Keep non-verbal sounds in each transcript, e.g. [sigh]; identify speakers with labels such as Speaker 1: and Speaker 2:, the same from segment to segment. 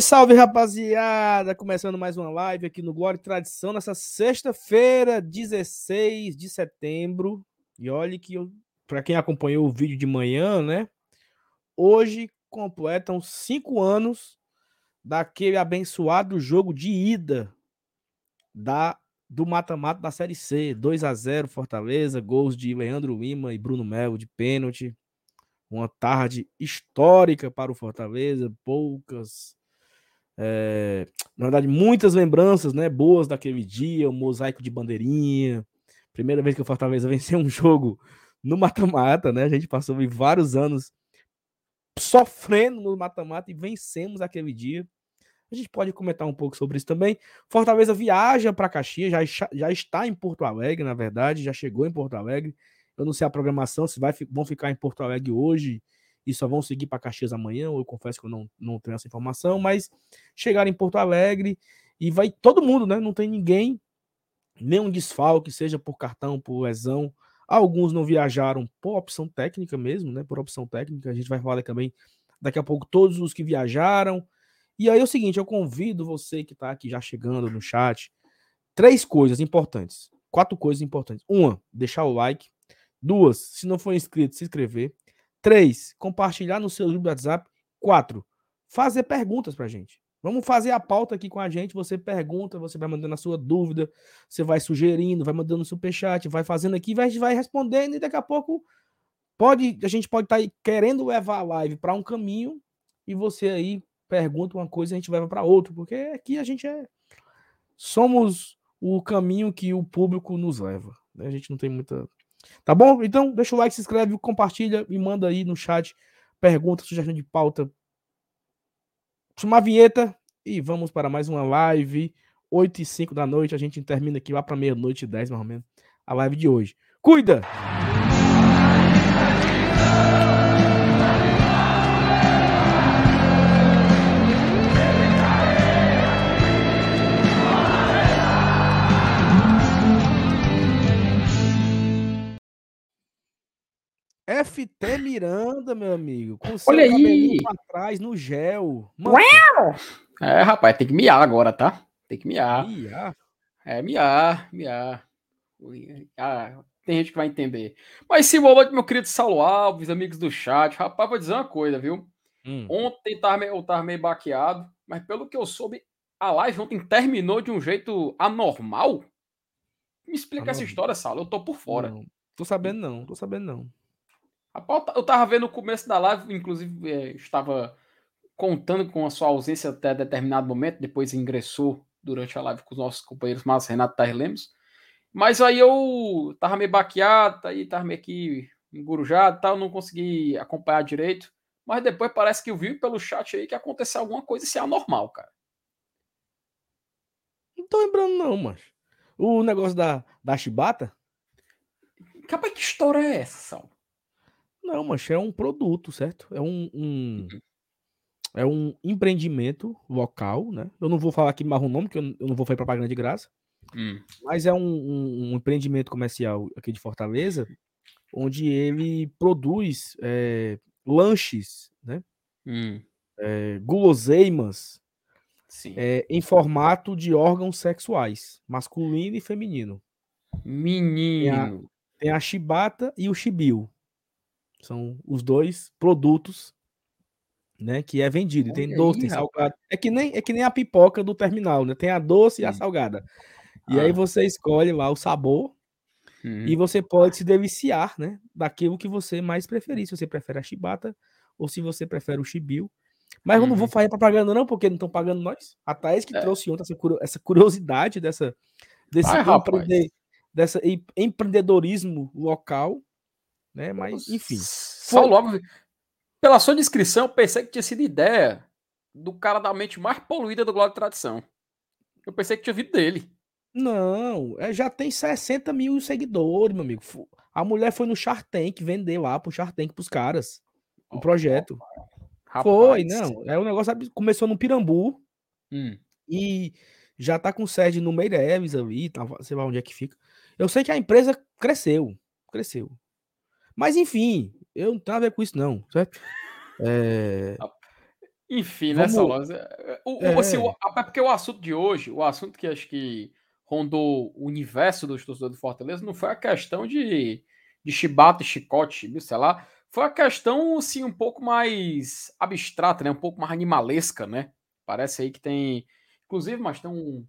Speaker 1: Salve, salve, rapaziada! Começando mais uma live aqui no Glória e Tradição, nessa sexta-feira, 16 de setembro. E olhe que, para quem acompanhou o vídeo de manhã, né? Hoje completam cinco anos daquele abençoado jogo de ida da do mata-mata da Série C. 2 a 0 Fortaleza, gols de Leandro Lima e Bruno Melo de pênalti. Uma tarde histórica para o Fortaleza, poucas é, na verdade, muitas lembranças né, boas daquele dia, o mosaico de bandeirinha. Primeira vez que o Fortaleza [laughs] venceu um jogo no mata-mata, né? A gente passou vários anos sofrendo no mata-mata e vencemos aquele dia. A gente pode comentar um pouco sobre isso também. Fortaleza viaja para Caxias, já, já está em Porto Alegre, na verdade, já chegou em Porto Alegre. Eu não sei a programação, se vai, vão ficar em Porto Alegre hoje e só vão seguir para Caxias amanhã. Eu confesso que eu não, não tenho essa informação, mas chegaram em Porto Alegre e vai todo mundo, né? Não tem ninguém, nenhum desfalque, seja por cartão, por lesão. Alguns não viajaram por opção técnica mesmo, né? Por opção técnica. A gente vai falar também daqui a pouco todos os que viajaram. E aí é o seguinte, eu convido você que está aqui já chegando no chat, três coisas importantes, quatro coisas importantes. Uma, deixar o like. Duas, se não for inscrito, se inscrever. Três, compartilhar no seu grupo do WhatsApp. Quatro, fazer perguntas para a gente. Vamos fazer a pauta aqui com a gente. Você pergunta, você vai mandando a sua dúvida, você vai sugerindo, vai mandando superchat, vai fazendo aqui, vai, vai respondendo, e daqui a pouco pode, a gente pode estar tá querendo levar a live para um caminho e você aí pergunta uma coisa e a gente leva para outro, porque aqui a gente é. Somos o caminho que o público nos leva. Né? A gente não tem muita Tá bom? Então, deixa o like, se inscreve, compartilha e manda aí no chat pergunta, sugestão de pauta. Chamar a vinheta e vamos para mais uma live. 8 e 5 da noite. A gente termina aqui lá para meia-noite e 10, mais ou menos. A live de hoje. Cuida! FT Miranda, meu amigo. Com
Speaker 2: Olha aí.
Speaker 1: atrás no gel.
Speaker 2: Uau! É, rapaz, tem que miar agora, tá? Tem que miar. Miar? É, miar, miar. Ah, tem gente que vai entender. Mas sim, boa noite, meu querido Saulo Alves, amigos do chat. Rapaz, vou dizer uma coisa, viu? Hum. Ontem tava meio, eu tava meio baqueado, mas pelo que eu soube, a live ontem terminou de um jeito anormal. Me explica essa história, Saulo. Eu tô por fora.
Speaker 1: Não, tô sabendo não, tô sabendo não.
Speaker 2: Eu tava vendo no começo da live, inclusive é, estava contando com a sua ausência até determinado momento, depois ingressou durante a live com os nossos companheiros Márcio Renato Tair Lemos. Mas aí eu tava meio baqueado, aí tava meio que engurujado tal, não consegui acompanhar direito. Mas depois parece que eu vi pelo chat aí que aconteceu alguma coisa se é anormal, cara.
Speaker 1: Não tô lembrando não, mas O negócio da, da chibata?
Speaker 2: Capaz, que história é essa, Sal?
Speaker 1: Não, mas é um produto, certo? É um, um, uhum. é um empreendimento local, né? Eu não vou falar aqui mais o nome, porque eu, eu não vou fazer propaganda de graça. Hum. Mas é um, um, um, empreendimento comercial aqui de Fortaleza, onde ele produz é, lanches, né? Hum. É, guloseimas é, em formato de órgãos sexuais, masculino e feminino.
Speaker 2: Menino. Tem
Speaker 1: a, tem a chibata e o chibiu. São os dois produtos né, que é vendido. tem doce, tem salgado. É que, nem, é que nem a pipoca do terminal, né? Tem a doce Sim. e a salgada. E ah. aí você escolhe lá o sabor uhum. e você pode se deliciar, né? Daquilo que você mais preferir. Se você prefere a chibata ou se você prefere o chibiu. Mas uhum. eu não vou uhum. fazer propaganda não, porque não estão pagando nós. A Thaís que é. trouxe ontem essa, curiosidade dessa, desse Ai, empreender, dessa empreendedorismo local né? Mas, enfim.
Speaker 2: Só logo. Pela sua descrição, eu pensei que tinha sido ideia do cara da mente mais poluída do Glória de Tradição. Eu pensei que tinha vindo dele.
Speaker 1: Não, é, já tem 60 mil seguidores, meu amigo. A mulher foi no Shark Tank vender lá pro Shark Tank pros caras. O projeto. Rapaz. Foi, não. É um negócio. Começou no Pirambu. Hum. E já tá com sede no Meireles ali, tá, sei lá onde é que fica. Eu sei que a empresa cresceu. Cresceu. Mas enfim, eu não tenho a ver com isso, não, certo? É...
Speaker 2: Enfim, né, Vamos... né, O, é. assim, o, é porque o assunto de hoje, o assunto que acho que rondou o universo dos torcedores do Fortaleza, não foi a questão de, de chibata, chicote, sei lá. Foi a questão, assim, um pouco mais abstrata, né? Um pouco mais animalesca, né? Parece aí que tem. Inclusive, mas tem um.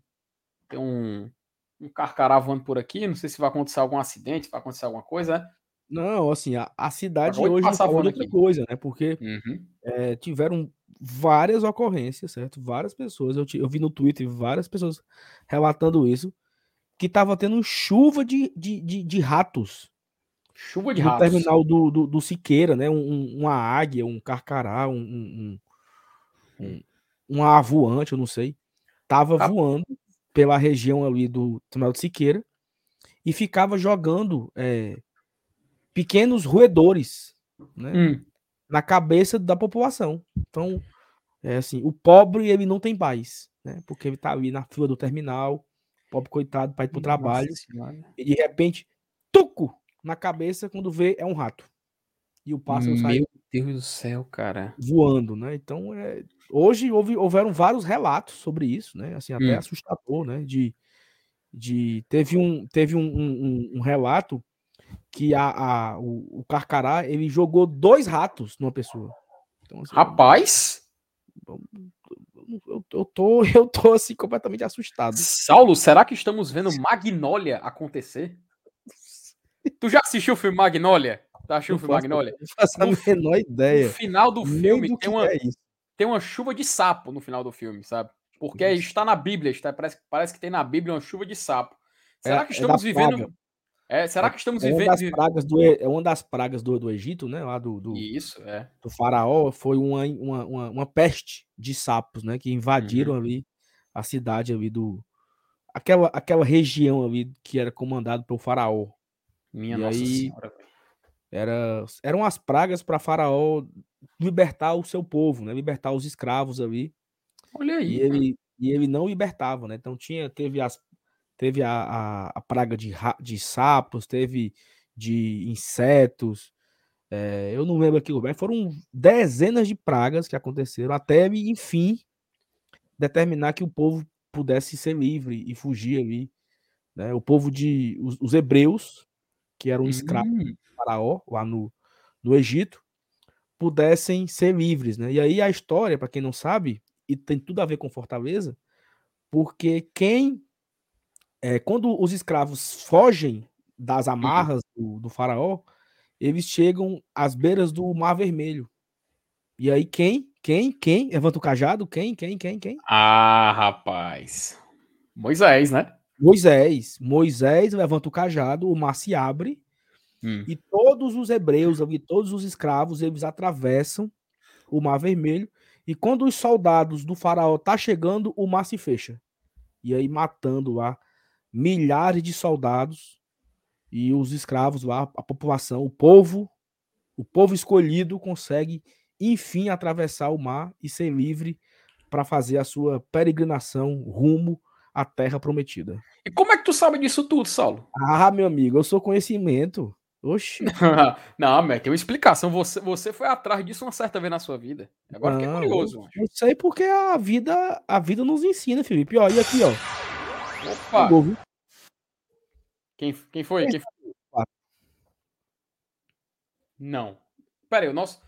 Speaker 2: Tem um. Um carcará voando por aqui. Não sei se vai acontecer algum acidente, se vai acontecer alguma coisa, né?
Speaker 1: Não, assim, a, a cidade hoje não falou outra aqui. coisa, né? Porque uhum. é, tiveram várias ocorrências, certo? Várias pessoas, eu, eu vi no Twitter várias pessoas relatando isso, que tava tendo chuva de, de, de, de ratos.
Speaker 2: Chuva de
Speaker 1: no
Speaker 2: ratos.
Speaker 1: No terminal do, do, do, Siqueira, né? Um, uma águia, um carcará, um, um, um, um avoante, eu não sei. Tava tá. voando pela região ali do terminal do Siqueira e ficava jogando é, pequenos roedores, né? Hum. Na cabeça da população. Então, é assim, o pobre ele não tem paz, né? Porque ele tá ali na fila do terminal, pobre coitado, para ir pro trabalho, e de repente, tuco na cabeça quando vê é um rato.
Speaker 2: E o pássaro Meu sai Deus do céu, cara.
Speaker 1: Voando, né? Então, é... hoje houve, houveram vários relatos sobre isso, né? Assim, até hum. assustador, né? De, de teve um teve um, um, um relato que a, a o, o, Carcará ele jogou dois ratos numa pessoa.
Speaker 2: Então, assim, Rapaz!
Speaker 1: Eu, eu, tô, [laughs] eu tô assim completamente assustado.
Speaker 2: Saulo, será que estamos vendo Magnólia acontecer? Tu já assistiu o filme Magnólia? Tu assistiu o filme Magnólia? [laughs]
Speaker 1: Não faço a menor ideia.
Speaker 2: No final do filme tem uma, é tem uma chuva de sapo no final do filme, sabe? Porque está na Bíblia, está, parece, parece que tem na Bíblia uma chuva de sapo. Será é, que é estamos é vivendo. É, será que estamos
Speaker 1: é
Speaker 2: vivendo.
Speaker 1: Uma das pragas do, é uma das pragas do, do Egito, né? Lá do, do,
Speaker 2: Isso, é.
Speaker 1: do faraó, foi uma, uma, uma, uma peste de sapos, né? Que invadiram uhum. ali a cidade ali do. Aquela, aquela região ali que era comandado pelo faraó.
Speaker 2: Minha e Nossa aí, Senhora.
Speaker 1: Era, eram as pragas para faraó libertar o seu povo, né? Libertar os escravos ali.
Speaker 2: Olha aí.
Speaker 1: E ele, e ele não libertava, né? Então tinha, teve as teve a, a, a praga de, de sapos, teve de insetos. É, eu não lembro aqui, mas foram dezenas de pragas que aconteceram até, enfim, determinar que o povo pudesse ser livre e fugir ali. Né? O povo de. Os, os hebreus, que eram escravos uhum. do Faraó, lá no, no Egito, pudessem ser livres. Né? E aí a história, para quem não sabe, e tem tudo a ver com Fortaleza, porque quem é, quando os escravos fogem das uhum. amarras do, do, faraó, eles chegam às beiras do Mar Vermelho. E aí quem, quem, quem levanta o cajado? Quem, quem, quem, quem?
Speaker 2: Ah, rapaz. Moisés, né?
Speaker 1: Moisés. Moisés levanta o cajado, o mar se abre hum. e todos os hebreus, todos os escravos, eles atravessam o Mar Vermelho e quando os soldados do faraó tá chegando, o mar se fecha. E aí matando lá milhares de soldados e os escravos lá, a população, o povo, o povo escolhido consegue enfim atravessar o mar e ser livre para fazer a sua peregrinação rumo à terra prometida.
Speaker 2: E como é que tu sabe disso tudo, Saulo?
Speaker 1: Ah, meu amigo, eu sou conhecimento. Oxi. [laughs]
Speaker 2: não, mas tem uma explicação. Você, você foi atrás disso uma certa vez na sua vida. Agora não, fiquei curioso.
Speaker 1: Eu, eu sei porque a vida, a vida nos ensina, Felipe. Ó, e aqui, ó.
Speaker 2: Opa! quem, quem foi? Quem foi? Não. Pera aí, o nosso.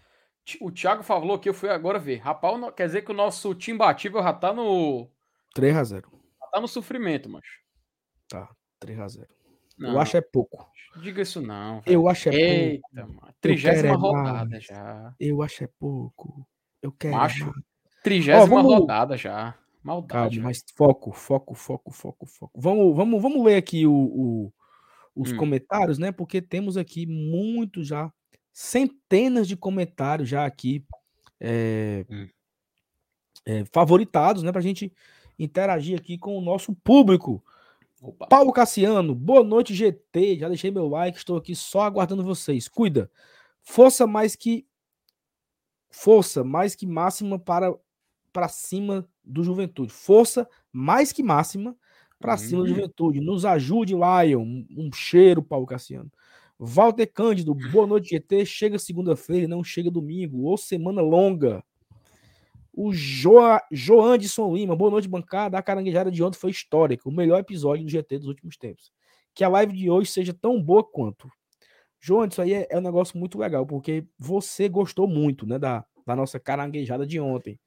Speaker 2: O Thiago falou que eu fui agora ver. Rapaz, quer dizer que o nosso time batível já tá no.
Speaker 1: 3x0.
Speaker 2: Já tá no sofrimento, macho.
Speaker 1: Tá, 3x0. Eu acho é pouco.
Speaker 2: Diga isso não.
Speaker 1: Velho. Eu acho é
Speaker 2: Eita, pouco. Mano. Trigésima rodada mais. já.
Speaker 1: Eu acho é pouco. Eu quero.
Speaker 2: Macho. Trigésima oh, vamos... rodada já. Maldade.
Speaker 1: Calma, mas foco, foco, foco, foco, foco. Vamos, vamos, vamos ler aqui o, o os hum. comentários, né? Porque temos aqui muito já, centenas de comentários já aqui é, hum. é, favoritados, né? Para a gente interagir aqui com o nosso público. Opa. Paulo Cassiano, boa noite, GT. Já deixei meu like, estou aqui só aguardando vocês. Cuida. Força mais que força mais que máxima para para cima do Juventude. Força mais que máxima para cima do uhum. Juventude. Nos ajude, Lion. Um cheiro, Paulo Cassiano. Walter Cândido, boa noite, GT. Chega segunda-feira não chega domingo. Ou semana longa. O jo Joanderson Lima, boa noite, bancada. A caranguejada de ontem foi histórica, o melhor episódio do GT dos últimos tempos. Que a live de hoje seja tão boa quanto. João, isso aí é, é, um negócio muito legal, porque você gostou muito, né, da, da nossa caranguejada de ontem.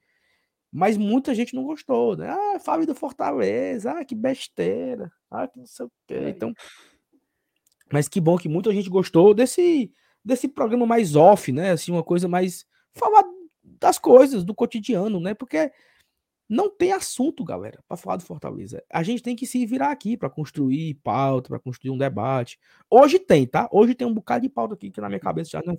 Speaker 1: Mas muita gente não gostou, né? Ah, Fábio do Fortaleza, ah, que besteira, ah, que não sei o quê. É. Então, mas que bom que muita gente gostou desse desse programa mais off, né? Assim, uma coisa mais falar das coisas do cotidiano, né? Porque não tem assunto, galera, para falar do Fortaleza. A gente tem que se virar aqui para construir pauta, para construir um debate. Hoje tem, tá? Hoje tem um bocado de pauta aqui que na minha cabeça já não.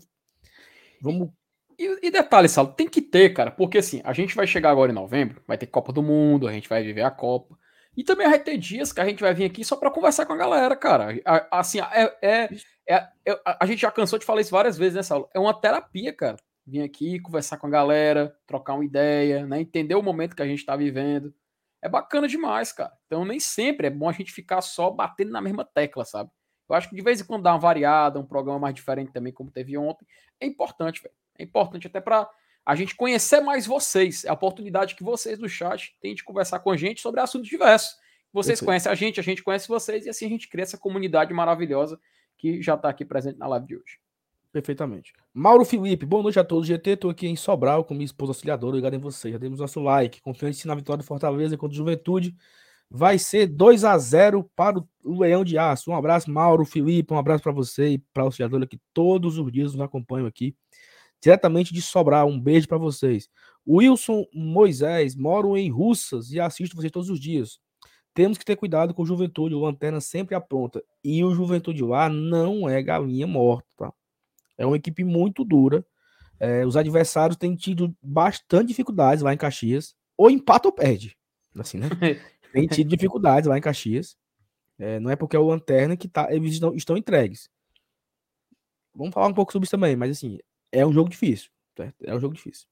Speaker 1: Vamos.
Speaker 2: E, e detalhe, Salo, tem que ter, cara, porque assim, a gente vai chegar agora em novembro, vai ter Copa do Mundo, a gente vai viver a Copa. E também vai ter dias que a gente vai vir aqui só para conversar com a galera, cara. Assim, é, é, é, é, a gente já cansou de falar isso várias vezes, né, Saulo? É uma terapia, cara vir aqui conversar com a galera, trocar uma ideia, né? Entender o momento que a gente está vivendo. É bacana demais, cara. Então nem sempre é bom a gente ficar só batendo na mesma tecla, sabe? Eu acho que de vez em quando dá uma variada, um programa mais diferente também, como teve ontem, é importante, velho. É importante até para a gente conhecer mais vocês. É a oportunidade que vocês do chat têm de conversar com a gente sobre assuntos diversos. Vocês Perfeito. conhecem a gente, a gente conhece vocês, e assim a gente cria essa comunidade maravilhosa que já está aqui presente na live de hoje.
Speaker 1: Perfeitamente. Mauro Felipe, boa noite a todos. GT, estou aqui em Sobral com minha esposa auxiliadora. Obrigado em você. Já demos nosso like. Confiante na vitória do Fortaleza contra o Juventude. Vai ser 2 a 0 para o Leão de Aço. Um abraço, Mauro Felipe. Um abraço para você e para a auxiliadora que todos os dias nos acompanham aqui. Diretamente de Sobral. Um beijo para vocês. Wilson Moisés, moro em Russas e assisto vocês todos os dias. Temos que ter cuidado com o Juventude. O Lanterna sempre apronta. E o Juventude lá não é galinha morta, tá? É uma equipe muito dura. É, os adversários têm tido bastante dificuldades lá em Caxias. Ou empata ou perde. Assim, né? [laughs] Tem tido dificuldades lá em Caxias. É, não é porque é o Lanterna que tá, eles estão, estão entregues. Vamos falar um pouco sobre isso também, mas assim, é um jogo difícil. Certo? É um jogo difícil.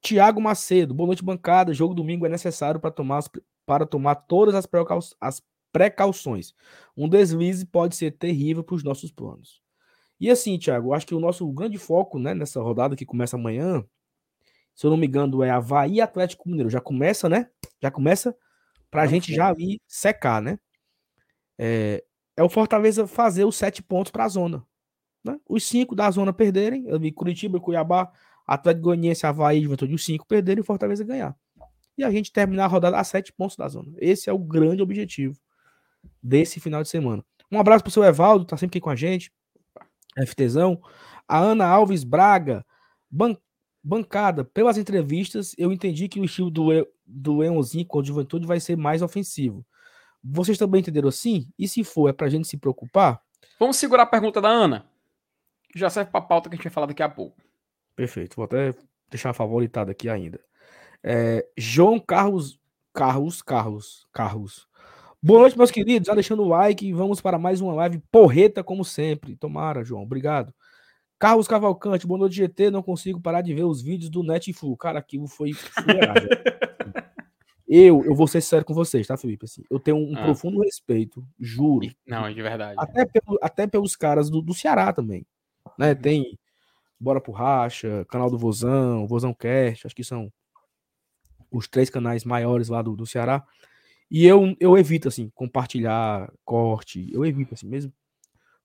Speaker 1: Tiago Macedo, boa noite, bancada. Jogo domingo é necessário para tomar, para tomar todas as, precau as precauções. Um deslize pode ser terrível para os nossos planos. E assim, Thiago, acho que o nosso grande foco né, nessa rodada que começa amanhã, se eu não me engano, é Havaí Atlético Mineiro. Já começa, né? Já começa para a gente já ir secar, né? É, é o Fortaleza fazer os sete pontos para a zona. Né? Os cinco da zona perderem. Eu vi Curitiba, Cuiabá, Atlético Goianiense, Havaí, Juventude, os cinco perderem e Fortaleza ganhar. E a gente terminar a rodada a sete pontos da zona. Esse é o grande objetivo desse final de semana. Um abraço para o seu Evaldo, tá sempre aqui com a gente. FTzão. A Ana Alves Braga, ban bancada. Pelas entrevistas, eu entendi que o estilo do, do Leãozinho com a juventude vai ser mais ofensivo. Vocês também entenderam assim? E se for, é pra gente se preocupar?
Speaker 2: Vamos segurar a pergunta da Ana, já serve pra pauta que a gente vai falar daqui a pouco.
Speaker 1: Perfeito, vou até deixar favoritada aqui ainda. É, João Carlos, Carlos, Carlos, Carlos. Boa noite, meus queridos. Já deixando o like, vamos para mais uma live porreta, como sempre. Tomara, João. Obrigado. Carlos Cavalcante, boa noite, GT. Não consigo parar de ver os vídeos do Netflix. Cara, aquilo foi. [laughs] eu, eu vou ser sincero com vocês, tá, Felipe? Assim, eu tenho um ah. profundo respeito, juro.
Speaker 2: Não, de verdade.
Speaker 1: Até, pelo, até pelos caras do, do Ceará também. Né? Uhum. Tem Bora pro Racha, canal do Vozão, Vozão Cast, acho que são os três canais maiores lá do, do Ceará. E eu, eu evito, assim, compartilhar corte. Eu evito, assim, mesmo.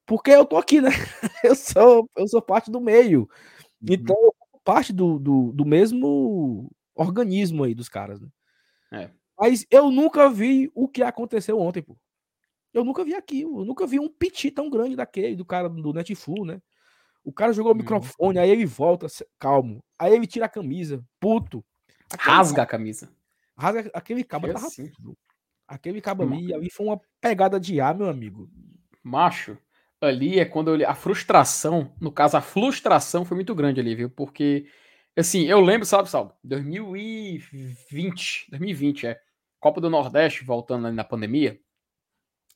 Speaker 1: Porque eu tô aqui, né? [laughs] Eu sou, eu sou parte do meio. Uhum. Então, eu sou parte do, do, do, mesmo organismo aí dos caras, né? É. Mas eu nunca vi o que aconteceu ontem, pô. Eu nunca vi aquilo. Eu nunca vi um piti tão grande daquele, do cara do Netfull, né? O cara jogou o uhum. microfone, aí ele volta, calmo. Aí ele tira a camisa, puto.
Speaker 2: Aquele rasga a camisa.
Speaker 1: Rasga aquele cabo tava assim. Aquele cabo ali, ali foi uma pegada de ar, meu amigo.
Speaker 2: Macho, ali é quando eu, a frustração, no caso, a frustração foi muito grande ali, viu? Porque, assim, eu lembro, sabe, Salvo? 2020, 2020, é. Copa do Nordeste, voltando ali na pandemia.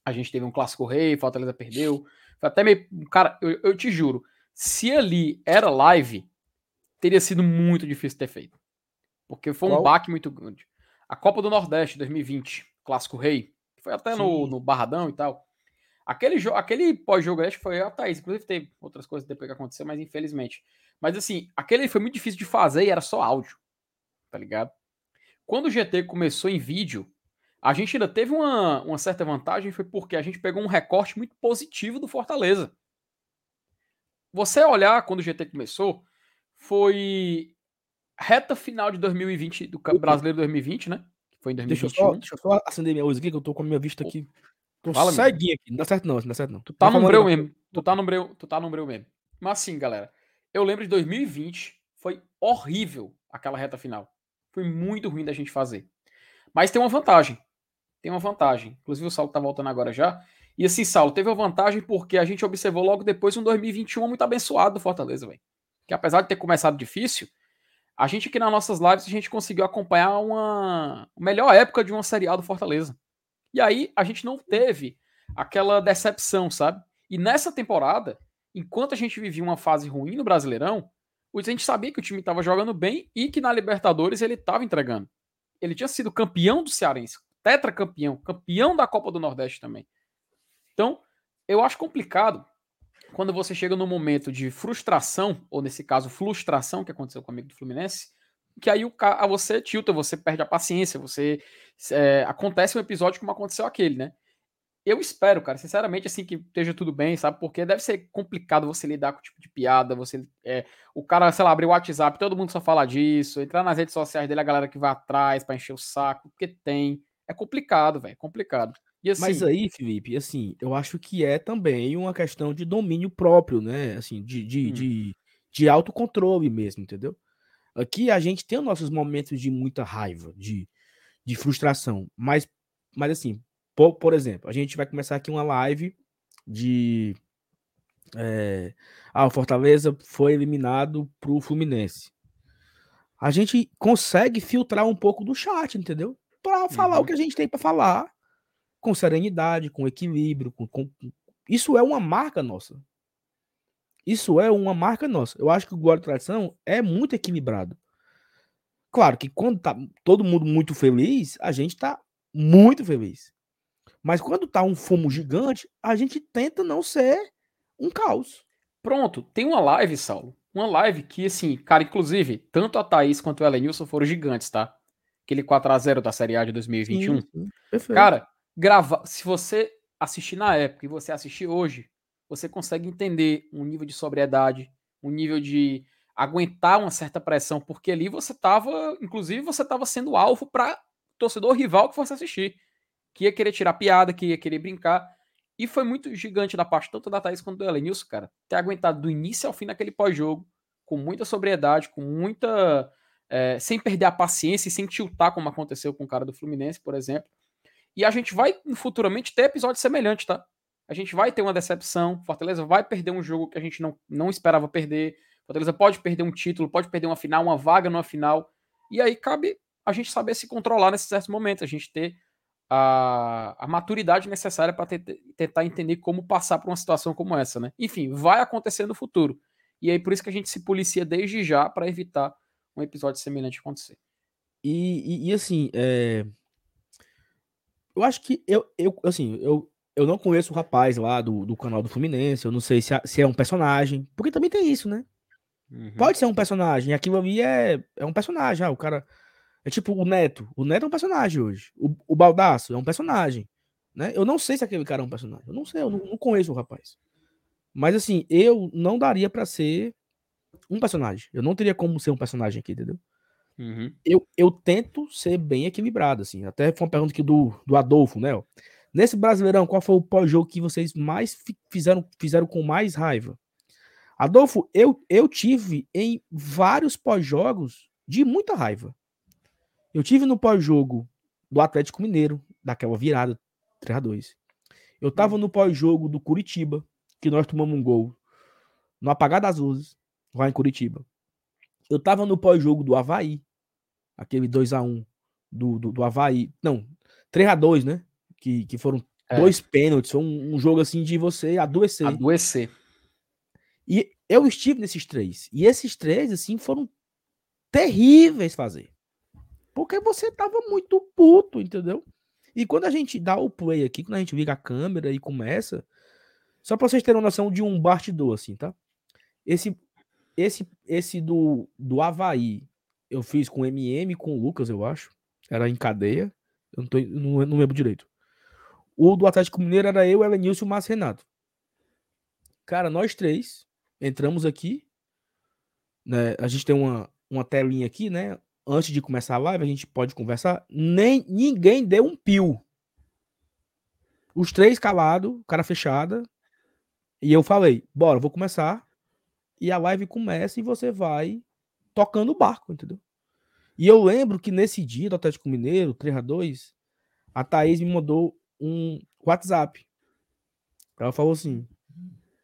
Speaker 2: A gente teve um clássico rei, Fortaleza perdeu. Foi até meio. Cara, eu, eu te juro, se ali era live, teria sido muito difícil ter feito. Porque foi um Qual? baque muito grande. A Copa do Nordeste 2020. Clássico Rei, foi até no, no Barradão e tal. Aquele, aquele pós-jogo, acho que foi a Thaís. Inclusive, teve outras coisas depois que aconteceu, mas infelizmente. Mas assim, aquele foi muito difícil de fazer e era só áudio. tá ligado? Quando o GT começou em vídeo, a gente ainda teve uma, uma certa vantagem, foi porque a gente pegou um recorte muito positivo do Fortaleza. Você olhar quando o GT começou, foi reta final de 2020, do Brasileiro 2020, né?
Speaker 1: Foi em 2021. Deixa eu só, deixa eu só acender minha luz aqui, que eu tô com a minha vista aqui. Tô Fala, ceguinho aqui. Não dá certo não, não dá certo não.
Speaker 2: Tu tá, tá no breu mesmo. Tu tá no breu, tu tá no breu mesmo. Mas assim, galera, eu lembro de 2020, foi horrível aquela reta final. Foi muito ruim da gente fazer. Mas tem uma vantagem. Tem uma vantagem. Inclusive o Saulo tá voltando agora já. E assim, Saulo, teve uma vantagem porque a gente observou logo depois um 2021 muito abençoado do Fortaleza, velho. Que apesar de ter começado difícil, a gente aqui nas nossas lives a gente conseguiu acompanhar uma melhor época de uma serial do Fortaleza. E aí a gente não teve aquela decepção, sabe? E nessa temporada, enquanto a gente vivia uma fase ruim no Brasileirão, a gente sabia que o time estava jogando bem e que na Libertadores ele estava entregando. Ele tinha sido campeão do Cearense, tetracampeão, campeão da Copa do Nordeste também. Então, eu acho complicado quando você chega no momento de frustração, ou nesse caso, frustração, que aconteceu com o amigo do Fluminense, que aí o cara, você tilta, você perde a paciência, você é, acontece um episódio como aconteceu aquele, né? Eu espero, cara, sinceramente, assim, que esteja tudo bem, sabe? Porque deve ser complicado você lidar com o tipo de piada, você. É, o cara, sei lá, abrir o WhatsApp, todo mundo só fala disso, entrar nas redes sociais dele, a galera que vai atrás para encher o saco, porque tem. É complicado, velho, é complicado.
Speaker 1: Assim, Mas aí, Felipe, assim, eu acho que é também uma questão de domínio próprio, né? Assim, de, de, hum. de, de autocontrole mesmo, entendeu? Aqui a gente tem os nossos momentos de muita raiva, de, de frustração. Mas, mas assim, por, por exemplo, a gente vai começar aqui uma live de. É, ah, o Fortaleza foi eliminado pro Fluminense. A gente consegue filtrar um pouco do chat, entendeu? Para falar uhum. o que a gente tem para falar com serenidade, com equilíbrio, com, com, isso é uma marca nossa. Isso é uma marca nossa. Eu acho que o Guarda Tradição é muito equilibrado. Claro que quando tá todo mundo muito feliz, a gente tá muito feliz. Mas quando tá um fumo gigante, a gente tenta não ser um caos.
Speaker 2: Pronto, tem uma live, Saulo. Uma live que, assim, cara, inclusive, tanto a Thaís quanto o Elenilson foram gigantes, tá? Aquele 4x0 da Série A de 2021. Sim, sim. Cara, gravar. Se você assistir na época e você assistir hoje, você consegue entender um nível de sobriedade, um nível de aguentar uma certa pressão, porque ali você estava, inclusive, você estava sendo alvo para torcedor rival que fosse assistir, que ia querer tirar piada, que ia querer brincar. E foi muito gigante da parte tanto da Thaís quanto do Elenilson, cara, ter aguentado do início ao fim naquele pós-jogo, com muita sobriedade, com muita. É, sem perder a paciência e sem tiltar, como aconteceu com o cara do Fluminense, por exemplo. E a gente vai futuramente ter episódios semelhantes, tá? A gente vai ter uma decepção. Fortaleza vai perder um jogo que a gente não, não esperava perder. Fortaleza pode perder um título, pode perder uma final, uma vaga numa final. E aí cabe a gente saber se controlar nesses certos momentos, a gente ter a, a maturidade necessária para tentar entender como passar por uma situação como essa, né? Enfim, vai acontecer no futuro. E aí por isso que a gente se policia desde já para evitar um episódio semelhante acontecer.
Speaker 1: E, e, e assim, é, eu acho que eu, eu assim, eu, eu não conheço o rapaz lá do, do canal do Fluminense, eu não sei se, se é um personagem, porque também tem isso, né? Uhum. Pode ser um personagem, aquilo ali é, é um personagem, ah, o cara. É tipo o Neto. O Neto é um personagem hoje. O, o Baldaço é um personagem. Né? Eu não sei se aquele cara é um personagem. Eu não sei, eu não, não conheço o rapaz. Mas assim, eu não daria para ser um personagem. Eu não teria como ser um personagem aqui, entendeu? Uhum. Eu, eu tento ser bem equilibrado, assim. Até foi uma pergunta aqui do, do Adolfo, né? Nesse Brasileirão, qual foi o pós-jogo que vocês mais fizeram, fizeram com mais raiva? Adolfo, eu, eu tive em vários pós-jogos de muita raiva. Eu tive no pós-jogo do Atlético Mineiro, daquela virada 3 a 2 Eu tava no pós-jogo do Curitiba, que nós tomamos um gol no apagar das luzes, lá em Curitiba. Eu tava no pós-jogo do Havaí, aquele 2x1 do, do, do Havaí. Não, 3x2, né? Que, que foram é. dois pênaltis. Foi um, um, jogo assim de você adoecer.
Speaker 2: Adoecer.
Speaker 1: E eu estive nesses três. E esses três, assim, foram terríveis fazer. Porque você tava muito puto, entendeu? E quando a gente dá o play aqui, quando a gente liga a câmera e começa, só pra vocês terem uma noção de um bastidor, assim, tá? Esse esse esse do, do Havaí, eu fiz com o MM com o Lucas, eu acho. Era em cadeia. Eu não, tô, não, não lembro direito. O do Atlético Mineiro era eu, Elenilson e o Márcio Renato. Cara, nós três entramos aqui. Né, a gente tem uma, uma telinha aqui, né? Antes de começar a live, a gente pode conversar. Nem ninguém deu um pio. Os três calados, cara fechada. E eu falei, bora, vou começar. E a live começa e você vai tocando o barco, entendeu? E eu lembro que nesse dia do Atlético Mineiro, 3 a 2 a Thaís me mandou um WhatsApp. Ela falou assim: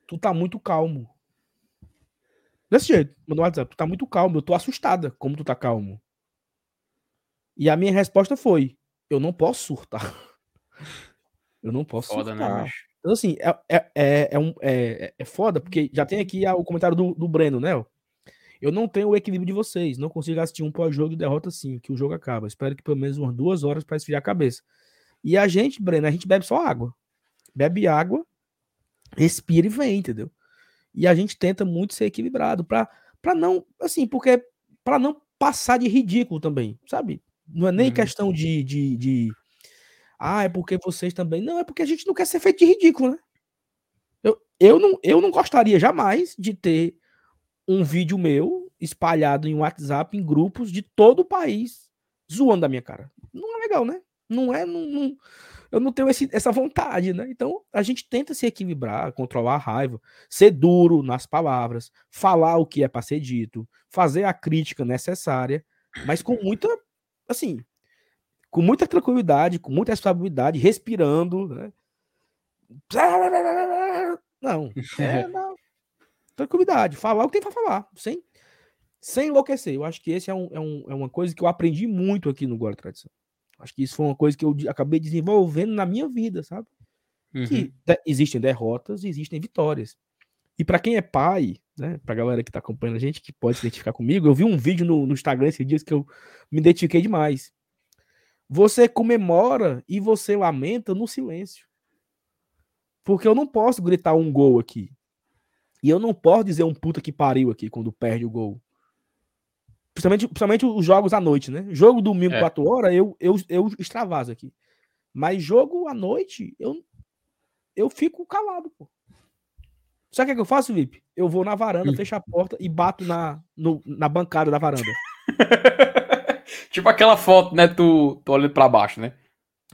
Speaker 1: Tu tá muito calmo. Desse jeito, mandou um WhatsApp. Tu tá muito calmo. Eu tô assustada como tu tá calmo. E a minha resposta foi: Eu não posso surtar. [laughs] Eu não posso foda, né, surtar. Né, então, assim, é, é, é, é, um, é, é foda, porque já tem aqui o comentário do, do Breno, né? Eu não tenho o equilíbrio de vocês. Não consigo assistir um pós-jogo e derrota assim, que o jogo acaba. Espero que pelo menos umas duas horas para esfriar a cabeça. E a gente, Breno, a gente bebe só água. Bebe água, respira e vem, entendeu? E a gente tenta muito ser equilibrado para para não, assim, porque para não passar de ridículo também, sabe? Não é nem uhum. questão de, de, de, ah, é porque vocês também. Não, é porque a gente não quer ser feito de ridículo, né? Eu, eu, não, eu não gostaria jamais de ter um vídeo meu espalhado em WhatsApp, em grupos de todo o país, zoando a minha cara. Não é legal, né? Não é. Não, não, eu não tenho esse, essa vontade, né? Então a gente tenta se equilibrar, controlar a raiva, ser duro nas palavras, falar o que é para ser dito, fazer a crítica necessária, mas com muita, assim, com muita tranquilidade, com muita estabilidade, respirando, né? Não, [laughs] é, não, tranquilidade, falar o que tem para falar, sem, sem enlouquecer. Eu acho que esse é, um, é, um, é uma coisa que eu aprendi muito aqui no Guarda Tradição. Acho que isso foi uma coisa que eu acabei desenvolvendo na minha vida, sabe? Uhum. Que existem derrotas, existem vitórias. E para quem é pai, né, pra galera que tá acompanhando a gente, que pode se identificar comigo, eu vi um vídeo no, no Instagram esses dias que eu me identifiquei demais. Você comemora e você lamenta no silêncio. Porque eu não posso gritar um gol aqui. E eu não posso dizer um puta que pariu aqui quando perde o gol. Principalmente, principalmente os jogos à noite, né? Jogo domingo, é. 4 horas, eu, eu, eu extravaso aqui. Mas jogo à noite, eu, eu fico calado, pô. Sabe o que, é eu faço, Vip? Eu vou na varanda, hum. fecho a porta e bato na, no, na bancada da varanda. [laughs]
Speaker 2: tipo aquela foto, né? Tu, tu olhando pra baixo, né?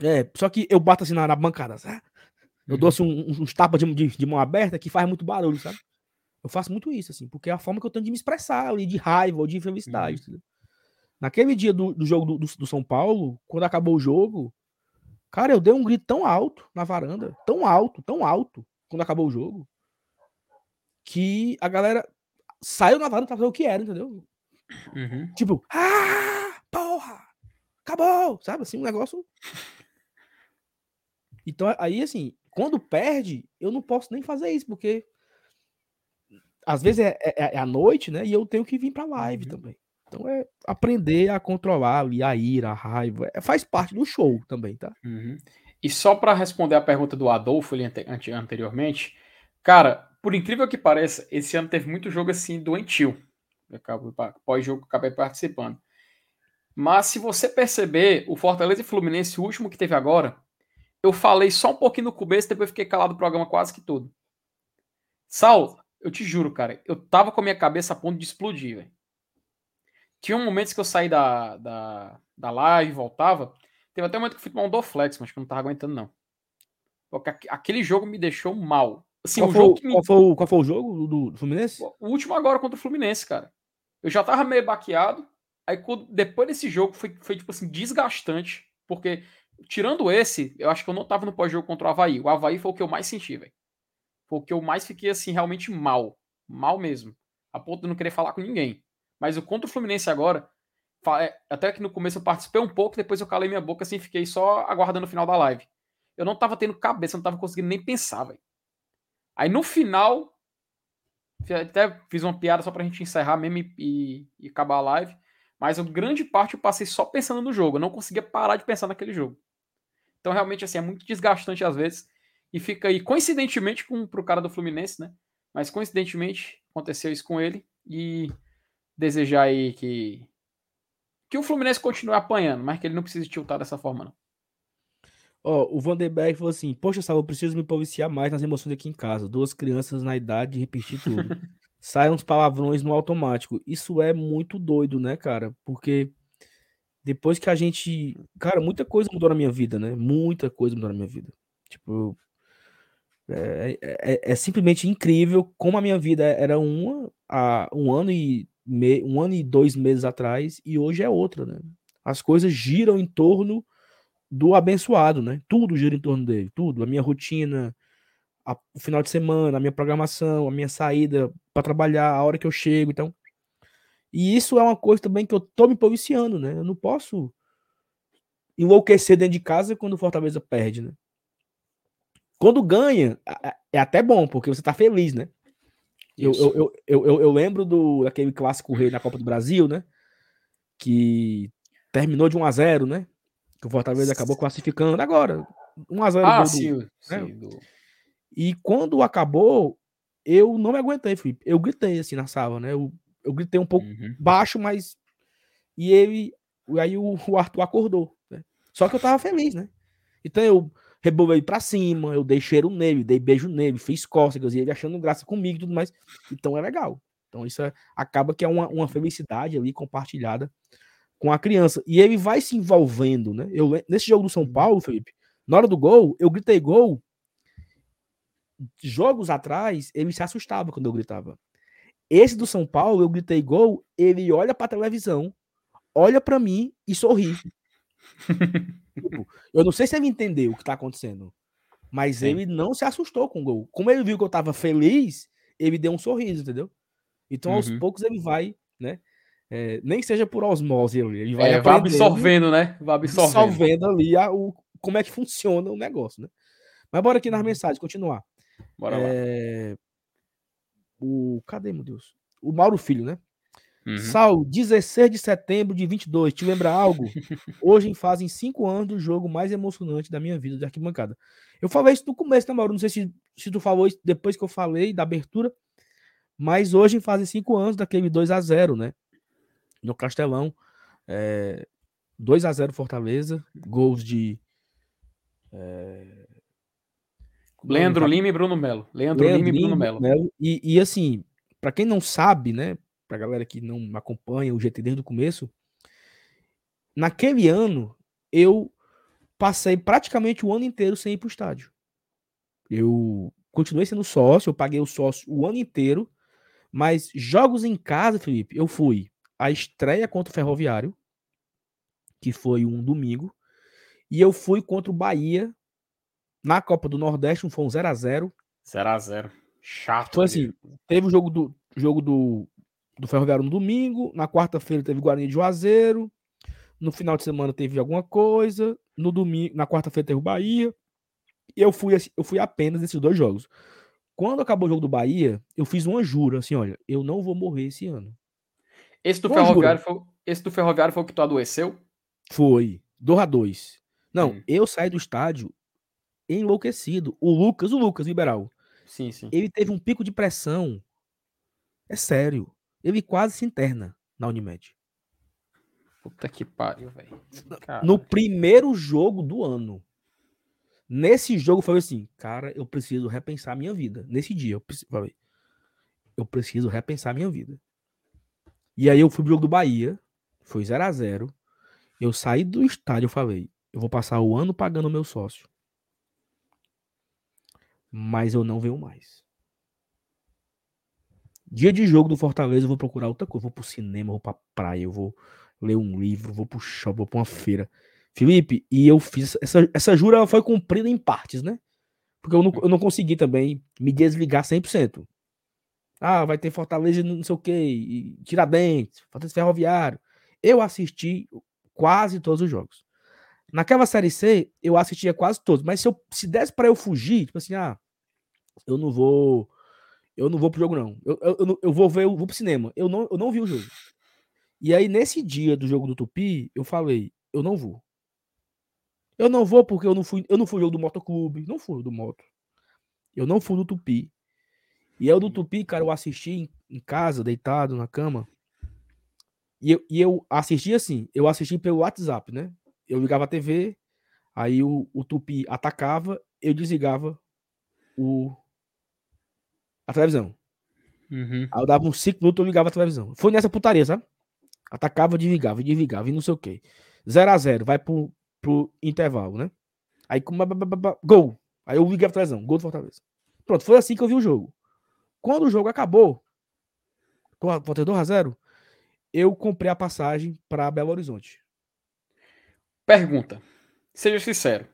Speaker 1: É, só que eu bato assim na, na bancada, sabe? Eu uhum. dou assim, uns, uns tapas de, de, de, mão aberta que faz muito barulho, sabe? Eu faço muito isso, assim, porque é a forma que eu tenho de me expressar ali, de raiva ou de felicidade. Uhum. Naquele dia do, do jogo do, do, São Paulo, quando acabou o jogo, cara, eu dei um grito tão alto na varanda, tão alto, tão alto, quando acabou o jogo, que a galera saiu na varanda pra ver o que era, entendeu? Uhum. Tipo, ah, acabou, sabe? Assim, um negócio. Então, aí, assim, quando perde, eu não posso nem fazer isso, porque às vezes é, é, é, à noite, né? E eu tenho que vir para live uhum. também. Então é aprender a controlar ali a ira, a raiva. É, faz parte do show também, tá?
Speaker 2: Uhum. E só para responder a pergunta do Adolfo ali anteriormente, cara, por incrível que pareça, esse ano teve muito jogo assim doentio. Pós-jogo acabei participando. Mas se você perceber, o Fortaleza e Fluminense, o último que teve agora, eu falei só um pouquinho no começo, depois fiquei calado o programa quase que todo. Sal, eu te juro, cara, eu tava com a minha cabeça a ponto de explodir, velho. Tinha momentos que eu saí da, da, da live, voltava. Teve até um momento que eu fui tomar um Doflex, mas que eu não tava aguentando, não. Porque aquele jogo me deixou mal.
Speaker 1: Assim, qual, foi, me... qual, foi, qual, foi, o jogo do, do, Fluminense?
Speaker 2: O último agora contra o Fluminense, cara. Eu já tava meio baqueado. Aí depois desse jogo foi, foi tipo assim, desgastante. Porque, tirando esse, eu acho que eu não tava no pós-jogo contra o Havaí. O Havaí foi o que eu mais senti, velho. Foi o que eu mais fiquei, assim, realmente mal. Mal mesmo. A ponto de não querer falar com ninguém. Mas o contra o Fluminense agora, é, até que no começo eu participei um pouco, depois eu calei minha boca, assim, fiquei só aguardando o final da live. Eu não tava tendo cabeça, não tava conseguindo nem pensar, velho. Aí no final, até fiz uma piada só pra gente encerrar mesmo e, e, e acabar a live. Mas a grande parte eu passei só pensando no jogo. Eu não conseguia parar de pensar naquele jogo. Então, realmente, assim, é muito desgastante às vezes. E fica aí, coincidentemente, com, pro cara do Fluminense, né? Mas coincidentemente aconteceu isso com ele. E desejar aí que que o Fluminense continue apanhando, mas que ele não precise tiltar dessa forma, não.
Speaker 1: Ó, oh, o Vanderberg falou assim: Poxa, Salvo, eu preciso me policiar mais nas emoções aqui em casa. Duas crianças na idade de repetir tudo. [laughs] Saiam os palavrões no automático. Isso é muito doido, né, cara? Porque depois que a gente. Cara, muita coisa mudou na minha vida, né? Muita coisa mudou na minha vida. Tipo, é, é, é, é simplesmente incrível como a minha vida era uma há um ano e me, um ano e dois meses atrás e hoje é outra, né? As coisas giram em torno do abençoado, né? Tudo gira em torno dele, tudo. A minha rotina, a, o final de semana, a minha programação, a minha saída para trabalhar, a hora que eu chego, então. E isso é uma coisa também que eu tô me policiando, né? Eu não posso enlouquecer dentro de casa quando o Fortaleza perde, né? Quando ganha, é até bom, porque você tá feliz, né? Eu, eu, eu, eu, eu, lembro do, daquele clássico rei na Copa do Brasil, né? Que terminou de 1 a 0 né? Que o Fortaleza acabou classificando agora. 1 a 0
Speaker 2: Ah,
Speaker 1: do,
Speaker 2: sim,
Speaker 1: né?
Speaker 2: sim do...
Speaker 1: E quando acabou, eu não me aguentei, Felipe. Eu gritei assim na sala, né? Eu, eu gritei um pouco uhum. baixo, mas. E ele. Aí o, o Arthur acordou. Né? Só que eu tava feliz, né? Então eu rebolei pra cima, eu dei cheiro nele, dei beijo nele, fiz cócegas e ele achando graça comigo e tudo mais. Então é legal. Então isso é, acaba que é uma, uma felicidade ali compartilhada com a criança. E ele vai se envolvendo, né? Eu, nesse jogo do São uhum. Paulo, Felipe, na hora do gol, eu gritei gol. Jogos atrás, ele se assustava quando eu gritava. Esse do São Paulo, eu gritei gol, ele olha pra televisão, olha para mim e sorri. [laughs] tipo, eu não sei se ele entendeu o que tá acontecendo, mas Sim. ele não se assustou com o gol. Como ele viu que eu tava feliz, ele deu um sorriso, entendeu? Então, aos uhum. poucos, ele vai, né? É, nem seja por osmose, ele vai,
Speaker 2: é, vai absorvendo, né? Vai absorvendo,
Speaker 1: absorvendo ali a, o, como é que funciona o negócio, né? Mas bora aqui nas uhum. mensagens, continuar.
Speaker 2: Bora é...
Speaker 1: lá. O, cadê, meu Deus? O Mauro Filho, né? Uhum. Sal, 16 de setembro de 22, te lembra algo? [laughs] Hoje fazem cinco anos do jogo mais emocionante da minha vida de arquibancada. Eu falei isso no começo, né, Mauro? Não sei se, se tu falou isso depois que eu falei da abertura, mas hoje fazem cinco anos daquele 2 a 0 né? No Castelão. É, 2 a 0 Fortaleza, gols de. É...
Speaker 2: Leandro Lima e Bruno Melo. Leandro, Leandro Lima e Bruno Melo. Melo.
Speaker 1: E, e assim, para quem não sabe, né? para galera que não acompanha o GT desde o começo, naquele ano eu passei praticamente o ano inteiro sem ir para o estádio. Eu continuei sendo sócio, eu paguei o sócio o ano inteiro, mas jogos em casa, Felipe, eu fui a estreia contra o Ferroviário, que foi um domingo, e eu fui contra o Bahia na Copa do Nordeste, foi um 0 a 0
Speaker 2: 0 a 0 Chato.
Speaker 1: Foi assim, teve o jogo do jogo do do Ferroviário no domingo, na quarta-feira teve Guarani de Juazeiro, no final de semana teve alguma coisa, no domingo, na quarta-feira teve o Bahia, e eu fui, eu fui apenas nesses dois jogos. Quando acabou o jogo do Bahia, eu fiz uma jura, assim, olha, eu não vou morrer esse ano.
Speaker 2: Esse do, Ferroviário foi, esse do Ferroviário foi o que tu adoeceu?
Speaker 1: Foi, 2 a 2 Não, hum. eu saí do estádio enlouquecido. O Lucas, o Lucas Liberal,
Speaker 2: sim, sim.
Speaker 1: ele teve um pico de pressão. É sério. Ele quase se interna na Unimed.
Speaker 2: Puta que pariu, velho.
Speaker 1: No primeiro jogo do ano. Nesse jogo, eu falei assim, cara, eu preciso repensar a minha vida. Nesse dia, eu falei, eu preciso repensar a minha vida. E aí eu fui pro jogo do Bahia, foi 0 a 0 Eu saí do estádio, eu falei, eu vou passar o ano pagando o meu sócio. Mas eu não venho mais. Dia de jogo do Fortaleza, eu vou procurar outra coisa. vou pro cinema, vou pra praia, eu vou ler um livro, vou pro shopping, vou pra uma feira. Felipe, e eu fiz. Essa, essa jura foi cumprida em partes, né? Porque eu não, eu não consegui também me desligar 100%. Ah, vai ter Fortaleza não sei o que, Tiradentes, Fortaleza Ferroviário. Eu assisti quase todos os jogos. Naquela série C, eu assistia quase todos, mas se, eu, se desse para eu fugir, tipo assim, ah, eu não vou eu não vou pro jogo, não. Eu, eu, eu, eu vou ver, eu vou pro cinema. Eu não, eu não vi o jogo. E aí, nesse dia do jogo do Tupi, eu falei, eu não vou. Eu não vou porque eu não fui, eu não fui jogo do motoclube, não fui do moto. Eu não fui no Tupi. E eu do Tupi, cara, eu assisti em, em casa, deitado na cama. E eu, e eu assisti assim, eu assisti pelo WhatsApp, né? Eu ligava a TV, aí o, o Tupi atacava, eu desligava o, a televisão. Uhum. Aí eu dava uns 5 minutos, eu ligava a televisão. Foi nessa putaria, sabe? Atacava, desligava, desligava, e não sei o quê. 0 a 0 vai pro, pro intervalo, né? Aí, gol. Aí eu liguei a televisão, gol do Fortaleza. Pronto, foi assim que eu vi o jogo. Quando o jogo acabou, com a 2 a 0 eu comprei a passagem para Belo Horizonte.
Speaker 2: Pergunta. Seja sincero.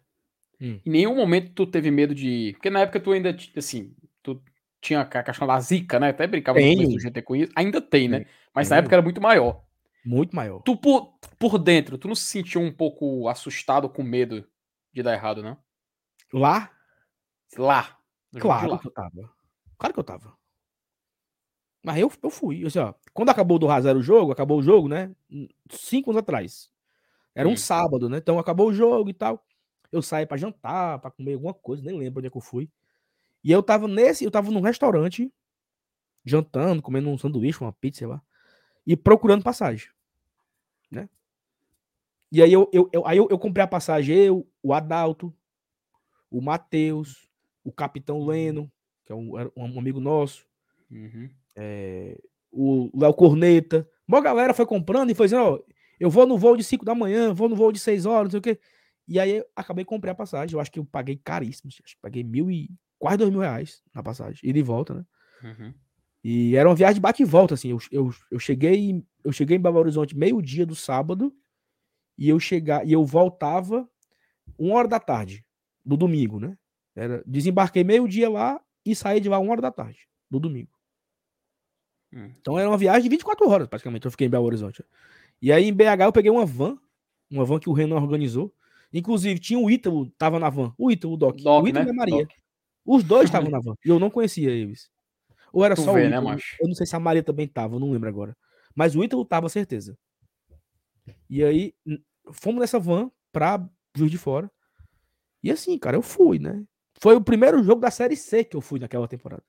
Speaker 2: Hum. Em nenhum momento tu teve medo de. Porque na época tu ainda, assim, tu tinha a questão da zica, né? Até brincava
Speaker 1: tem.
Speaker 2: do GT com isso. Ainda tem, né? Mas tem. na época era muito maior.
Speaker 1: Muito maior.
Speaker 2: Tu por, por dentro, tu não se sentiu um pouco assustado com medo de dar errado, não?
Speaker 1: Lá?
Speaker 2: Lá.
Speaker 1: Claro lá. que eu tava. Claro que eu tava. Mas eu, eu fui. Assim, ó, quando acabou do Razero o jogo, acabou o jogo, né? Cinco anos atrás. Era um hum. sábado, né? Então acabou o jogo e tal. Eu saí para jantar, para comer alguma coisa, nem lembro onde é que eu fui. E eu tava nesse, eu tava num restaurante, jantando, comendo um sanduíche, uma pizza, sei lá, e procurando passagem, né? E aí eu, eu, eu aí eu, eu, comprei a passagem, eu, o Adalto, o Matheus, o Capitão uhum. Leno, que é um, um amigo nosso, uhum. é, o Léo Corneta. Uma galera foi comprando e foi dizendo, ó, eu vou no voo de 5 da manhã, vou no voo de 6 horas, não sei o quê. E aí eu acabei comprei a passagem. Eu acho que eu paguei caríssimo. Acho que paguei mil e quase dois mil reais na passagem. E de volta, né? Uhum. E era uma viagem de bate e volta, assim. Eu, eu, eu cheguei eu cheguei em Belo Horizonte meio-dia do sábado e eu chegar e eu voltava uma hora da tarde do domingo, né? Era, desembarquei meio-dia lá e saí de lá uma hora da tarde do domingo. Hum. Então era uma viagem de 24 horas, praticamente. Eu fiquei em Belo Horizonte. E aí em BH eu peguei uma van, uma van que o Renan organizou. Inclusive tinha o Ítalo, tava na van. O Ítalo, o Doc. Doc o Ítalo né? e a Maria. Doc. Os dois estavam [laughs] na van. E eu não conhecia eles. Ou era tu só vê, o né, Ítalo. Né, eu não sei se a Maria também tava, eu não lembro agora. Mas o Ítalo tava, certeza. E aí fomos nessa van pra Juiz de Fora. E assim, cara, eu fui, né? Foi o primeiro jogo da Série C que eu fui naquela temporada.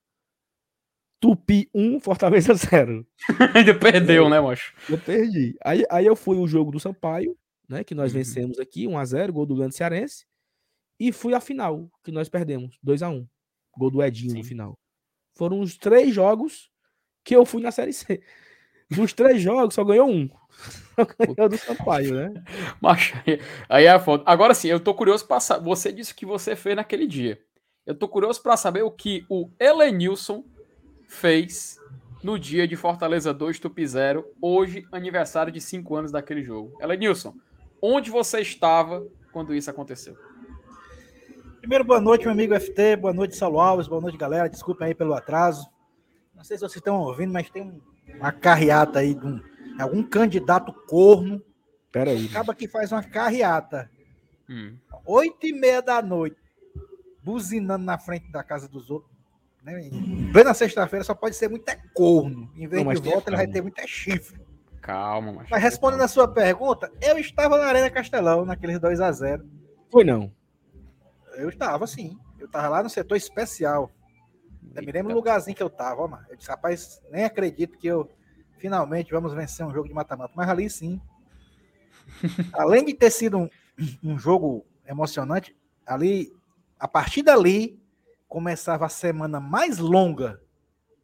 Speaker 1: Tupi 1, [laughs] Fortaleza 0. [laughs]
Speaker 2: Ainda perdeu, né, macho?
Speaker 1: Eu perdi. Aí, aí eu fui o jogo do Sampaio, né? Que nós uhum. vencemos aqui, 1x0, gol do Leandro Cearense. E fui a final, que nós perdemos, 2x1. Gol do Edinho Sim. no final. Foram os três jogos que eu fui na Série C. Dos três jogos, só ganhou um. [laughs] Só ganhou do Sampaio, né?
Speaker 2: Macho, aí é a foto. Agora sim, eu tô curioso para saber. Você disse que você fez naquele dia. Eu tô curioso para saber o que o Elenilson fez no dia de Fortaleza 2, Tupi 0, hoje, aniversário de 5 anos daquele jogo. Ela Nilson, onde você estava quando isso aconteceu?
Speaker 3: Primeiro, boa noite, meu amigo FT, boa noite, Saulo Alves, boa noite, galera. Desculpem aí pelo atraso. Não sei se vocês estão ouvindo, mas tem uma carreata aí de um, algum candidato corno.
Speaker 1: Pera aí.
Speaker 3: Acaba que faz uma carreata. Hum. Oito e meia da noite, buzinando na frente da casa dos outros né? Em plena sexta-feira só pode ser muito é corno. Em vez não, de volta, ele vai ter muito é chifre.
Speaker 2: Calma, mas.
Speaker 3: Mas respondendo a sua pergunta, eu estava na Arena Castelão, naqueles 2 a 0
Speaker 1: Foi não.
Speaker 3: Eu estava, sim. Eu estava lá no setor especial. Eu me lembro do lugarzinho que eu estava, ó, mano. Eu disse, rapaz, nem acredito que eu finalmente vamos vencer um jogo de mata-mata. Mas ali sim. [laughs] Além de ter sido um, um jogo emocionante, ali, a partir dali, começava a semana mais longa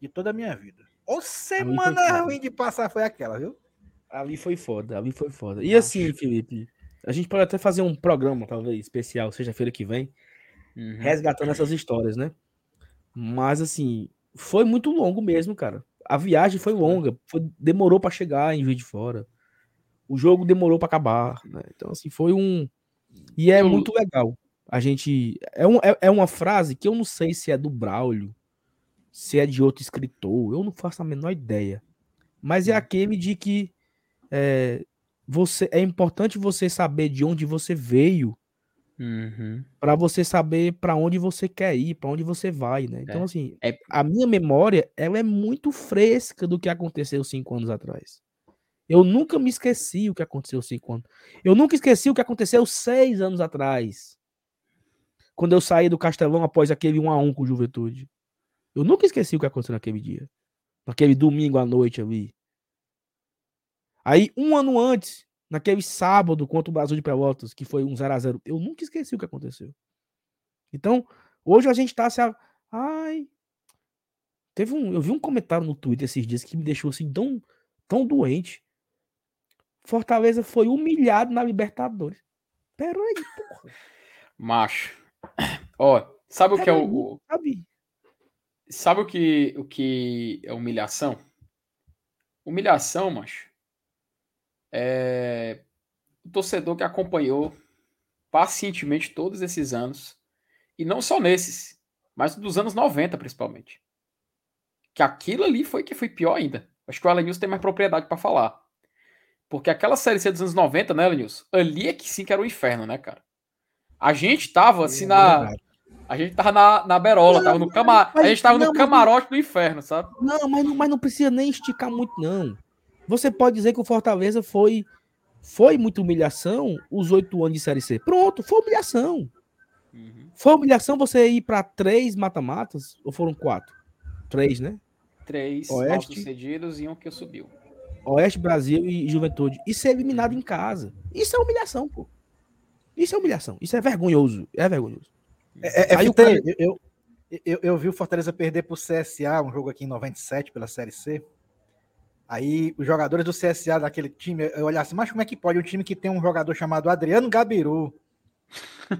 Speaker 3: de toda a minha vida. Ou semana ruim de passar foi aquela, viu?
Speaker 1: Ali foi foda, ali foi foda. E assim, Felipe, a gente pode até fazer um programa, talvez, especial, sexta-feira que vem, uhum. resgatando essas histórias, né? Mas assim, foi muito longo mesmo, cara. A viagem foi longa, foi, demorou para chegar em Juiz de Fora. O jogo demorou para acabar, né? Então assim, foi um e é muito legal a gente. É, um, é, é, uma frase que eu não sei se é do Braulio, se é de outro escritor, eu não faço a menor ideia. Mas é hum. aquele de que é, você é importante você saber de onde você veio uhum. para você saber para onde você quer ir, para onde você vai, né? Então, é. assim, é... a minha memória ela é muito fresca do que aconteceu cinco anos atrás. Eu nunca me esqueci o que aconteceu cinco anos. Eu nunca esqueci o que aconteceu seis anos atrás quando eu saí do Castelão após aquele 1 a 1 com o Juventude. Eu nunca esqueci o que aconteceu naquele dia. Naquele domingo à noite ali. Aí, um ano antes, naquele sábado contra o Brasil de Pelotas, que foi um 0x0, eu nunca esqueci o que aconteceu. Então, hoje a gente tá se. Ai. Teve um. Eu vi um comentário no Twitter esses dias que me deixou assim tão, tão doente. Fortaleza foi humilhado na Libertadores. Pera aí, porra.
Speaker 2: Macho. Ó, sabe o que é o. Sabe? Sabe o que, o que é humilhação? Humilhação, macho. É o torcedor que acompanhou pacientemente todos esses anos, e não só nesses, mas dos anos 90 principalmente. Que aquilo ali foi que foi pior ainda. Acho que o Alan tem mais propriedade para falar. Porque aquela série C dos anos 90, né, Lenilson? Ali é que sim que era o inferno, né, cara? A gente tava assim é na. A gente tava na, na berola, não, tava no cama... a gente tava não, no camarote mas... do inferno, sabe?
Speaker 1: Não mas, não, mas não precisa nem esticar muito, não. Você pode dizer que o Fortaleza foi foi muita humilhação os oito anos de Série C. Pronto, foi humilhação. Uhum. Foi humilhação você ir para três mata-matas, ou foram quatro? Três, né?
Speaker 2: Três Oeste, cedidos e um que subiu.
Speaker 1: Oeste, Brasil e Juventude. E ser eliminado em casa. Isso é humilhação, pô. Isso é humilhação. Isso é vergonhoso. É vergonhoso.
Speaker 3: É, é, Aí FT, o cara... eu, eu, eu, vi o Fortaleza perder pro CSA, um jogo aqui em 97 pela Série C. Aí os jogadores do CSA daquele time, eu olhasse, mas como é que pode um time que tem um jogador chamado Adriano Gabiru,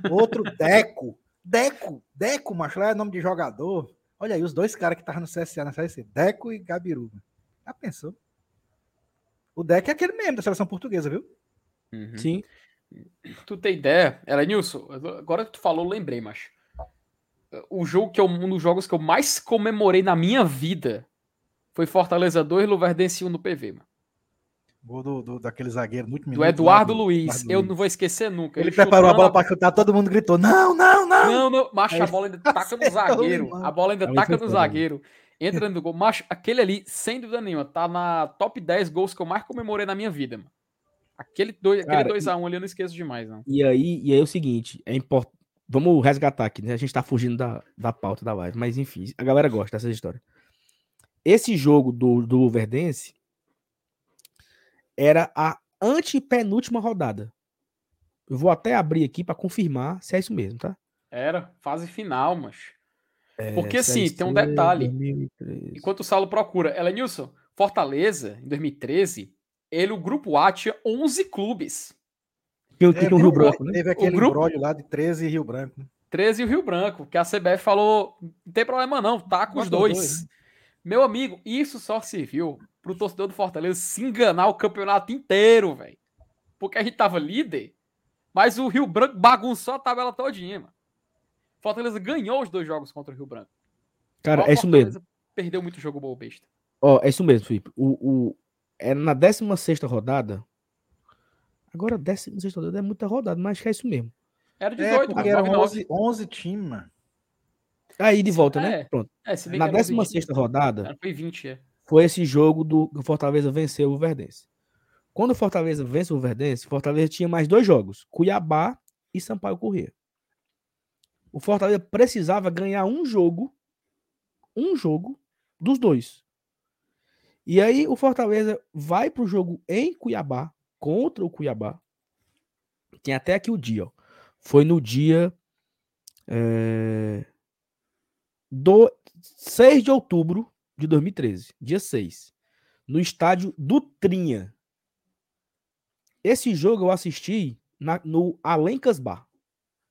Speaker 3: outro [laughs] Deco, Deco, Deco, macho, lá é nome de jogador. Olha aí, os dois caras que estavam no CSA na Série C, Deco e Gabiru. Já pensou? O Deco é aquele mesmo da seleção portuguesa, viu?
Speaker 1: Uhum. Sim.
Speaker 2: Tu tem ideia? Ela, Nilson, agora que tu falou, lembrei, mas o jogo que é um dos jogos que eu mais comemorei na minha vida foi Fortaleza 2, Luverdense 1 no PV, mano.
Speaker 3: Gol do, do, daquele zagueiro, muito
Speaker 2: Do Eduardo lá, Luiz. Eduardo eu Luiz. não vou esquecer nunca.
Speaker 3: Ele, ele preparou a bola para chutar, todo mundo gritou: não, não, não!
Speaker 2: Não, não, macho, a bola ainda [laughs] taca no zagueiro. A bola ainda taca no zagueiro. Entra no gol. Macho, aquele ali, sem dúvida nenhuma, tá na top 10 gols que eu mais comemorei na minha vida, mano. Aquele 2x1 aquele dois a um ali eu não esqueço demais, não.
Speaker 1: E aí, e aí é o seguinte, é importante. Vamos resgatar aqui, né? A gente tá fugindo da, da pauta da live, mas enfim, a galera gosta dessa história. Esse jogo do, do Verdense era a antepenúltima rodada. Eu vou até abrir aqui para confirmar se é isso mesmo, tá?
Speaker 2: Era, fase final, mas. É, Porque assim, tem um detalhe. 2013. Enquanto o Saulo procura, ela Nilson, Fortaleza, em 2013, ele, o grupo A, tinha 11 clubes.
Speaker 3: Que, é, que o Rio Branco, né? Teve aquele grupo... lá de 13 e Rio Branco.
Speaker 2: 13 e o Rio Branco, que a CBF falou: não tem problema não, tá com os dois. dois né? Meu amigo, isso só serviu pro torcedor do Fortaleza se enganar o campeonato inteiro, velho. Porque a gente tava líder, mas o Rio Branco bagunçou a tabela todinha, mano. Fortaleza ganhou os dois jogos contra o Rio Branco.
Speaker 1: Cara, é isso mesmo.
Speaker 2: Perdeu muito jogo bom besta.
Speaker 1: Ó, oh, é isso mesmo, Felipe. O, o, é na 16 rodada. Agora, 16 rodada é muita rodada, mas acho que é isso mesmo.
Speaker 3: Era 18, é, porque eram 11, 11 times, mano.
Speaker 1: Aí de volta, né? é, né? Pronto. É, Na 16 rodada,
Speaker 2: foi 20, é.
Speaker 1: Foi esse jogo do que o Fortaleza venceu o Verdense. Quando o Fortaleza vence o Verdense, o Fortaleza tinha mais dois jogos: Cuiabá e Sampaio Corrêa. O Fortaleza precisava ganhar um jogo, um jogo dos dois. E aí o Fortaleza vai para o jogo em Cuiabá contra o Cuiabá. Tem até aqui o dia, ó. Foi no dia é, do 6 de outubro de 2013, dia 6, no estádio do Trinha. Esse jogo eu assisti na, no Alencas Bar.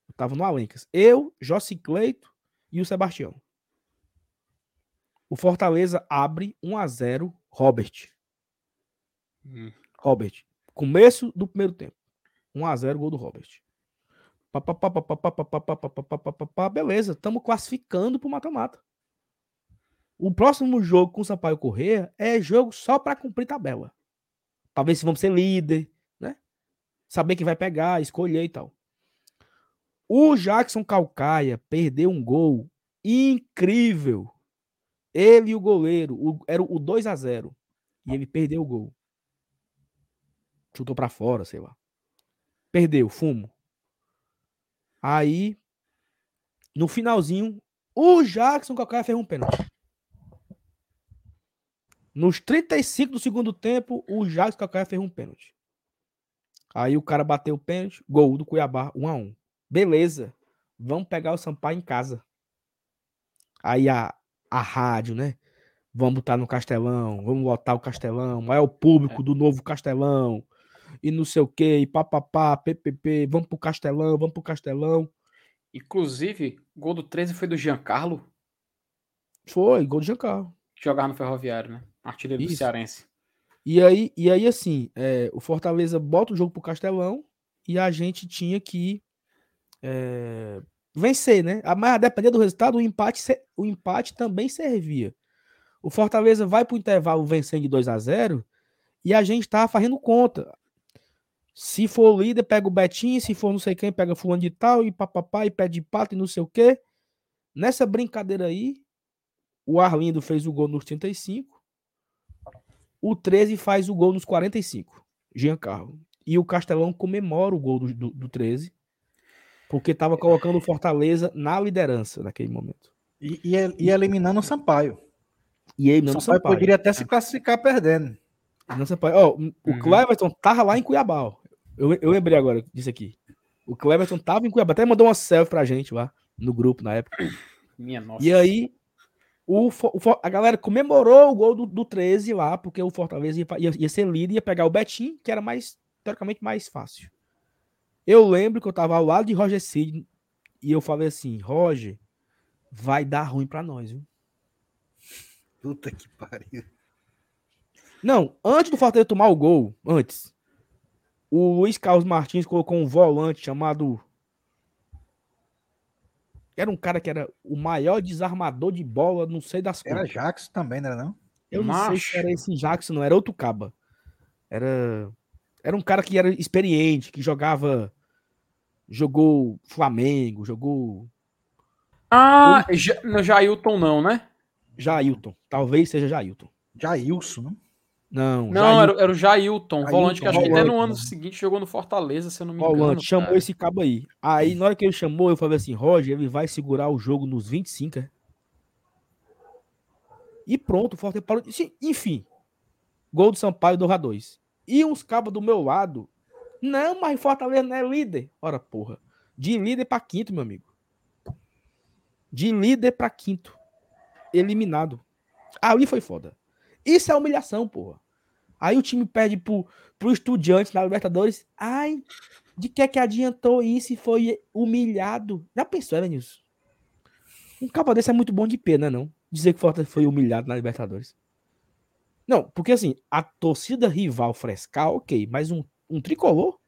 Speaker 1: Eu tava no Alencas. Eu, Jossi Cleito e o Sebastião. O Fortaleza abre 1 a 0 Robert. Hum. Robert. Começo do primeiro tempo. 1 a 0 gol do Robert. Beleza, estamos classificando para o mata-mata. O próximo jogo com o Sampaio Corrêa é jogo só para cumprir tabela. Talvez se vamos ser líder, né? Saber que vai pegar, escolher e tal. O Jackson Calcaia perdeu um gol incrível. Ele e o goleiro, o, era o 2 a 0 E ele perdeu o gol. Chutou para fora, sei lá. Perdeu, fumo. Aí, no finalzinho, o Jackson Calcaia fez um pênalti. Nos 35 do segundo tempo, o Jacques Calcaia fez um pênalti. Aí o cara bateu o pênalti, gol do Cuiabá, 1 a 1 Beleza, vamos pegar o Sampaio em casa. Aí a, a rádio, né? Vamos botar no Castelão, vamos lotar o Castelão, maior público é. do novo Castelão, e não sei o que, e papapá, ppp, vamos pro Castelão, vamos pro Castelão.
Speaker 2: Inclusive, gol do 13 foi do Giancarlo.
Speaker 1: Foi, gol do Giancarlo.
Speaker 2: Jogar no Ferroviário, né? Artilheiro Isso. do Cearense.
Speaker 1: E aí, e aí assim, é, o Fortaleza bota o jogo pro Castelão e a gente tinha que é, vencer, né? Mas a depender do resultado, o empate, o empate também servia. O Fortaleza vai pro intervalo vencendo de 2 a 0 e a gente tá fazendo conta. Se for o líder, pega o Betinho, se for não sei quem, pega fulano de tal, e papapá, e pede pato, e não sei o quê. Nessa brincadeira aí, o Arlindo fez o gol nos 35, o 13 faz o gol nos 45, Giancarlo. E o Castelão comemora o gol do, do, do 13, porque estava colocando o Fortaleza na liderança naquele momento.
Speaker 3: E, e, e eliminando o Sampaio.
Speaker 1: E eliminando o Sampaio. Sampaio
Speaker 3: poderia até se classificar perdendo.
Speaker 1: Não, Sampaio. Oh, o uhum. Cleverton tava lá em Cuiabá. Ó. Eu, eu lembrei agora disso aqui. O Cleverton tava em Cuiabá, até mandou uma selfie pra gente lá no grupo na época. [coughs] Minha nossa. E aí, o, o, a galera comemorou o gol do, do 13 lá, porque o Fortaleza ia, ia, ia ser líder, ia pegar o Betim, que era mais, teoricamente, mais fácil. Eu lembro que eu tava ao lado de Roger Cid e eu falei assim: Roger, vai dar ruim pra nós, viu?
Speaker 3: Puta que pariu.
Speaker 1: Não, antes do Fortaleza tomar o gol, antes, o Luiz Carlos Martins colocou um volante chamado. Era um cara que era o maior desarmador de bola, não sei das
Speaker 3: coisas. Era Jackson também, não era não?
Speaker 1: Eu não sei se era esse Jackson, não, era outro caba. Era era um cara que era experiente, que jogava jogou Flamengo, jogou
Speaker 2: Ah, Ele... no Jailton não, né?
Speaker 1: Jailton, talvez seja Jailton.
Speaker 3: Jailson, não?
Speaker 1: Não,
Speaker 2: não era, era o Jailton, Jailton volante que acho que até no ano seguinte jogou no Fortaleza, se eu não me engano. Volante,
Speaker 1: chamou esse cabo aí. Aí, na hora que ele chamou, eu falei assim: Roger, ele vai segurar o jogo nos 25, é? E pronto, o Fortaleza parou. Enfim, gol do Sampaio do 2. E uns cabos do meu lado. Não, mas Fortaleza não é líder. Ora, porra. De líder para quinto, meu amigo. De líder para quinto. Eliminado. Ali foi foda. Isso é humilhação, porra. Aí o time perde pro, pro Estudiantes na Libertadores. Ai, de que é que adiantou isso e foi humilhado? Já pensou, Elenilson? Um capa desse é muito bom de pena, não? Dizer que Fortaleza foi humilhado na Libertadores. Não, porque assim, a torcida rival frescal, ok, mas um, um tricolor?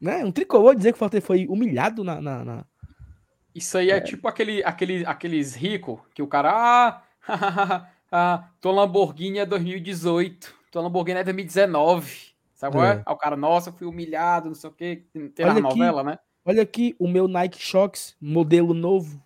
Speaker 1: Né? Um tricolor dizer que o Fortaleza foi humilhado na. na, na...
Speaker 2: Isso aí é, é, tipo aquele, aquele, aqueles ricos que o cara. Ah, [laughs] Ah, tua Lamborghini é 2018. Tua Lamborghini é 2019. Sabe qual é? é? Aí o cara, nossa, fui humilhado, não sei o quê. Tem na novela, né?
Speaker 1: Olha aqui o meu Nike Shox, modelo novo.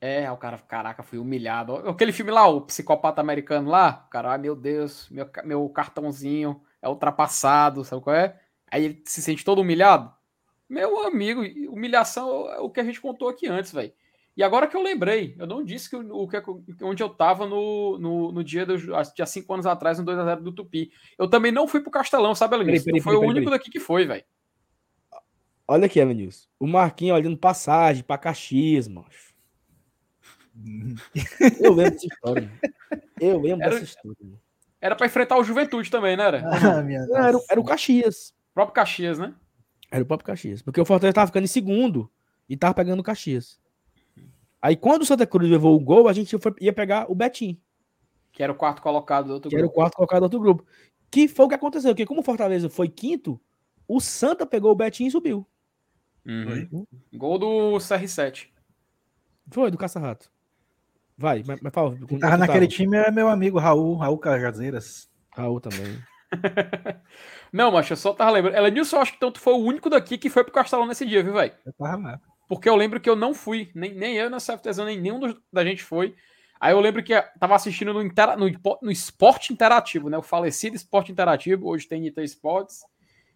Speaker 2: É, o cara, caraca, fui humilhado. Aquele filme lá, o psicopata americano lá, cara, ai meu Deus, meu, meu cartãozinho é ultrapassado, sabe qual é? Aí ele se sente todo humilhado. Meu amigo, humilhação é o que a gente contou aqui antes, velho. E agora que eu lembrei, eu não disse que o, que, onde eu tava no, no, no dia do, há cinco anos atrás, no 2x0 do Tupi. Eu também não fui pro Castelão, sabe, Elenilson? Foi peraí, o peraí, único daqui que foi, velho.
Speaker 1: Olha aqui, Elenilson. O Marquinhos olhando passagem pra Caxias, mano. Eu lembro dessa história. Eu lembro era, dessa história.
Speaker 2: Era pra enfrentar o Juventude também, né? Era,
Speaker 1: ah, era, era o Caxias.
Speaker 2: O próprio Caxias, né?
Speaker 1: Era o próprio Caxias. Porque o Fortaleza tava ficando em segundo e tava pegando o Caxias. Aí quando o Santa Cruz levou o gol, a gente foi, ia pegar o Betim.
Speaker 2: Que era o quarto colocado do outro
Speaker 1: que grupo. era o quarto colocado do outro grupo. Que foi o que aconteceu, porque como o Fortaleza foi quinto, o Santa pegou o Betim e subiu.
Speaker 2: Uhum. Gol do CR7.
Speaker 1: Foi, do Caça-Rato. Vai, mas, mas fala.
Speaker 3: Quem tava naquele tava? time era meu amigo Raul, Raul Cajazeiras.
Speaker 1: Raul também. [laughs]
Speaker 2: Não, mas eu só tava lembrando. Ela Nilson, acho que tanto foi o único daqui que foi pro Castelão nesse dia, viu, velho? Eu tava lá. Porque eu lembro que eu não fui, nem, nem eu na CFTZ, nem nenhum dos, da gente foi. Aí eu lembro que tava assistindo no, no, no Esporte Interativo, né? O falecido Esporte Interativo, hoje tem IT Sports.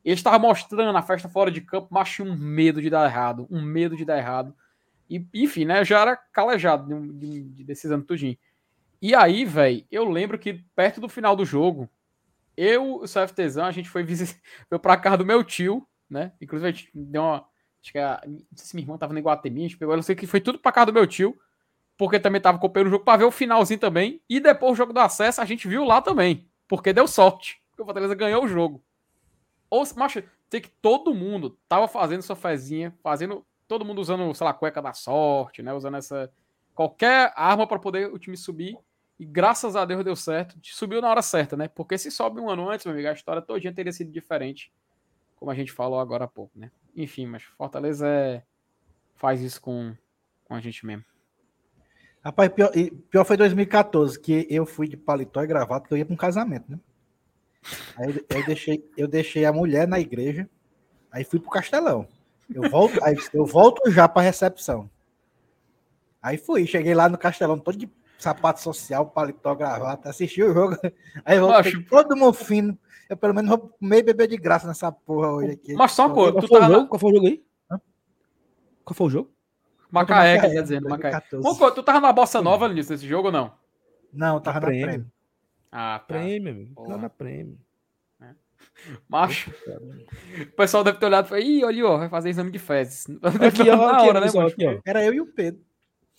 Speaker 2: E eles estavam mostrando a festa fora de campo, mas tinha um medo de dar errado, um medo de dar errado. E, enfim, né? Já era calejado de, de, de decisão tudinho. E aí, velho, eu lembro que perto do final do jogo, eu e o CFTzão, a gente foi, [laughs] foi pra casa do meu tio, né? Inclusive, a gente deu uma. Acho que a, não sei se minha irmã tava no Iguatemi, a gente pegou, eu não sei que foi tudo pra casa do meu tio, porque também tava acompanhando o jogo pra ver o finalzinho também. E depois o jogo do acesso a gente viu lá também, porque deu sorte, porque o Fortaleza ganhou o jogo. Ou, macho, tem que todo mundo tava fazendo sua fezinha, fazendo. Todo mundo usando, sei lá, cueca da sorte, né? Usando essa. Qualquer arma para poder o time subir. E graças a Deus deu certo. Subiu na hora certa, né? Porque se sobe um ano antes, meu amigo, a história todinha teria sido diferente. Como a gente falou agora há pouco, né? Enfim, mas Fortaleza é... faz isso com, com a gente mesmo.
Speaker 3: Rapaz, pior, pior foi 2014, que eu fui de paletó e gravata, que eu ia para um casamento, né? Aí eu deixei, eu deixei a mulher na igreja, aí fui pro castelão. Eu volto, aí eu volto já para recepção. Aí fui, cheguei lá no castelão todo de sapato social, paletó, gravata, assisti o jogo. Aí eu Acho... todo mundo fino. Eu pelo menos vou meio beber de graça nessa porra hoje aqui.
Speaker 2: Mas só uma
Speaker 1: coisa,
Speaker 2: tu
Speaker 1: tá? Qual foi o jogo aí? Hã? Qual foi o jogo?
Speaker 2: Macaé, Macaé quer dizer, Macaé. tu tava na Bossa Nova nisso, nesse jogo ou não?
Speaker 3: Não, tava na, na Prêmio.
Speaker 2: Ah, tá.
Speaker 1: Prêmio, amigo. Não na Prêmio. É.
Speaker 2: Macho. O pessoal deve ter olhado e falado, ih, olha, ó, vai fazer exame de fezes. [laughs]
Speaker 1: Aqui, ó, aqui, hora, né, aqui, ó.
Speaker 3: Era eu e o Pedro.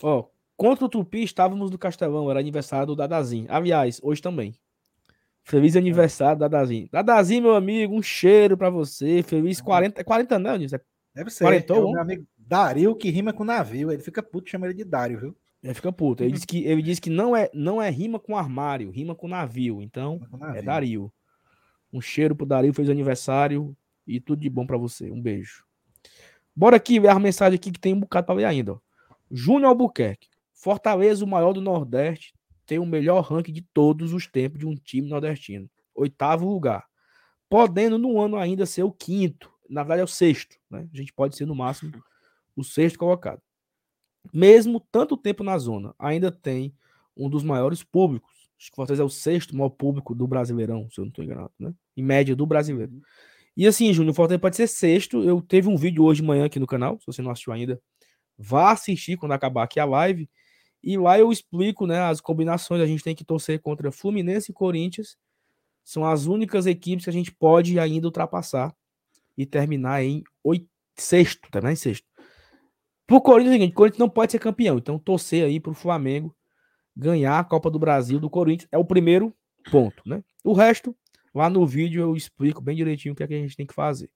Speaker 1: Ó, Contra o Tupi estávamos no Castelão, era aniversário do Dadazinho. Aliás, hoje também. Feliz aniversário, Dadazinho. Dadazinho, meu amigo, um cheiro para você. Feliz 40, 40 anos, Nilson.
Speaker 3: Deve ser. 40, é o meu amigo Dario que rima com navio. Ele fica puto, chama ele de Dário, viu?
Speaker 1: Ele fica puto. Ele disse que, ele disse que não, é, não é rima com armário, rima com navio. Então, com navio. é Dario. Um cheiro pro Dario, fez aniversário e tudo de bom para você. Um beijo. Bora aqui ver a mensagem aqui que tem um bocado para ler ainda. Júnior Albuquerque. Fortaleza, o maior do Nordeste, tem o melhor ranking de todos os tempos de um time nordestino. Oitavo lugar. Podendo no ano ainda ser o quinto. Na verdade, é o sexto. Né? A gente pode ser no máximo o sexto colocado. Mesmo tanto tempo na zona, ainda tem um dos maiores públicos. Acho que Fortaleza é o sexto maior público do Brasileirão, se eu não estou enganado, né? Em média do brasileiro. Uhum. E assim, Júnior, Fortaleza pode ser sexto. Eu teve um vídeo hoje de manhã aqui no canal, se você não assistiu ainda, vá assistir quando acabar aqui a live e lá eu explico né, as combinações. A gente tem que torcer contra Fluminense e Corinthians. São as únicas equipes que a gente pode ainda ultrapassar e terminar em oito, sexto. Terminar em sexto. Pro Corinthians é o seguinte: o Corinthians não pode ser campeão. Então, torcer aí pro Flamengo ganhar a Copa do Brasil do Corinthians. É o primeiro ponto, né? O resto, lá no vídeo eu explico bem direitinho o que, é que a gente tem que fazer.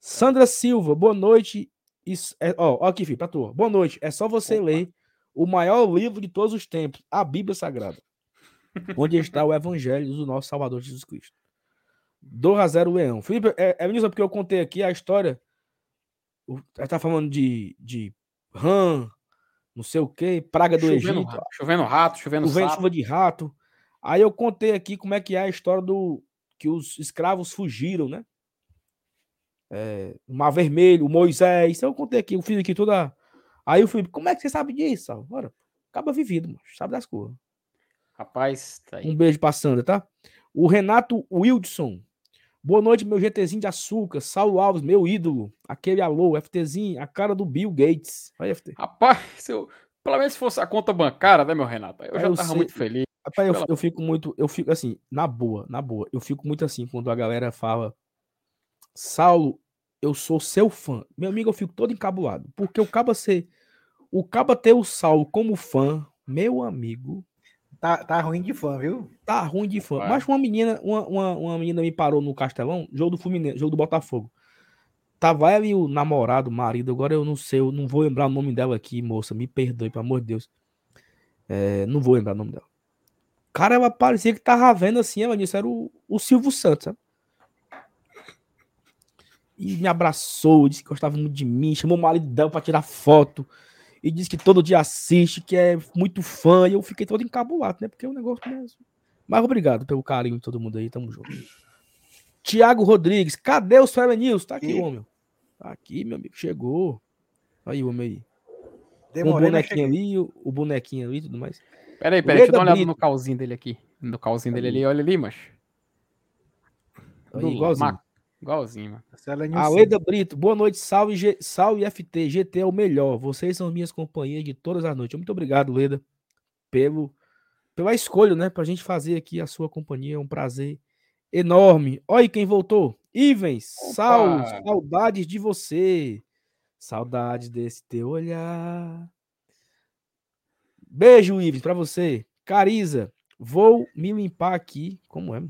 Speaker 1: Sandra Silva, boa noite. Isso é, ó, aqui, filho, pra tu. Boa noite. É só você Opa. ler o maior livro de todos os tempos, a Bíblia Sagrada, [laughs] onde está o Evangelho do nosso Salvador Jesus Cristo. 2 a 0 Leão. Felipe, é, é porque eu contei aqui a história. Ela tá falando de, de rã, não sei o que, praga do chovendo, Egito.
Speaker 2: Chovendo rato, chovendo, chovendo
Speaker 1: chuva de rato. Aí eu contei aqui como é que é a história do que os escravos fugiram, né? É, o Mar Vermelho, o Moisés. Eu contei aqui, eu fiz aqui toda Aí o Felipe, como é que você sabe disso? Ora, acaba vivido, mano, sabe das coisas.
Speaker 2: Rapaz, tá aí.
Speaker 1: Um beijo pra Sandra, tá? O Renato Wildson. Boa noite, meu GTzinho de açúcar. Saulo Alves, meu ídolo. Aquele alô, FTzinho, a cara do Bill Gates.
Speaker 2: Vai, FT. Rapaz, eu, pelo menos se fosse a conta bancária, né, meu Renato? Eu já eu tava sei. muito feliz.
Speaker 1: Rapaz, eu, eu, fico muito, eu fico assim, na boa, na boa. Eu fico muito assim quando a galera fala, Saulo, eu sou seu fã. Meu amigo, eu fico todo encabulado. Porque o Caba ser. O Caba ter o Saulo como fã, meu amigo.
Speaker 3: Tá, tá ruim de fã, viu?
Speaker 1: Tá ruim de fã. Vai. Mas uma menina, uma, uma, uma, menina me parou no Castelão, jogo do Fluminense, jogo do Botafogo. Tava ela e o namorado, o marido, agora eu não sei, eu não vou lembrar o nome dela aqui, moça. Me perdoe, pelo amor de Deus. É, não vou lembrar o nome dela. Cara, ela parecia que tava vendo assim, ela disse, era o, o Silvio Santos, sabe? e me abraçou, disse que gostava muito de mim, chamou o maridão para tirar foto e disse que todo dia assiste, que é muito fã, e eu fiquei todo encabulado, né? Porque é um negócio mesmo. Mas obrigado pelo carinho de todo mundo aí, tamo junto. Tiago Rodrigues, cadê o Fera News? Tá aqui, e? homem. Tá aqui, meu amigo, chegou. Aí, o homem aí. Demorei, o bonequinho ali, o, o, bonequinho ali e tudo mais.
Speaker 2: Peraí, peraí, deixa eu dar uma olhada no calzinho dele aqui. No calzinho dele ali, olha ali, macho.
Speaker 1: Aí, igualzinho.
Speaker 2: Igualzinho, mano.
Speaker 1: Aleda Brito, boa noite, salve, G, salve FT, GT é o melhor. Vocês são minhas companhias de todas as noites. Muito obrigado, Leda, pelo pela escolha, né? Pra gente fazer aqui a sua companhia. É um prazer enorme. Olha quem voltou. Ivens, sal, saudades de você. Saudades desse teu olhar. Beijo, Ivens, pra você. Cariza, vou me limpar aqui. Como é?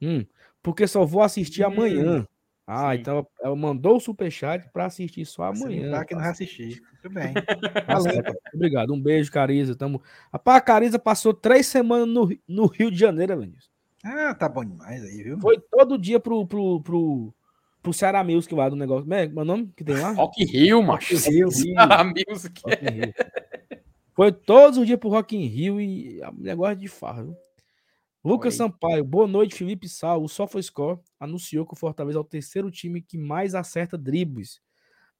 Speaker 1: Hum, porque só vou assistir hum. amanhã. Ah, Sim. então ela mandou o superchat para assistir só amanhã.
Speaker 3: Tá que não vai assistir. Muito bem. [laughs]
Speaker 1: Valeu. Obrigado. Um beijo, Cariza. Tamo... Rapaz, a Cariza passou três semanas no, no Rio de Janeiro, Vinícius.
Speaker 3: Ah, tá bom demais aí, viu?
Speaker 1: Foi todo dia pro, pro, pro, pro Ceará Music lá do negócio. Como é, é o nome que tem lá?
Speaker 2: Rock Rio, macho. Rock Rio. Ceará Music.
Speaker 1: Rock Rio. Foi todos os dias pro Rock in Rio e negócio de farra, viu? Lucas Sampaio, boa noite, Felipe Sal. O SofaScore anunciou que o Fortaleza é o terceiro time que mais acerta dribles.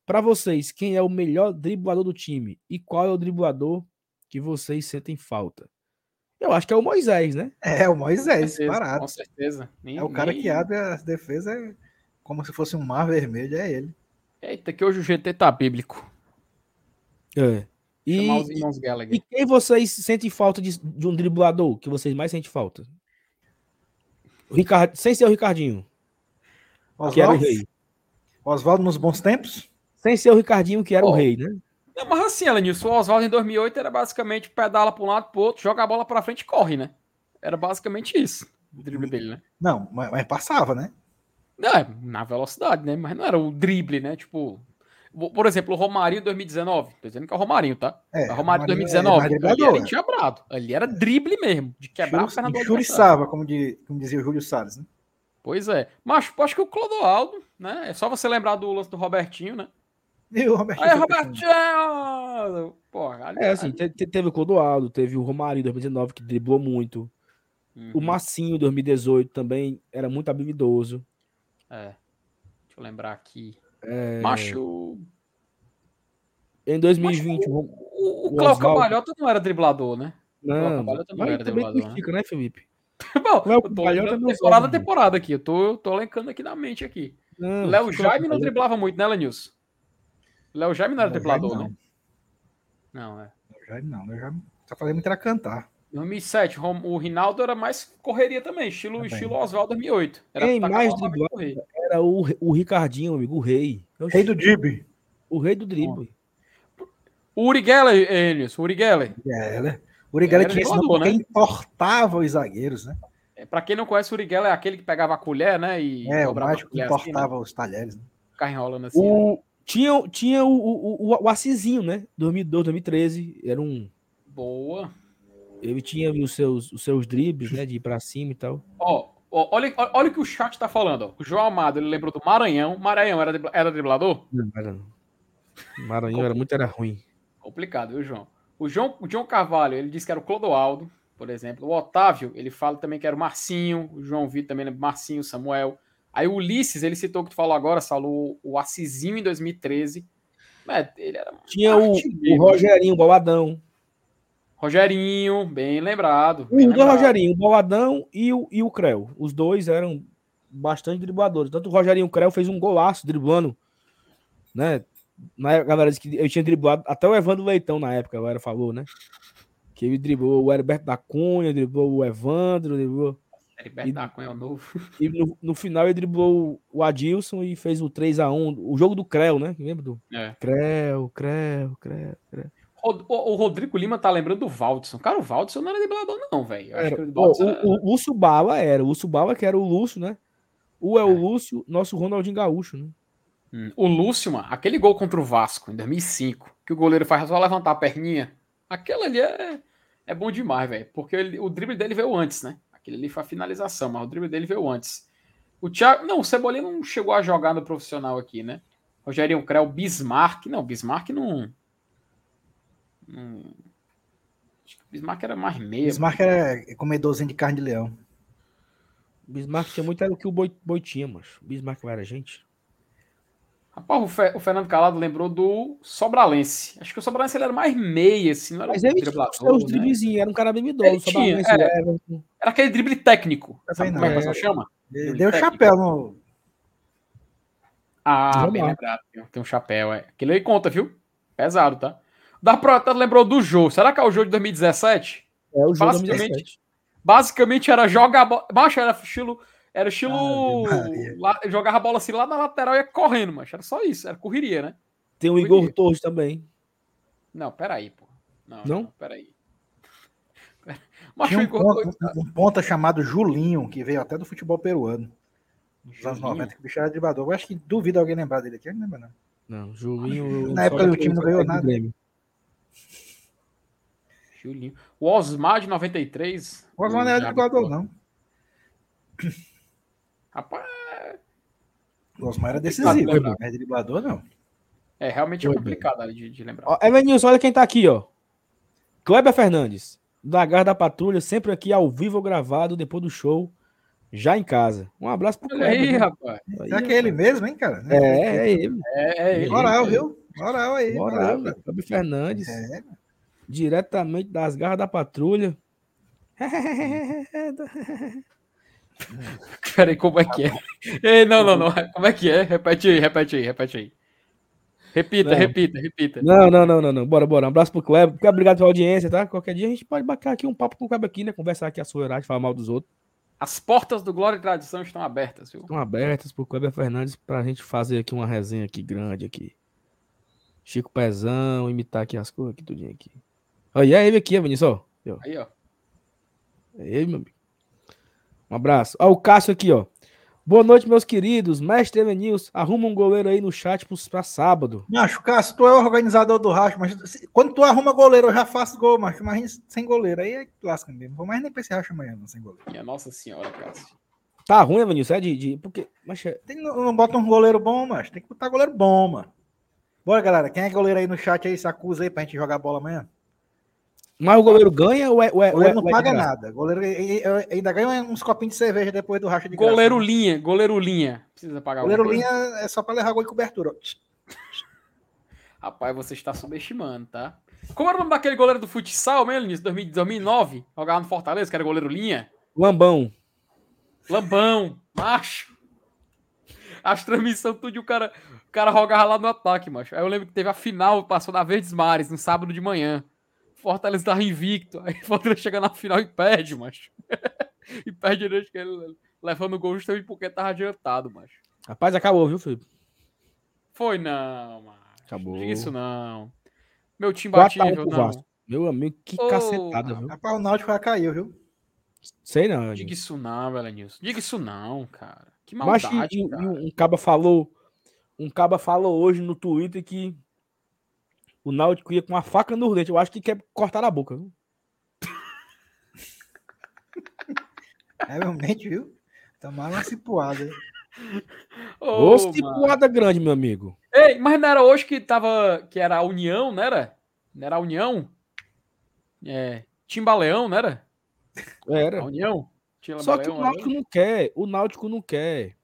Speaker 1: Para vocês, quem é o melhor driblador do time e qual é o driblador que vocês sentem falta? Eu acho que é o Moisés, né?
Speaker 3: É, o Moisés,
Speaker 2: com
Speaker 3: parado.
Speaker 2: Com certeza.
Speaker 3: Nem, é o cara nem... que abre as defesas como se fosse um mar vermelho, é ele.
Speaker 2: Eita, que hoje o GT tá bíblico.
Speaker 1: É. E, e quem vocês sentem falta de, de, um driblador? Que vocês mais sentem falta? O Ricard, sem ser o Ricardinho.
Speaker 3: Oswaldo, que era o rei. Oswaldo nos bons tempos?
Speaker 1: Sem ser o Ricardinho, que era oh. o rei, né?
Speaker 2: Não, mas assim, Elenilson, o Oswaldo em 2008 era basicamente pedala para um lado para o outro, joga a bola para frente e corre, né? Era basicamente isso, o drible dele, né?
Speaker 3: Não, mas, mas passava, né?
Speaker 2: Não, é, na velocidade, né? Mas não era o drible, né? Tipo, por exemplo, o Romarinho 2019. Tô dizendo que é o Romarinho, tá? É, o Romarinho 2019. É ali era enxabrado. Ali era drible mesmo, de quebrar o
Speaker 3: Fernando Churiçava, como, de, como dizia o Júlio Salles, né?
Speaker 2: Pois é. Mas acho que o Clodoaldo, né? É só você lembrar do lance do Robertinho, né?
Speaker 3: E o Robertinho.
Speaker 2: Aí, Robertinho! Porra,
Speaker 1: ali, é assim, ali. teve o Clodoaldo, teve o Romarinho 2019, que driblou muito. Uhum. O Massinho 2018 também era muito habilidoso.
Speaker 2: É. Deixa eu lembrar aqui.
Speaker 1: É...
Speaker 2: Macho.
Speaker 1: Em 2020.
Speaker 2: Macho, o, o, o Cláudio Cabalhota não era driblador, né?
Speaker 1: Não, não era driblador. Critica, né? né, Felipe? [laughs]
Speaker 2: Bom, eu tô temporada a temporada aqui. Eu tô, eu tô elencando aqui na mente aqui. Léo Jaime não driblava muito, né, Lenilson? Léo Jaime não era Léo driblador, não. né? Não, é.
Speaker 3: Léo Jaime não. Léo Jaime só fazia muito era cantar.
Speaker 2: 2007, o Rinaldo era mais correria também, estilo, estilo Oswaldo 2008.
Speaker 1: Era Quem mais driblava era o, o Ricardinho, amigo, o rei.
Speaker 3: O rei do drible.
Speaker 1: O rei do drible.
Speaker 2: O Uri Geller, Enes, o Uri Geller.
Speaker 3: Geller. O Uri Geller tinha esse né? importava os zagueiros, né?
Speaker 2: É, pra quem não conhece, o Uri Geller é aquele que pegava a colher, né? E
Speaker 3: é, o mágico que importava assim, né? os talheres, né?
Speaker 2: Ficar enrolando assim.
Speaker 1: O... Né? Tinha, tinha o, o, o, o Assisinho, né? 2012, 2013. Era um...
Speaker 2: Boa.
Speaker 1: Ele tinha os seus, os seus dribles, [laughs] né? De ir pra cima e tal.
Speaker 2: Ó, ó olha, olha o que o chat tá falando. Ó. O João Amado, ele lembrou do Maranhão. Maranhão era, era driblador?
Speaker 1: Não, era não. Maranhão era muito era ruim.
Speaker 2: Complicado, viu, João? O João, o João Carvalho, ele disse que era o Clodoaldo, por exemplo. O Otávio, ele fala também que era o Marcinho. O João Vitor também lembra Marcinho, Samuel. Aí o Ulisses, ele citou que tu falou agora, falou o Assisinho em 2013. É, ele era
Speaker 1: Tinha o, o Rogerinho, o Boladão.
Speaker 2: Rogerinho, bem lembrado.
Speaker 1: Bem o lembrado. Rogerinho, o Boladão e o, e o Creu. Os dois eram bastante dribladores. Tanto o Rogerinho o Creu fez um golaço driblando, né? Na galera disse que eu tinha driblado até o Evandro Leitão na época, a galera falou, né? Que ele driblou o Herberto da Cunha, driblou o Evandro, driblou.
Speaker 2: Heriberto da Cunha é o novo.
Speaker 1: E no, no, final ele driblou o Adilson e fez o 3x1, o jogo do Creu, né? Lembra do?
Speaker 2: É.
Speaker 1: Creu, Creu, Creu, Creu.
Speaker 2: O, o, Rodrigo Lima tá lembrando do Valdson. Cara, o Valdson não era driblador, não, velho.
Speaker 1: O, era... o, Lúcio Bala era. O Lúcio Bala, que era o Lúcio, né? O é o é. Lúcio, nosso Ronaldinho Gaúcho, né?
Speaker 2: Hum. O Lúcio, mano, aquele gol contra o Vasco em 2005, que o goleiro faz só levantar a perninha, aquele ali é, é bom demais, velho. Porque ele, o drible dele veio antes, né? Aquele ali foi a finalização, mas o drible dele veio antes. O Thiago. Não, o Cebolinha não chegou a jogar no profissional aqui, né? Rogério Creu, Bismarck. Não, Bismarck não. Não... Acho que o Bismarck era mais meio.
Speaker 3: Bismarck era comedorzinho de carne de leão.
Speaker 1: Bismarck tinha muito era o que o Boi, Boi tinha, mas Bismarck era gente.
Speaker 2: Rapaz, o, Fe, o, Fernando Calado lembrou do Sobralense. Acho que o Sobralense ele era mais meia, assim, não era
Speaker 1: Mas ele tinha os driblezinhos, era um cara bem idoso.
Speaker 2: Tinha, era, era, aquele drible técnico. Sabe como é que o pessoal chama?
Speaker 3: Ele deu técnico. chapéu no.
Speaker 2: Ah, bem lembrado. Tem um chapéu, é. Aquele aí conta, viu? Pesado, tá? Da Prota lembrou do jogo. Será que é o jogo de 2017? É, o jogo basicamente, basicamente era jogar a bola. Macho, era estilo. Era estilo. lá, jogava a bola assim lá na lateral e ia correndo, mas era só isso, era correria, né?
Speaker 1: Tem o Igor Torres também.
Speaker 2: Não, peraí, pô. Não,
Speaker 1: não? não
Speaker 2: peraí. [laughs]
Speaker 3: Mas um, ponta, um ponta chamado Julinho, que veio até do futebol peruano. Nos anos 90, que o bicho era driblador. Eu acho que duvido alguém lembrar dele aqui. Eu não lembro, não.
Speaker 1: Não, Julinho.
Speaker 3: Na época do time não ganhou nada.
Speaker 2: Julinho. O Osmar de 93.
Speaker 3: O Osmar não era driblador, não.
Speaker 2: Rapaz.
Speaker 3: O Osmar era decisivo, não é driblador, não.
Speaker 2: É, realmente é complicado de, de lembrar.
Speaker 1: Ó, Evanilson, olha quem tá aqui, ó. Kleber Fernandes, da Garra da Patrulha, sempre aqui ao vivo gravado, depois do show, já em casa. Um abraço pro
Speaker 2: Kleber. aí, rapaz.
Speaker 3: Será que é ele mesmo, hein, cara?
Speaker 1: É, é ele.
Speaker 2: É, é ele.
Speaker 3: Moral, viu? Moral aí.
Speaker 1: Moral, moral. Kleber Fernandes. É. Diretamente das Garras da Patrulha. [laughs]
Speaker 2: Peraí, como é que é? Ei, não, não, não. Como é que é? Repete aí, repete aí, repete aí. Repita, não. repita, repita.
Speaker 1: Não, não, não, não, não. Bora, bora. Um abraço pro Kleber. Obrigado pela audiência, tá? Qualquer dia a gente pode bater aqui um papo com o Kleber aqui, né? Conversar aqui a sua horário, falar mal dos outros.
Speaker 2: As portas do Glória e Tradição estão abertas, viu?
Speaker 1: Estão abertas pro Kleber Fernandes pra gente fazer aqui uma resenha aqui grande aqui. Chico Pezão, imitar aqui as coisas aqui, tudinho aqui. Olha, é ele aqui, Vinícius,
Speaker 2: ó. Aí, ó.
Speaker 1: É ele, meu amigo. Um abraço. Ó, o Cássio aqui, ó. Boa noite, meus queridos. Mestre Elenils, arruma um goleiro aí no chat pra sábado.
Speaker 3: Macho, Cássio, tu é o organizador do racho, mas quando tu arruma goleiro, eu já faço gol, macho. Mas sem goleiro, aí é lasca mesmo. Vou mais nem pra esse racho amanhã, não, sem goleiro.
Speaker 2: Minha nossa senhora, Cássio.
Speaker 1: Tá ruim, Evanilson? É de. de porque,
Speaker 3: mas... É- tem, não, não bota um goleiro bom, macho. Tem que botar goleiro bom, mano. Bora, galera. Quem é goleiro aí no chat aí? Se acusa aí pra gente jogar bola amanhã.
Speaker 1: Mas o goleiro ganha ou é. Ou é,
Speaker 3: o goleiro
Speaker 1: não
Speaker 3: é paga nada. O goleiro ainda ganha uns copinhos de cerveja depois do racha de
Speaker 2: graça. Goleiro linha, goleiro linha. Precisa pagar
Speaker 3: Goleiro linha é só para levar gol e cobertura. [laughs]
Speaker 2: Rapaz, você está subestimando, tá? Como era o nome daquele goleiro do futsal mesmo, início 2009? Jogava no Fortaleza, que era goleiro linha?
Speaker 1: Lambão.
Speaker 2: Lambão, macho. As transmissões, tudo e o cara, o cara jogava lá no ataque, macho. Aí eu lembro que teve a final, passou na Verdes Mares, no sábado de manhã. Fortaleza tava invicto. Aí [laughs] Fortaleza chega na final e perde, macho. [laughs] e perde acho que ele levando o gol justamente porque tava adiantado, macho.
Speaker 1: Rapaz, acabou, viu, Felipe?
Speaker 2: Foi não, macho.
Speaker 1: Acabou.
Speaker 2: Diga isso não. Meu time batível, não.
Speaker 1: Meu amigo, que oh, cacetada, viu?
Speaker 3: Rapaz, o Náutico já caiu, viu?
Speaker 1: Sei não.
Speaker 2: Diga isso não, Belenilson. Diga isso não, cara. Que maldade, Mas,
Speaker 1: cara. um caba falou, um caba falou hoje no Twitter que o Náutico ia com uma faca no dente. Eu acho que quer cortar a boca. Viu?
Speaker 3: É realmente, viu? Tomar uma cipuada.
Speaker 1: Ô, oh, cipuada grande, meu amigo.
Speaker 2: Ei, mas não era hoje que tava. Que era a União, não era? Não era a União? É. Timbaleão, não era?
Speaker 1: Era.
Speaker 2: A União?
Speaker 1: Só que o Náutico não quer. O Náutico não quer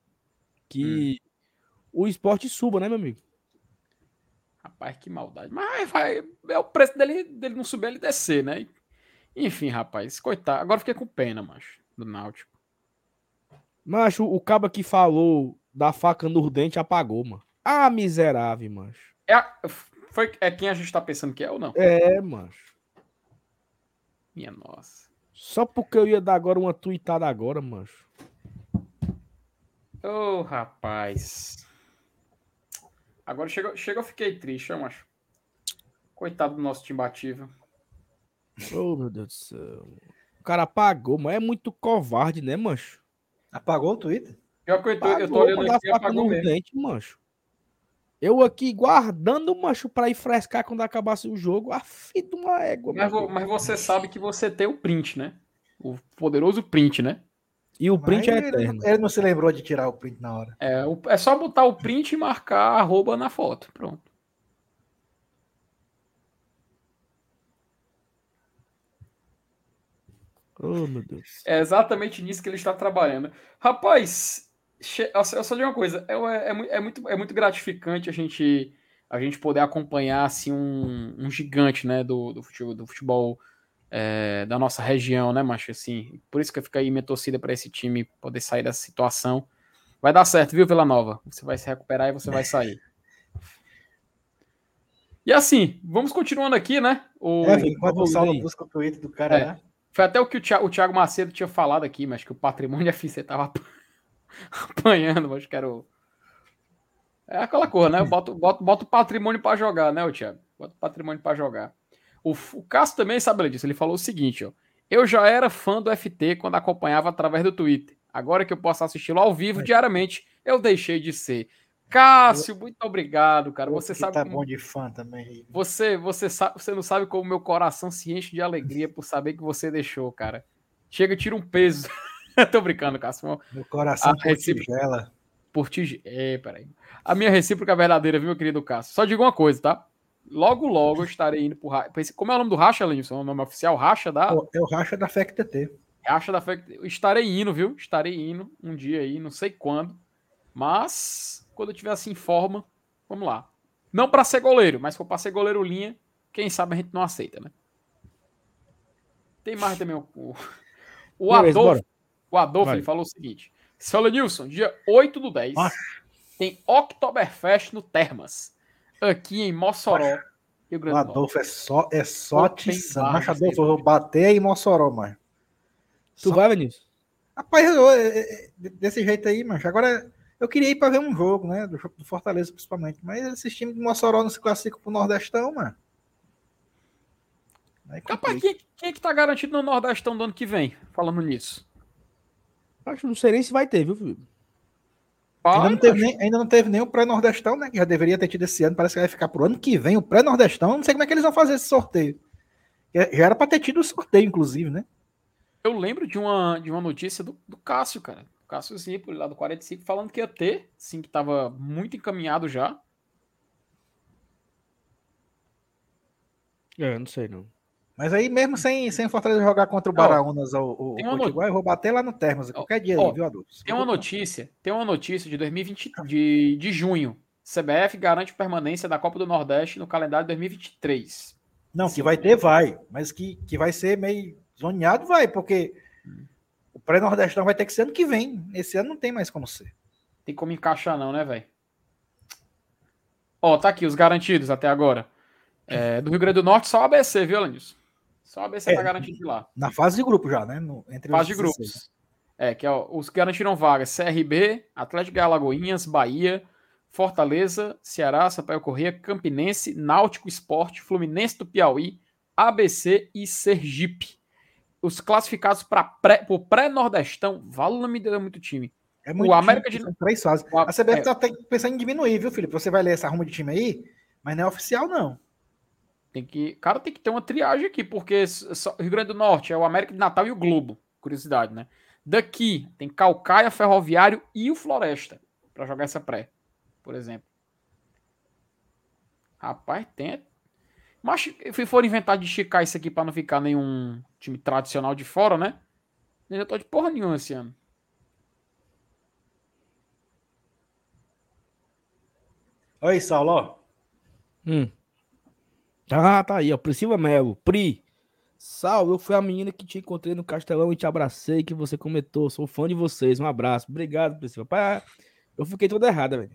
Speaker 1: que hum. O esporte suba, né, meu amigo?
Speaker 2: Rapaz, que maldade. Mas vai, é o preço dele, dele não subir, ele descer, né? Enfim, rapaz, coitado. Agora fiquei com pena, macho, do Náutico.
Speaker 1: Macho, o cabo que falou da faca no dente apagou, mano. Ah, miserável, macho.
Speaker 2: É, a, foi, é quem a gente tá pensando que é ou não?
Speaker 1: É, macho.
Speaker 2: Minha nossa.
Speaker 1: Só porque eu ia dar agora uma tweetada agora, macho.
Speaker 2: Ô, oh, rapaz. Agora chega, chega eu fiquei triste, eu acho. Coitado do nosso time batido.
Speaker 1: Oh, meu Deus do céu. O cara apagou, mas é muito covarde, né, mancho?
Speaker 3: Apagou o Twitter?
Speaker 2: Pior que eu tô, eu tô olhando aqui, apagou
Speaker 1: mesmo. Dente, mancho. Eu aqui guardando, mancho, pra ir frescar quando acabasse o jogo. A de uma égua.
Speaker 2: Mas, mas, você sabe que você tem o print, né? O poderoso print, né?
Speaker 1: E o print Mas é eterno.
Speaker 3: Ele, não se lembrou de tirar o print na hora.
Speaker 2: É, é só botar o print e marcar arroba na foto. Pronto.
Speaker 1: Oh, meu Deus.
Speaker 2: É exatamente nisso que ele está trabalhando. Rapaz, eu só digo uma coisa. É, é, é, muito, é muito gratificante a gente, a gente poder acompanhar assim, um, um gigante né, do, do futebol, do futebol é, da nossa região, né, macho? Assim, por isso que fica aí minha torcida para esse time poder sair dessa situação. Vai dar certo, viu, Vila Nova? Você vai se recuperar e você vai sair. [laughs] E assim, vamos continuando aqui, né?
Speaker 3: O... É, enquanto o Saulo busca o tweet do cara, é. né?
Speaker 2: Foi até o que o Thiago, o Thiago Macedo tinha falado aqui, mas que o patrimônio [laughs] FC tava apanhando, mas que era o. É aquela coisa, né? Bota, bota, bota o patrimônio para jogar, né, o Thiago? Bota o patrimônio para jogar. O, o Cássio também sabe disso. Ele falou o seguinte, ó. Eu já era fã do FT quando acompanhava através do Twitter. Agora que eu posso assisti-lo ao vivo é. diariamente, eu deixei de ser. Cássio, muito obrigado, cara. Você sabe.
Speaker 3: Tá como... bom de fã também.
Speaker 2: Você, você, sabe, você não sabe como meu coração se enche de alegria por saber que você deixou, cara. Chega, tira um peso. [laughs] Tô brincando, Cássio.
Speaker 3: Meu coração a por recíproca... tigela.
Speaker 2: Por tigela. É, peraí. A minha recíproca é verdadeira, viu, meu querido Cássio? Só digo uma coisa, tá? Logo, logo eu estarei indo pro Racha. Como é o nome do Racha, Lenilson? O nome oficial? Racha da.
Speaker 3: É o Racha da FECTT.
Speaker 2: Racha da FECTT. Estarei indo, viu? Estarei indo um dia aí, não sei quando. Mas, quando eu tiver assim em forma, vamos lá. Não para ser goleiro, mas se for para ser goleiro linha, quem sabe a gente não aceita, né? Tem mais também o. O, o Adolfo. O Adolfo ele falou o seguinte: Seu Lenilson, dia 8 do 10, ah. tem Oktoberfest no Termas aqui em Mossoró,
Speaker 3: Rio Grande do Norte. Adolfo é só, é só tição. Mas, Adolfo, eu vou bater em Mossoró, mano.
Speaker 1: Tu só... vai, Vinícius?
Speaker 3: Rapaz, eu, é, é, desse jeito aí, mas agora eu queria ir para ver um jogo, né? Do, do Fortaleza, principalmente. Mas esses times de Mossoró não se classificam pro Nordestão, mano.
Speaker 2: Capaz, quem, quem é que tá garantido no Nordestão do ano que vem? Falando nisso.
Speaker 1: Acho que não sei nem se vai ter, viu, Felipe?
Speaker 3: Ainda não, teve nem, ainda não teve nem o pré-nordestão, né? Que já deveria ter tido esse ano. Parece que vai ficar pro ano que vem o pré-nordestão. Não sei como é que eles vão fazer esse sorteio. Já era para ter tido o sorteio, inclusive, né?
Speaker 2: Eu lembro de uma, de uma notícia do, do Cássio, cara. Cássio Zipoli, lá do 45, falando que ia ter, sim, que estava muito encaminhado já.
Speaker 1: É, não sei não.
Speaker 3: Mas aí, mesmo sem, sem Fortaleza jogar contra o Baraunas ou o Potiguar, eu vou bater lá no Termas, qualquer dia aí, viu, Adolfo?
Speaker 2: Tem uma notícia, tem uma notícia de 2020, de, de junho. CBF garante permanência da Copa do Nordeste no calendário 2023.
Speaker 3: Não, que vai ter, vai. Mas que, que vai ser meio zoneado, vai, porque o pré-nordestão vai ter que ser ano que vem. Esse ano não tem mais como ser.
Speaker 2: Tem como encaixar, não, né, velho? Ó, tá aqui os garantidos até agora. É, do Rio Grande do Norte, só o ABC, viu, Alanis? Só a ABC é, tá garantido de lá.
Speaker 3: Na fase de grupo já, né? No,
Speaker 2: entre fase de grupos. É, que é, os que garantiram vagas: CRB, Atlético de Alagoinhas, Bahia, Fortaleza, Ceará, Sampaio Corrêa, Campinense, Náutico Esporte, Fluminense do Piauí, ABC e Sergipe. Os classificados para pré, o pré-nordestão, vale não me deu muito time.
Speaker 3: É muito o América time, de três fases. A CBF é, tá pensando em diminuir, viu, Felipe? Você vai ler essa arruma de time aí, mas não é oficial, não.
Speaker 2: Tem que, cara, tem que ter uma triagem aqui, porque Rio Grande do Norte é o América de Natal e o Globo. Curiosidade, né? Daqui tem Calcaia, Ferroviário e o Floresta para jogar essa pré, por exemplo. Rapaz, tem. Mas se for inventar de esticar isso aqui para não ficar nenhum time tradicional de fora, né? Eu já tô de porra nenhuma esse ano.
Speaker 3: Oi, Saulo.
Speaker 1: Hum. Ah, tá aí, ó. Priscila Melo. Pri. Salve, eu fui a menina que te encontrei no Castelão e te abracei, que você comentou. Sou fã de vocês. Um abraço. Obrigado, Priscila. Pai, eu fiquei toda errada, velho.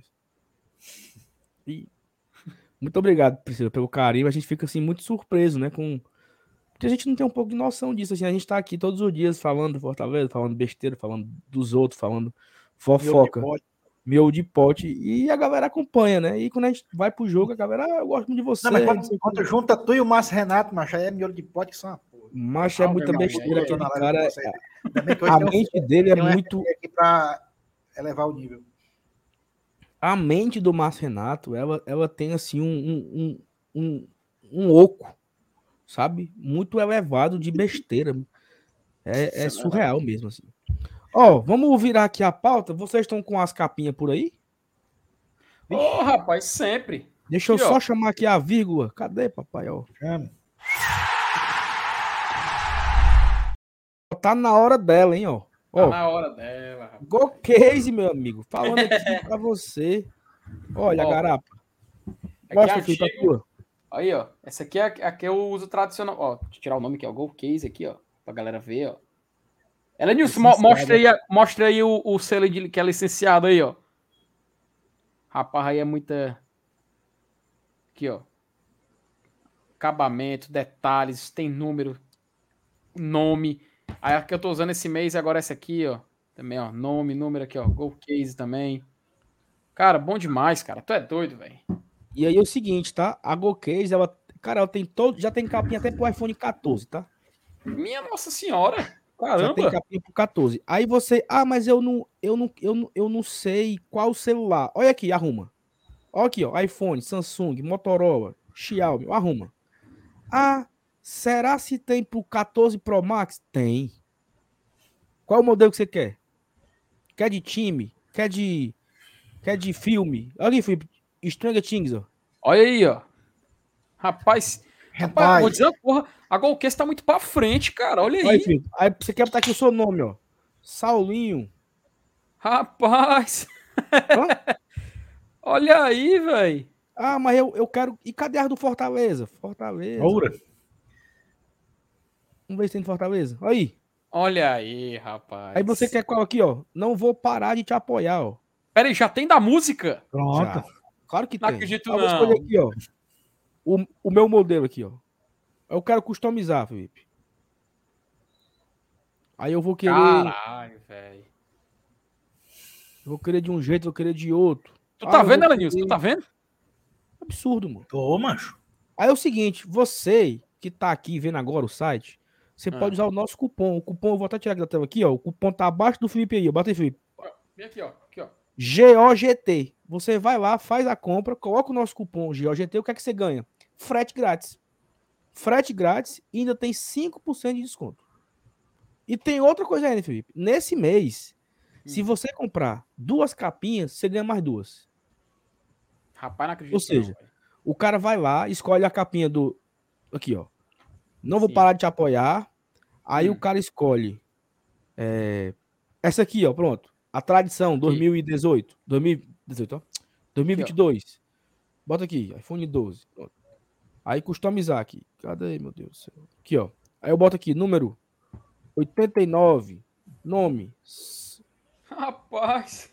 Speaker 1: E... Muito obrigado, Priscila, pelo carinho. A gente fica, assim, muito surpreso, né? Com... Porque a gente não tem um pouco de noção disso. Assim, a gente tá aqui todos os dias falando do Fortaleza, falando besteira, falando dos outros, falando fofoca meu de pote e a galera acompanha, né? E quando a gente vai pro jogo, a galera, ah, eu gosto muito de você. Não, mas
Speaker 3: quando, quando junta tu e o Márcio Renato, macho, aí é miolo de pote que são uma porra.
Speaker 1: Macho é muita besteira, aquele cara. É... A mente dele é muito.
Speaker 3: Aqui pra elevar o nível.
Speaker 1: A mente do Márcio Renato, ela, ela tem assim um, um, um, um oco, sabe? Muito elevado de besteira. É, é surreal mesmo, assim. Ó, oh, vamos virar aqui a pauta. Vocês estão com as capinhas por aí?
Speaker 2: Ô, oh, rapaz, sempre.
Speaker 1: Deixa aqui, eu só ó. chamar aqui a vírgula. Cadê, papai? Ó, chama. Tá na hora dela, hein, ó.
Speaker 2: Tá na hora dela. Rapaz.
Speaker 1: Go Case, meu amigo. Falando aqui [laughs] pra você. Olha, ó, garapa.
Speaker 2: Mostra aqui pra tua. Aí, ó. Essa aqui é a que eu uso tradicional. Ó, deixa eu tirar o nome que é o Go Case aqui, ó. Pra galera ver, ó. Ela Nilson, mo mostra aí, mostra aí o, o selo de, que é licenciado aí, ó. Rapaz, aí é muita. Aqui, ó. Acabamento, detalhes, tem número. nome. Aí a que eu tô usando esse mês agora é essa aqui, ó. Também, ó. Nome, número aqui, ó. Go Case também. Cara, bom demais, cara. Tu é doido, velho.
Speaker 1: E aí é o seguinte, tá? A Go Case, ela, cara, ela tem todo, já tem capinha até pro iPhone 14, tá?
Speaker 2: Minha Nossa Senhora. Caramba. Já
Speaker 1: tem capinha pro 14. Aí você, ah, mas eu não, eu não, eu não, eu não sei qual celular. Olha aqui, arruma. Olha aqui, ó, iPhone, Samsung, Motorola, Xiaomi, arruma. Ah, será se tem pro 14 Pro Max? Tem. Qual o modelo que você quer? Quer de time? Quer de quer de filme? Olha aqui, Felipe. Stranger Things, ó.
Speaker 2: Olha aí, ó. Rapaz, rapaz, vou dizer uma porra, a Golcast tá muito pra frente, cara. Olha aí.
Speaker 1: Aí, aí você quer botar aqui o seu nome, ó. Saulinho.
Speaker 2: Rapaz. [laughs] Olha aí, velho.
Speaker 1: Ah, mas eu, eu quero. E cadê a do Fortaleza? Fortaleza.
Speaker 3: Oura.
Speaker 1: Vamos ver se tem Fortaleza. Aí.
Speaker 2: Olha aí, rapaz.
Speaker 1: Aí você quer qual aqui, ó? Não vou parar de te apoiar, ó.
Speaker 2: Pera aí, já tem da música?
Speaker 1: Pronto. Já. Claro que
Speaker 2: não
Speaker 1: tem.
Speaker 2: Acredito, não acredito, não.
Speaker 1: Vou escolher aqui, ó. O, o meu modelo aqui, ó. Eu quero customizar, Felipe. Aí eu vou querer.
Speaker 2: Caralho, velho.
Speaker 1: Vou querer de um jeito, vou querer de outro.
Speaker 2: Tu tá ah, vendo, Elenilson? Querer... Tu tá vendo?
Speaker 1: Absurdo, mano.
Speaker 3: Tô, macho.
Speaker 1: Aí é o seguinte, você que tá aqui vendo agora o site, você ah. pode usar o nosso cupom. O cupom, eu vou até tirar aqui da tela aqui, ó. O cupom tá abaixo do Felipe aí, ó. Bota aí, Felipe.
Speaker 2: Vem aqui, ó.
Speaker 1: GOGT. Você vai lá, faz a compra, coloca o nosso cupom GOGT, o que é que você ganha? Frete grátis. Frete grátis e ainda tem 5% de desconto. E tem outra coisa ainda, Felipe. Nesse mês, hum. se você comprar duas capinhas, você ganha mais duas.
Speaker 2: Rapaz, não acredito.
Speaker 1: Ou seja, não, o cara vai lá, escolhe a capinha do. Aqui, ó. Não vou Sim. parar de te apoiar. Aí hum. o cara escolhe. É... Essa aqui, ó, pronto. A tradição 2018. 2018, ó. 2022. Aqui, Bota aqui, iPhone 12. Pronto. Aí customizar aqui. Cadê, meu Deus do céu? Aqui, ó. Aí eu boto aqui, número 89. Nome.
Speaker 2: Rapaz.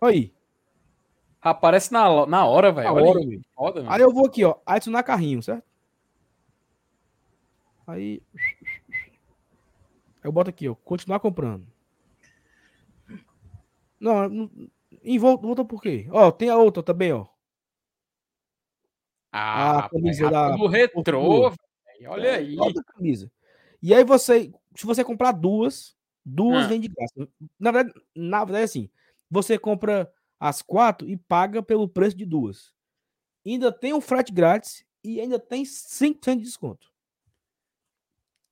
Speaker 1: Aí.
Speaker 2: Aparece na, na hora, velho. Na hora,
Speaker 1: aí. Foda, aí eu vou aqui, ó. Adicionar carrinho, certo? Aí. Eu boto aqui, ó. Continuar comprando. Não, em volta, volta por quê? Ó, tem a outra também, ó.
Speaker 2: Ah, a camisa da. Do retrô, velho. Olha é, aí. Outra
Speaker 1: camisa. E aí você, se você comprar duas, duas ah. vem de graça. Na verdade, na verdade, assim, você compra as quatro e paga pelo preço de duas. Ainda tem um frete grátis e ainda tem 5% de desconto.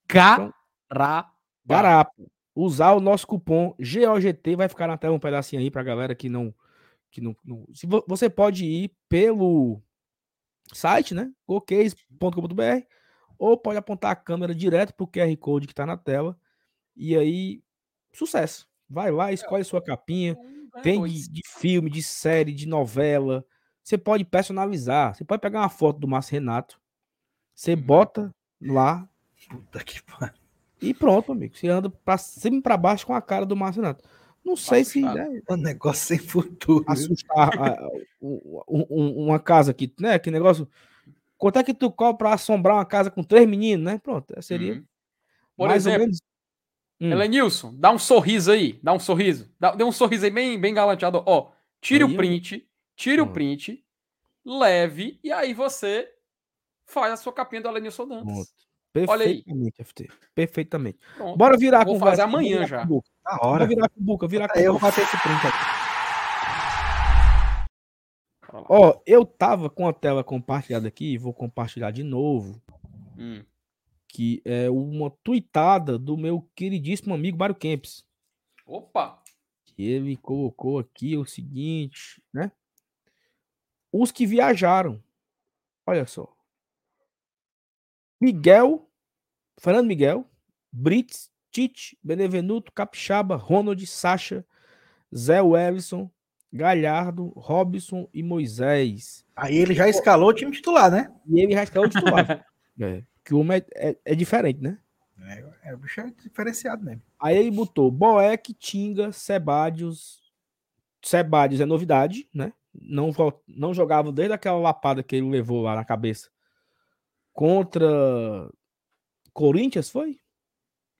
Speaker 2: Carapa.
Speaker 1: Barato. Usar o nosso cupom GOGT vai ficar na tela um pedacinho aí pra galera que não. Que não, não... Se você pode ir pelo site, né? Cocase.com.br ou pode apontar a câmera direto pro QR Code que tá na tela. E aí, sucesso. Vai lá, escolhe sua capinha. Tem de, de, filme, de série, de novela. Você pode personalizar. Você pode pegar uma foto do Márcio Renato. Você uhum. bota lá.
Speaker 3: Puta que pariu.
Speaker 1: E pronto, amigo. Você anda pra cima e pra baixo com a cara do Márcio Renato. Não sei se.
Speaker 3: É um negócio sem futuro.
Speaker 1: Assustar a, um, um, uma casa aqui, né? Que negócio. Quanto é que tu cobra pra assombrar uma casa com três meninos, né? Pronto, seria. Uhum.
Speaker 2: Por mais exemplo, ou menos Hum. Elenilson, dá um sorriso aí, dá um sorriso. Dá, dê um sorriso aí bem, bem galanteado. Ó, tire aí, o print, tire hum. o print, leve, e aí você faz a sua capinha do Elenilson Dantas.
Speaker 1: Perfeitamente, FT. Perfeitamente. Pronto. Bora virar
Speaker 2: Vou fazer amanhã já.
Speaker 1: Na hora. Bora virar com buca, virar com
Speaker 3: Eu vou bater esse print aqui.
Speaker 1: Ó, eu tava com a tela compartilhada aqui, vou compartilhar de novo. Hum que é uma tuitada do meu queridíssimo amigo Mário Kempis.
Speaker 2: Opa!
Speaker 1: Que ele colocou aqui o seguinte, né? Os que viajaram. Olha só. Miguel, Fernando Miguel, Brits, Tite, Benevenuto, Capixaba, Ronald, Sacha, Zé Wellison, Galhardo, Robson e Moisés.
Speaker 3: Aí ele já escalou o time titular, né?
Speaker 1: E ele já escalou o titular. [laughs] é. Que o homem é, é, é diferente, né?
Speaker 3: É, é, o bicho é diferenciado mesmo.
Speaker 1: Aí ele botou Boeck, Tinga, Sebadios. Sebadios é novidade, né? Não, não jogava desde aquela lapada que ele levou lá na cabeça contra Corinthians, foi?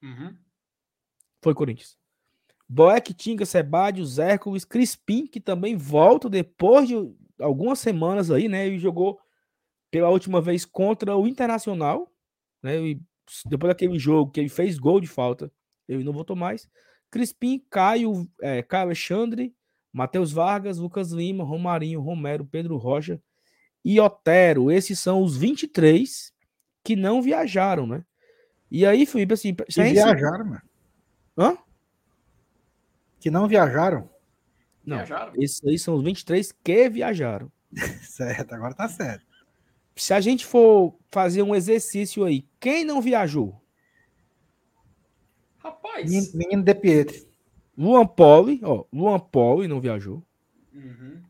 Speaker 2: Uhum.
Speaker 1: Foi Corinthians. Boeck, Tinga, Sebadios, Hércules, Crispim, que também volta depois de algumas semanas aí, né? E jogou pela última vez contra o Internacional, né? E depois daquele jogo que ele fez gol de falta, ele não voltou mais. Crispim, Caio, é, Caio Alexandre, Matheus Vargas, Lucas Lima, Romarinho, Romero, Pedro Rocha e Otero. Esses são os 23 que não viajaram, né? E aí, Felipe, assim.
Speaker 3: Se viajaram, mano.
Speaker 1: Hã?
Speaker 3: Que não viajaram?
Speaker 1: Não. Viajaram. Esses aí são os 23 que viajaram. [laughs]
Speaker 3: certo, agora tá certo.
Speaker 1: Se a gente for fazer um exercício aí, quem não viajou?
Speaker 2: Rapaz.
Speaker 3: Menino de Pietri.
Speaker 1: Luan Poli, ó. Luan Poli não viajou. Uhum.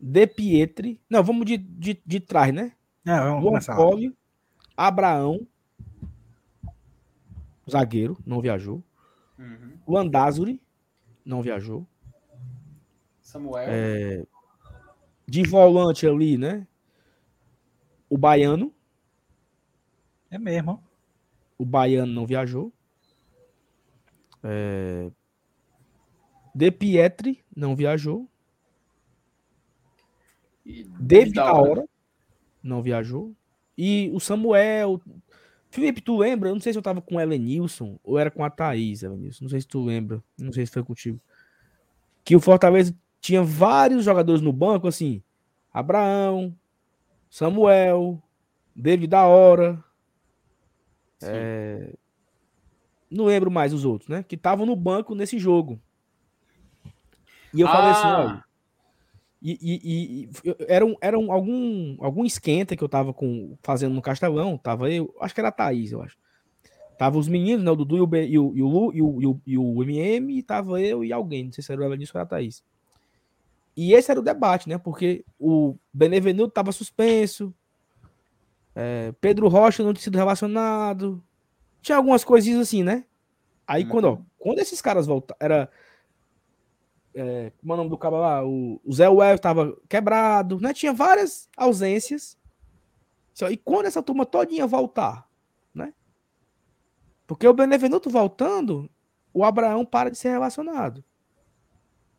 Speaker 1: De Pietri. Não, vamos de, de, de trás, né?
Speaker 3: Não, vamos Luan começar. Poli,
Speaker 1: Abraão. Zagueiro, não viajou. Uhum. Landázuri, não viajou.
Speaker 2: Samuel.
Speaker 1: É, de volante ali, né? O Baiano.
Speaker 3: É mesmo.
Speaker 1: O Baiano não viajou. É... De Pietri não viajou. E David da hora não viajou. E o Samuel. Felipe, tu lembra? Eu não sei se eu tava com o Elenilson ou era com a Thaís, Elenilson. Não sei se tu lembra. Não sei se foi contigo. Que o Fortaleza tinha vários jogadores no banco, assim. Abraão, Samuel, David da hora. É... Não lembro mais os outros, né? Que estavam no banco nesse jogo. E eu ah. falei assim, ah. olha. E, e, e, era, um, era um, algum, algum esquenta que eu tava com, fazendo no Castelão. Tava eu, acho que era a Thaís, eu acho. Tava os meninos, né? O Dudu e o, B, e o, e o, e o, e o, e o MM, e tava eu e alguém. Não sei se era o Evanilson ou a Thaís. E esse era o debate, né? Porque o Benevenuto tava suspenso. É, Pedro Rocha não tinha sido relacionado. Tinha algumas coisinhas assim, né? Aí uhum. quando, ó, quando esses caras voltaram, era. É, como é o nome do cara lá? O, o Zé Well estava quebrado, né? Tinha várias ausências. E quando essa turma todinha voltar, né? Porque o Benevenuto voltando, o Abraão para de ser relacionado.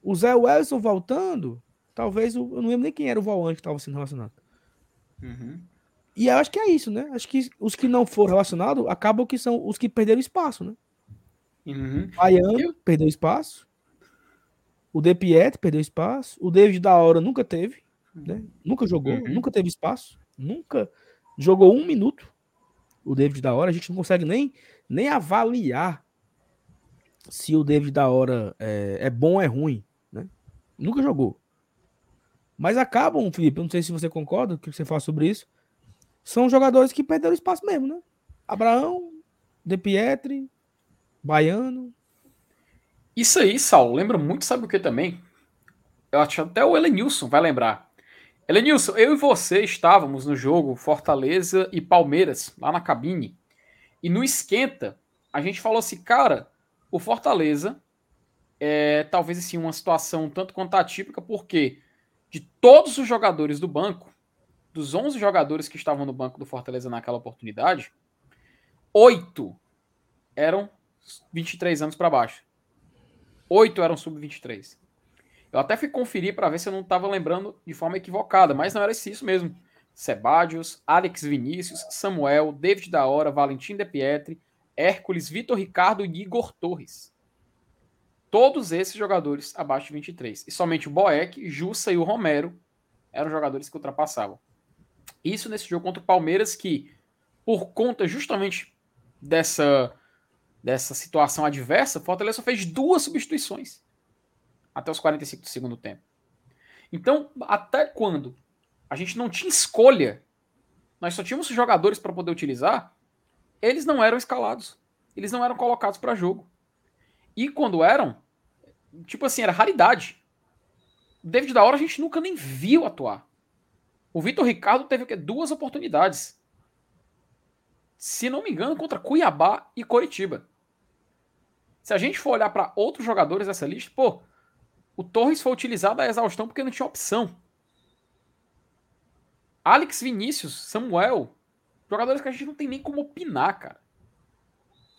Speaker 1: O Zé Welson voltando, talvez o, eu não lembro nem quem era o volante que estava sendo relacionado. Uhum. E eu acho que é isso, né? Acho que os que não foram relacionados acabam que são os que perderam espaço, né? Uhum. Baiano eu... perdeu espaço. O De Piet perdeu espaço. O David da hora nunca teve, né? Nunca jogou, uhum. nunca teve espaço. Nunca jogou um minuto. O David da hora, a gente não consegue nem, nem avaliar se o David da hora é, é bom ou é ruim, né? Nunca jogou. Mas acabam, Felipe, eu não sei se você concorda, o que você fala sobre isso são jogadores que perderam espaço mesmo, né? Abraão, De Pietri, Baiano.
Speaker 2: Isso aí, Saulo, lembra muito, sabe o que também? Eu acho até o Elenilson vai lembrar. Elenilson, eu e você estávamos no jogo Fortaleza e Palmeiras, lá na cabine. E no esquenta, a gente falou assim, cara, o Fortaleza é talvez assim uma situação tanto quanto atípica, porque de todos os jogadores do banco, dos 11 jogadores que estavam no banco do Fortaleza naquela oportunidade, oito eram 23 anos para baixo. Oito eram sub-23. Eu até fui conferir para ver se eu não estava lembrando de forma equivocada, mas não era isso mesmo. Sebadios, Alex Vinícius, Samuel, David da Hora, Valentim De Pietri, Hércules, Vitor Ricardo e Igor Torres. Todos esses jogadores abaixo de 23. E somente o Boeck, Jussa e o Romero eram jogadores que ultrapassavam. Isso nesse jogo contra o Palmeiras, que por conta justamente dessa, dessa situação adversa, o Fortaleza só fez duas substituições até os 45 do segundo tempo. Então, até quando a gente não tinha escolha, nós só tínhamos jogadores para poder utilizar, eles não eram escalados. Eles não eram colocados para jogo. E quando eram, tipo assim, era raridade. O David da hora a gente nunca nem viu atuar. O Vitor Ricardo teve que, duas oportunidades. Se não me engano, contra Cuiabá e Coritiba. Se a gente for olhar para outros jogadores dessa lista, pô, o Torres foi utilizado a exaustão porque não tinha opção. Alex Vinícius, Samuel, jogadores que a gente não tem nem como opinar, cara.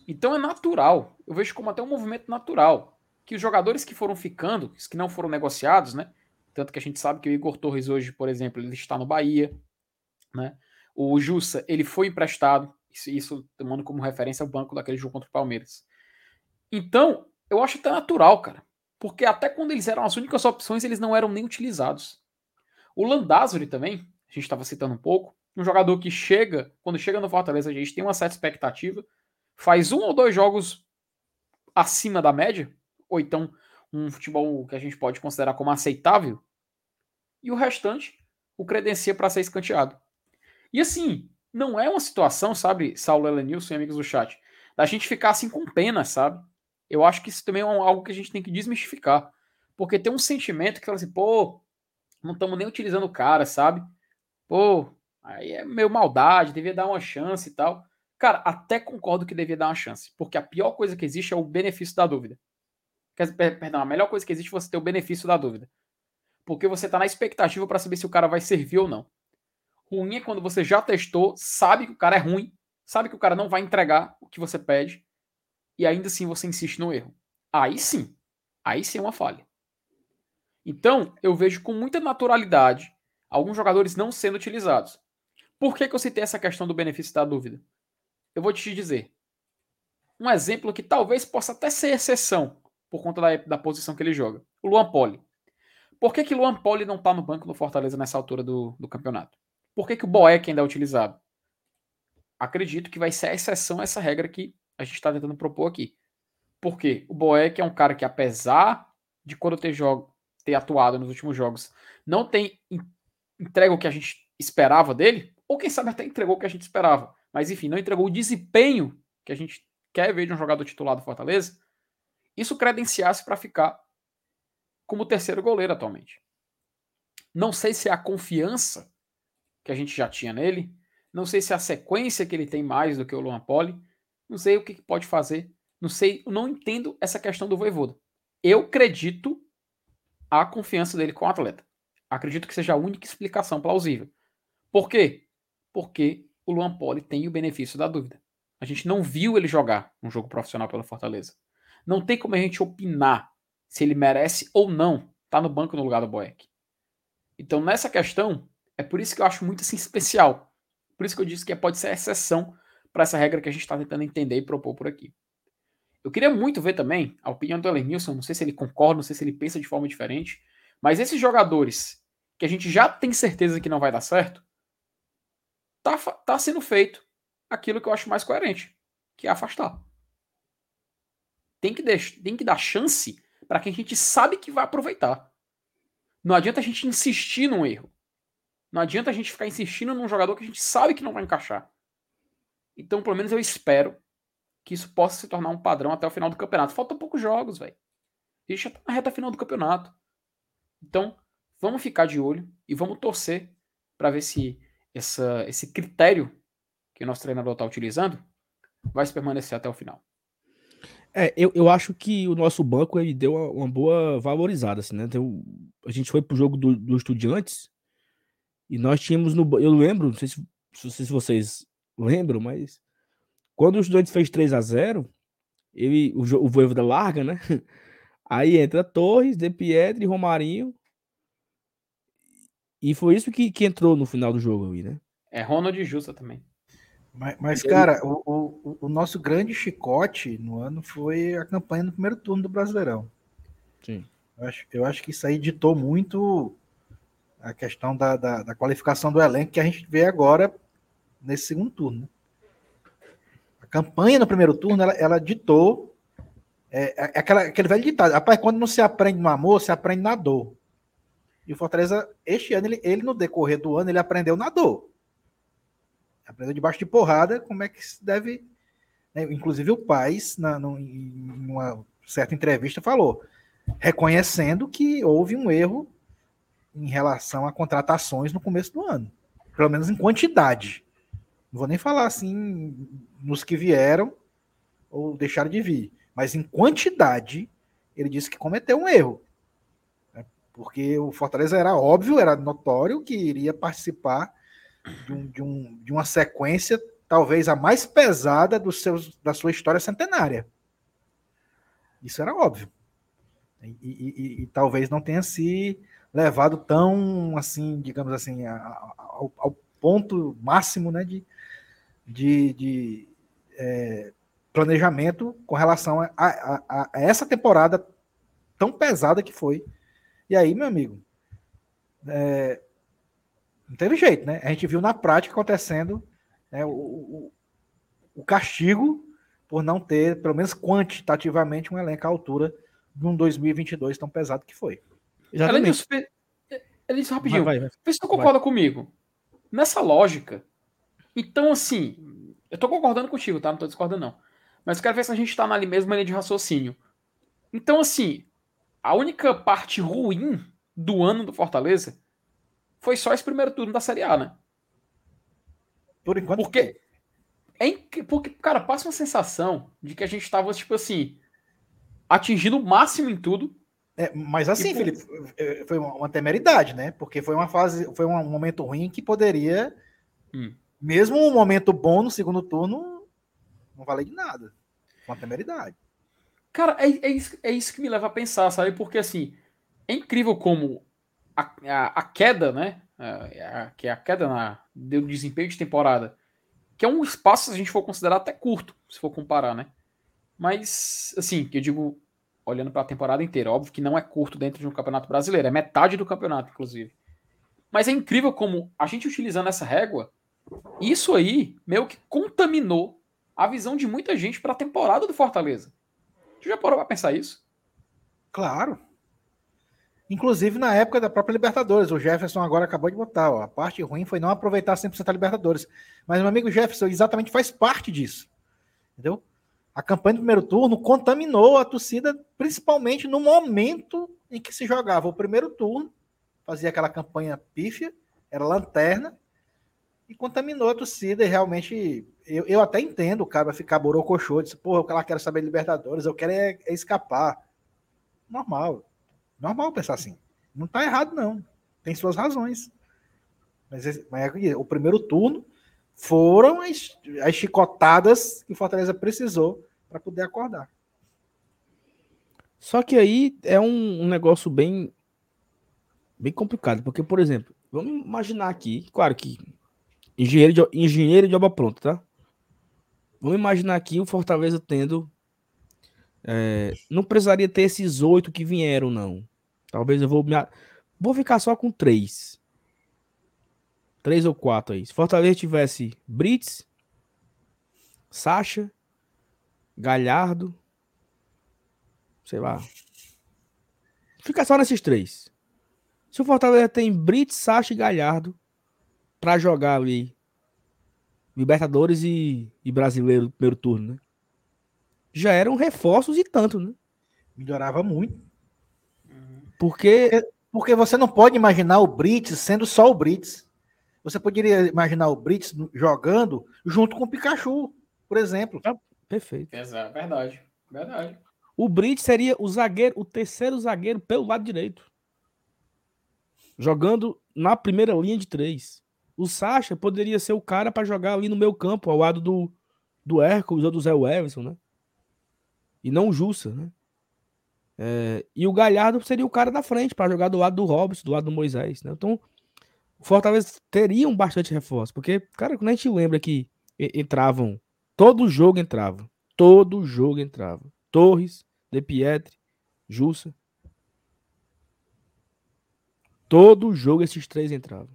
Speaker 2: Então é natural, eu vejo como até um movimento natural, que os jogadores que foram ficando, que não foram negociados, né? Tanto que a gente sabe que o Igor Torres hoje, por exemplo, ele está no Bahia, né? O Jussa, ele foi emprestado, isso, isso tomando como referência o banco daquele jogo contra o Palmeiras. Então, eu acho até natural, cara. Porque até quando eles eram as únicas opções, eles não eram nem utilizados. O Landázuri também, a gente estava citando um pouco, um jogador que chega, quando chega no Fortaleza, a gente tem uma certa expectativa, faz um ou dois jogos acima da média, ou então um futebol que a gente pode considerar como aceitável, e o restante o credencia para ser escanteado. E assim, não é uma situação, sabe, Saulo Elenilson e amigos do chat, da gente ficar assim com pena, sabe? Eu acho que isso também é algo que a gente tem que desmistificar. Porque tem um sentimento que fala assim, pô, não estamos nem utilizando o cara, sabe? Pô, aí é meio maldade, devia dar uma chance e tal. Cara, até concordo que devia dar uma chance, porque a pior coisa que existe é o benefício da dúvida. Perdão, a melhor coisa que existe é você ter o benefício da dúvida. Porque você tá na expectativa para saber se o cara vai servir ou não. Ruim é quando você já testou, sabe que o cara é ruim, sabe que o cara não vai entregar o que você pede, e ainda assim você insiste no erro. Aí sim, aí sim é uma falha. Então, eu vejo com muita naturalidade alguns jogadores não sendo utilizados. Por que, que eu citei essa questão do benefício da dúvida? eu vou te dizer. Um exemplo que talvez possa até ser exceção por conta da, da posição que ele joga. O Luan Poli. Por que, que Luan Poli não está no banco do Fortaleza nessa altura do, do campeonato? Por que, que o Boeck ainda é utilizado? Acredito que vai ser a exceção a essa regra que a gente está tentando propor aqui. Porque o Boeck é um cara que, apesar de quando ter, jogo, ter atuado nos últimos jogos, não tem entrega o que a gente esperava dele, ou quem sabe até entregou o que a gente esperava mas enfim, não entregou o desempenho que a gente quer ver de um jogador titular do Fortaleza, isso credenciasse para ficar como terceiro goleiro atualmente. Não sei se é a confiança que a gente já tinha nele, não sei se é a sequência que ele tem mais do que o Luan Poli, não sei o que pode fazer, não sei, não entendo essa questão do Voivoda. Eu acredito a confiança dele com o atleta. Acredito que seja a única explicação plausível. Por quê? Porque o Luan Poli tem o benefício da dúvida. A gente não viu ele jogar um jogo profissional pela Fortaleza. Não tem como a gente opinar se ele merece ou não estar tá no banco no lugar do Boeck. Então, nessa questão, é por isso que eu acho muito assim especial. Por isso que eu disse que pode ser exceção para essa regra que a gente está tentando entender e propor por aqui. Eu queria muito ver também a opinião do Elenilson, não sei se ele concorda, não sei se ele pensa de forma diferente, mas esses jogadores que a gente já tem certeza que não vai dar certo, tá, tá sendo feito aquilo que eu acho mais coerente, que é afastar. Tem que, tem que dar chance para quem a gente sabe que vai aproveitar. Não adianta a gente insistir num erro. Não adianta a gente ficar insistindo num jogador que a gente sabe que não vai encaixar. Então, pelo menos eu espero que isso possa se tornar um padrão até o final do campeonato. Faltam poucos jogos, velho. A gente já tá na reta final do campeonato. Então, vamos ficar de olho e vamos torcer para ver se essa, esse critério que o nosso treinador está utilizando vai se permanecer até o final.
Speaker 1: É, eu, eu acho que o nosso banco ele deu uma, boa valorizada, assim, né? Então, a gente foi pro jogo do, do Estudiantes e nós tínhamos no. Eu lembro, não sei se, se vocês lembram, mas quando o Estudiantes fez 3 a 0 ele, o, o Voivoda larga, né? [laughs] Aí entra Torres, De Pietri, Romarinho e foi isso que, que entrou no final do jogo aí, né?
Speaker 2: É Ronald e Justa também.
Speaker 3: Mas, mas cara, o, o, o, nosso grande chicote no ano foi a campanha no primeiro turno do Brasileirão. Sim. Eu acho, eu acho que isso aí ditou muito a questão da, da, da, qualificação do elenco que a gente vê agora nesse segundo turno. Né? A campanha no primeiro turno, ela, ela ditou é, é aquela, aquele velho ditado. Rapaz, quando não se aprende no amor, se aprende na dor. E o Fortaleza, este ano, ele, ele no decorrer do ano, ele aprendeu na dor. Aprendeu debaixo de porrada como é que se deve. Né? Inclusive o Paz, na, no, em uma certa entrevista, falou, reconhecendo que houve um erro em relação a contratações no começo do ano. Pelo menos em quantidade. Não vou nem falar assim nos que vieram ou deixaram de vir. Mas em quantidade, ele disse que cometeu um erro porque o Fortaleza era óbvio, era notório que iria participar de, um, de, um, de uma sequência talvez a mais pesada dos seus, da sua história centenária. Isso era óbvio. E, e, e, e talvez não tenha se levado tão, assim, digamos assim, ao, ao ponto máximo né, de, de, de é, planejamento com relação a, a, a, essa temporada tão pesada que foi. E aí, meu amigo, é, não teve jeito, né? A gente viu na prática acontecendo né, o, o, o, castigo por não ter, pelo menos quantitativamente, um elenco à altura de um 2022 tão pesado que foi.
Speaker 2: Além disso, ele rapidinho. Vai, vai, vai. Vê se tu concorda vai. comigo. Nessa lógica, então assim, eu tô concordando contigo, tá? Não tô discordando, não. Mas eu quero ver se a gente tá na mesma linha de raciocínio. Então, assim, a única parte ruim do ano do Fortaleza foi só esse primeiro turno da Série A, né?
Speaker 3: Por enquanto.
Speaker 2: Porque, é porque cara, passa uma sensação de que a gente tava, tipo assim, atingindo o máximo em tudo.
Speaker 3: É, mas assim, Felipe, é, foi uma, temeridade, né? Porque foi uma fase, foi um momento ruim que poderia, hum. Mesmo um momento bom no segundo turno, não vale de nada. Uma temeridade.
Speaker 2: Cara, é, é, isso, é isso que me leva a pensar, sabe? Porque assim, é incrível como a, a, a queda, né? A, a, que é a queda na, do desempenho de temporada, que é um espaço, se a gente for considerar, até curto, se for comparar, né? Mas, assim, que eu digo, olhando para a temporada inteira, óbvio que não é curto dentro de um campeonato brasileiro, é metade do campeonato, inclusive. Mas é incrível como a gente utilizando essa régua, isso aí meio que contaminou a visão de muita gente para a temporada do Fortaleza. Tu já parou para pensar isso?
Speaker 3: Claro. Inclusive na época da própria Libertadores. O Jefferson agora acabou de botar. Ó, a parte ruim foi não aproveitar 100% a Libertadores. Mas meu amigo Jefferson exatamente faz parte disso. Entendeu? A campanha do primeiro turno contaminou a torcida, principalmente no momento em que se jogava o primeiro turno. Fazia aquela campanha pífia, era lanterna, e contaminou a torcida. E realmente, eu, eu até entendo o cara ficar borocochô, disse, porra, eu quero saber de Libertadores, eu quero é, é escapar. Normal. Normal pensar assim. Não está errado, não. Tem suas razões. Mas, mas é o primeiro turno foram as, as chicotadas que o Fortaleza precisou para poder acordar.
Speaker 1: Só que aí é um, um, negócio bem bem complicado, porque, por exemplo, vamos imaginar aqui, claro que engenheiro de, engenheiro de obra pronta, tá? Vamos imaginar aqui o Fortaleza tendo. É, não precisaria ter esses oito que vieram, não. Talvez eu vou me... Vou ficar só com três. Três ou quatro aí. Se Fortaleza tivesse Brits, Sacha, Galhardo, sei lá. Fica só nesses três. Se o Fortaleza tem Brits, Sacha e Galhardo para jogar ali Libertadores e, e Brasileiro no primeiro turno, né? Já eram reforços e tanto, né?
Speaker 3: Melhorava muito. Porque, porque você não pode imaginar o Brits sendo só o Brits. Você poderia imaginar o Brits jogando junto com o Pikachu, por exemplo.
Speaker 1: Ah, perfeito.
Speaker 2: Exato, verdade. Verdade.
Speaker 1: O Brits seria o zagueiro, o terceiro zagueiro pelo lado direito. Jogando na primeira linha de três. O Sacha poderia ser o cara para jogar ali no meu campo, ao lado do, do Hércules ou do Zé Everson, né? E não o Jussa, né? É, e o Galhardo seria o cara da frente para jogar do lado do Robson, do lado do Moisés. Né? Então, o Fortaleza teriam bastante reforço, porque, cara, quando a gente lembra que entravam, todo jogo entrava, todo jogo entrava. Torres, De Pietri, Jussa. Todo jogo esses três entravam.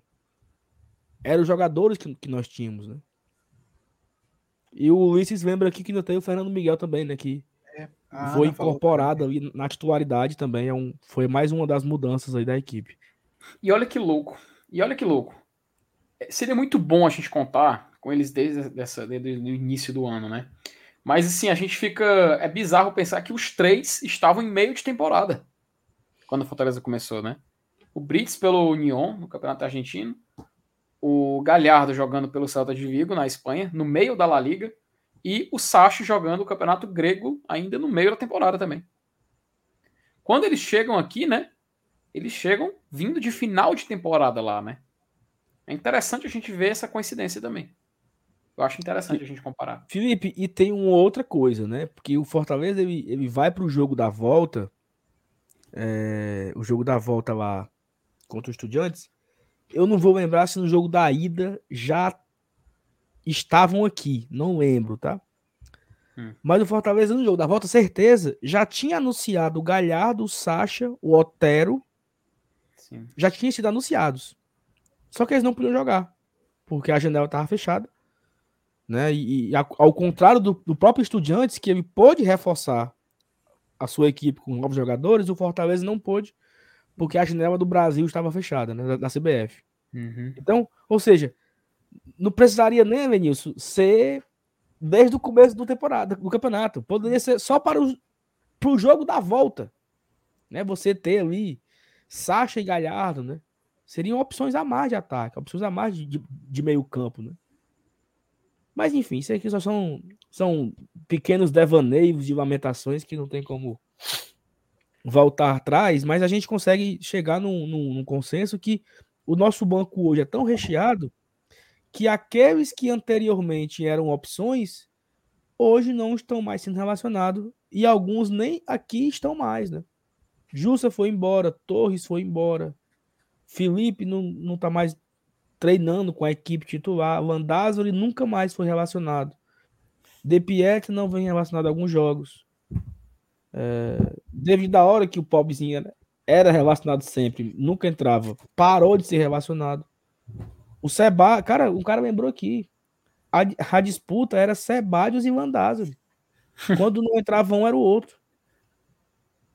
Speaker 1: Eram os jogadores que, que nós tínhamos, né? E o Ulisses lembra aqui que ainda tem o Fernando Miguel também, né? Que ah, foi incorporado ali na titularidade também. É um, foi mais uma das mudanças aí da equipe.
Speaker 2: E olha que louco. E olha que louco. É, seria muito bom a gente contar com eles desde, dessa, desde o início do ano, né? Mas assim, a gente fica. É bizarro pensar que os três estavam em meio de temporada. Quando a Fortaleza começou, né? O Brits pelo Union, no Campeonato Argentino. O Galhardo jogando pelo Celta de Vigo, na Espanha, no meio da La Liga e o Sacho jogando o campeonato grego ainda no meio da temporada também. Quando eles chegam aqui, né? Eles chegam vindo de final de temporada lá, né? É interessante a gente ver essa coincidência também. Eu acho interessante a gente comparar.
Speaker 1: Felipe, e tem uma outra coisa, né? Porque o Fortaleza ele, ele vai para o jogo da volta, é, o jogo da volta lá contra os Estudiantes. Eu não vou lembrar se no jogo da ida já estavam aqui, não lembro, tá? Hum. Mas o Fortaleza no jogo da volta, certeza, já tinha anunciado o Galhardo, o Sacha, o Otero. Sim. Já tinham sido anunciados. Só que eles não podiam jogar, porque a janela estava fechada. Né? E, e ao contrário do, do, próprio Estudiantes, que ele pôde reforçar a sua equipe com novos jogadores, o Fortaleza não pôde, porque a janela do Brasil estava fechada, né? da, da CBF. Uhum. Então, ou seja, não precisaria nem, Lenilson, ser desde o começo do temporada, do campeonato. Poderia ser só para o pro jogo da volta. Né? Você ter ali Sacha e Galhardo, né? Seriam opções a mais de ataque, opções a mais de, de, de meio campo, né? Mas enfim, isso aqui só são, são pequenos devaneios de lamentações que não tem como voltar atrás, mas a gente consegue chegar num, num, num consenso que o nosso banco hoje é tão recheado que aqueles que anteriormente eram opções, hoje não estão mais sendo relacionados e alguns nem aqui estão mais, né? Jussa foi embora, Torres foi embora, Felipe não, não tá mais treinando com a equipe titular, Landázuri nunca mais foi relacionado, De não vem relacionado a alguns jogos. É, desde da hora que o pobrezinho era, era relacionado sempre, nunca entrava, parou de ser relacionado. O Seba, cara, um cara lembrou aqui. A, a disputa era Sebadios e Landázuri. [laughs] Quando não entrava um, era o outro.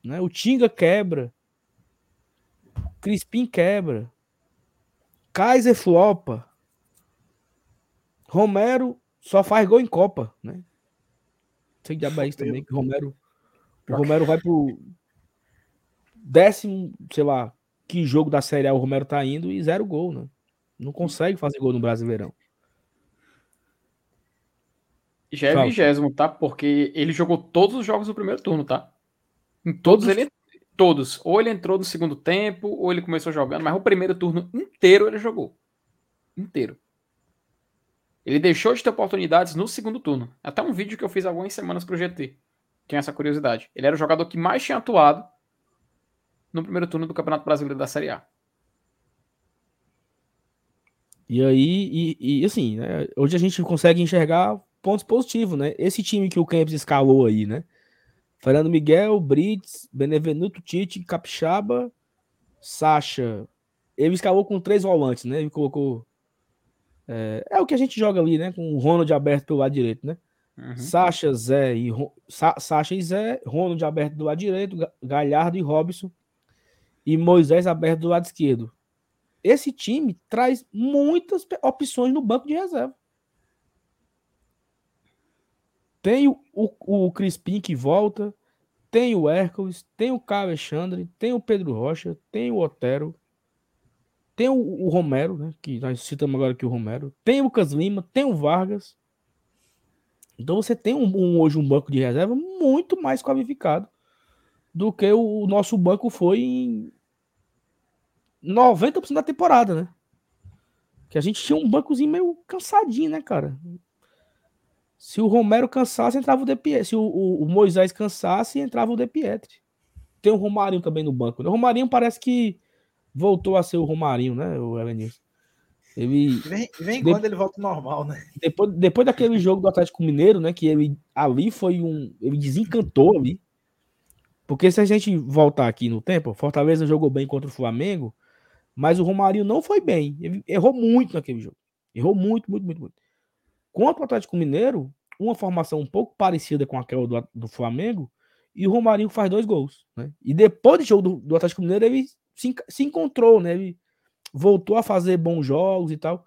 Speaker 1: Né? O Tinga quebra. Crispim quebra. Kaiser flopa. Romero só faz gol em Copa, né? Sei de isso também, que Romero. O Romero vai pro décimo, sei lá, que jogo da Série A o Romero tá indo e zero gol, né? Não consegue fazer gol no Brasileirão.
Speaker 2: Já é vigésimo, tá? Porque ele jogou todos os jogos do primeiro turno, tá? Em todos, todos ele. Todos. Ou ele entrou no segundo tempo, ou ele começou jogando, mas o primeiro turno inteiro ele jogou. Inteiro. Ele deixou de ter oportunidades no segundo turno. Até um vídeo que eu fiz algumas semanas pro GT. Tem essa curiosidade. Ele era o jogador que mais tinha atuado no primeiro turno do Campeonato Brasileiro da Série A.
Speaker 1: E aí, e, e assim, né, hoje a gente consegue enxergar pontos positivos, né? Esse time que o Campos escalou aí, né? Fernando Miguel, Brits, Benevenuto, Tite, Capixaba, Sacha. Ele escalou com três volantes, né? Ele colocou. É, é, o que a gente joga ali, né? Com o Ronald aberto pelo lado direito, né? Uhum. Sacha, Zé e Sa Sacha e Zé, Ronald aberto do lado direito, Galhardo e Robson e Moisés aberto do lado esquerdo esse time traz muitas opções no banco de reserva. Tem o, o, o Crispim que volta, tem o Hércules, tem o Caio Alexandre, tem o Pedro Rocha, tem o Otero, tem o, o, Romero, né, que nós citamos agora aqui o Romero, tem o Lucas Lima, tem o Vargas. Então você tem um, um, hoje um banco de reserva muito mais qualificado do que o, o nosso banco foi em, 90% da temporada, né? Que a gente tinha um bancozinho meio cansadinho, né, cara? Se o Romero cansasse, entrava o De Pietri. Se o, o, o, Moisés cansasse, entrava o De Pietri. Tem o Romarinho também no banco. Né? O Romarinho parece que voltou a ser o Romarinho, né, o Elenilson?
Speaker 3: Ele. Vem, vem de... quando ele volta normal, né?
Speaker 1: Depois, depois daquele jogo do Atlético Mineiro, né? Que ele ali foi um. Ele desencantou ali. Porque se a gente voltar aqui no tempo, Fortaleza jogou bem contra o Flamengo. Mas o Romário não foi bem. Ele errou muito naquele jogo. Errou muito, muito, muito, muito. Contra o Atlético Mineiro, uma formação um pouco parecida com aquela do, do Flamengo, e o Romarinho faz dois gols. Né? E depois do jogo do, do Atlético Mineiro, ele se, se, encontrou, né? Ele voltou a fazer bons jogos e tal.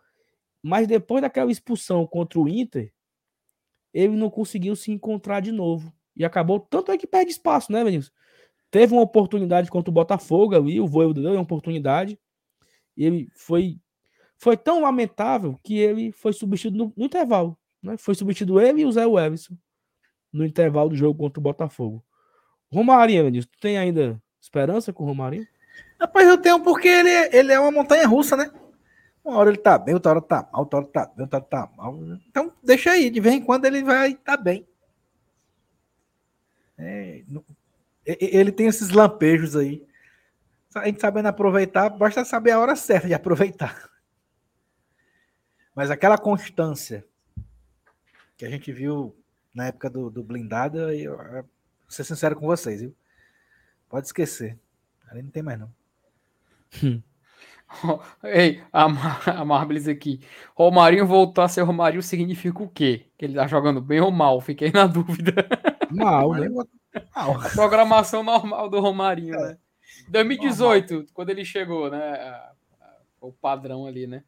Speaker 1: Mas depois daquela expulsão contra o Inter, ele não conseguiu se encontrar de novo. E acabou, tanto é que perde espaço, né, Vinícius? Teve uma oportunidade contra o Botafogo ali, o Voivoda deu uma oportunidade, ele foi foi tão lamentável que ele foi substituído no, no intervalo. Né? Foi substituído ele e o Zé Everson no intervalo do jogo contra o Botafogo. Romarinho, Vinícius, tu tem ainda esperança com o Romarinho?
Speaker 3: Rapaz, eu tenho porque ele, ele é uma montanha russa, né? Uma hora ele tá bem, outra hora tá mal, outra hora tá bem, outra hora tá mal. Então, deixa aí, de vez em quando ele vai tá bem. É, ele tem esses lampejos aí. A gente sabendo aproveitar, basta saber a hora certa de aproveitar. Mas aquela constância que a gente viu na época do, do blindado, eu, eu, vou ser sincero com vocês, viu? Pode esquecer. Ali não tem mais, não.
Speaker 2: Hum. [laughs] Ei, a, a Marbles aqui. Romarinho voltou a ser Romarinho significa o quê? Que ele tá jogando bem ou mal? Fiquei na [laughs] dúvida.
Speaker 1: Mal, né?
Speaker 2: Mal. A programação normal do Romarinho, é. né? 2018, normal. quando ele chegou, né? O padrão ali, né?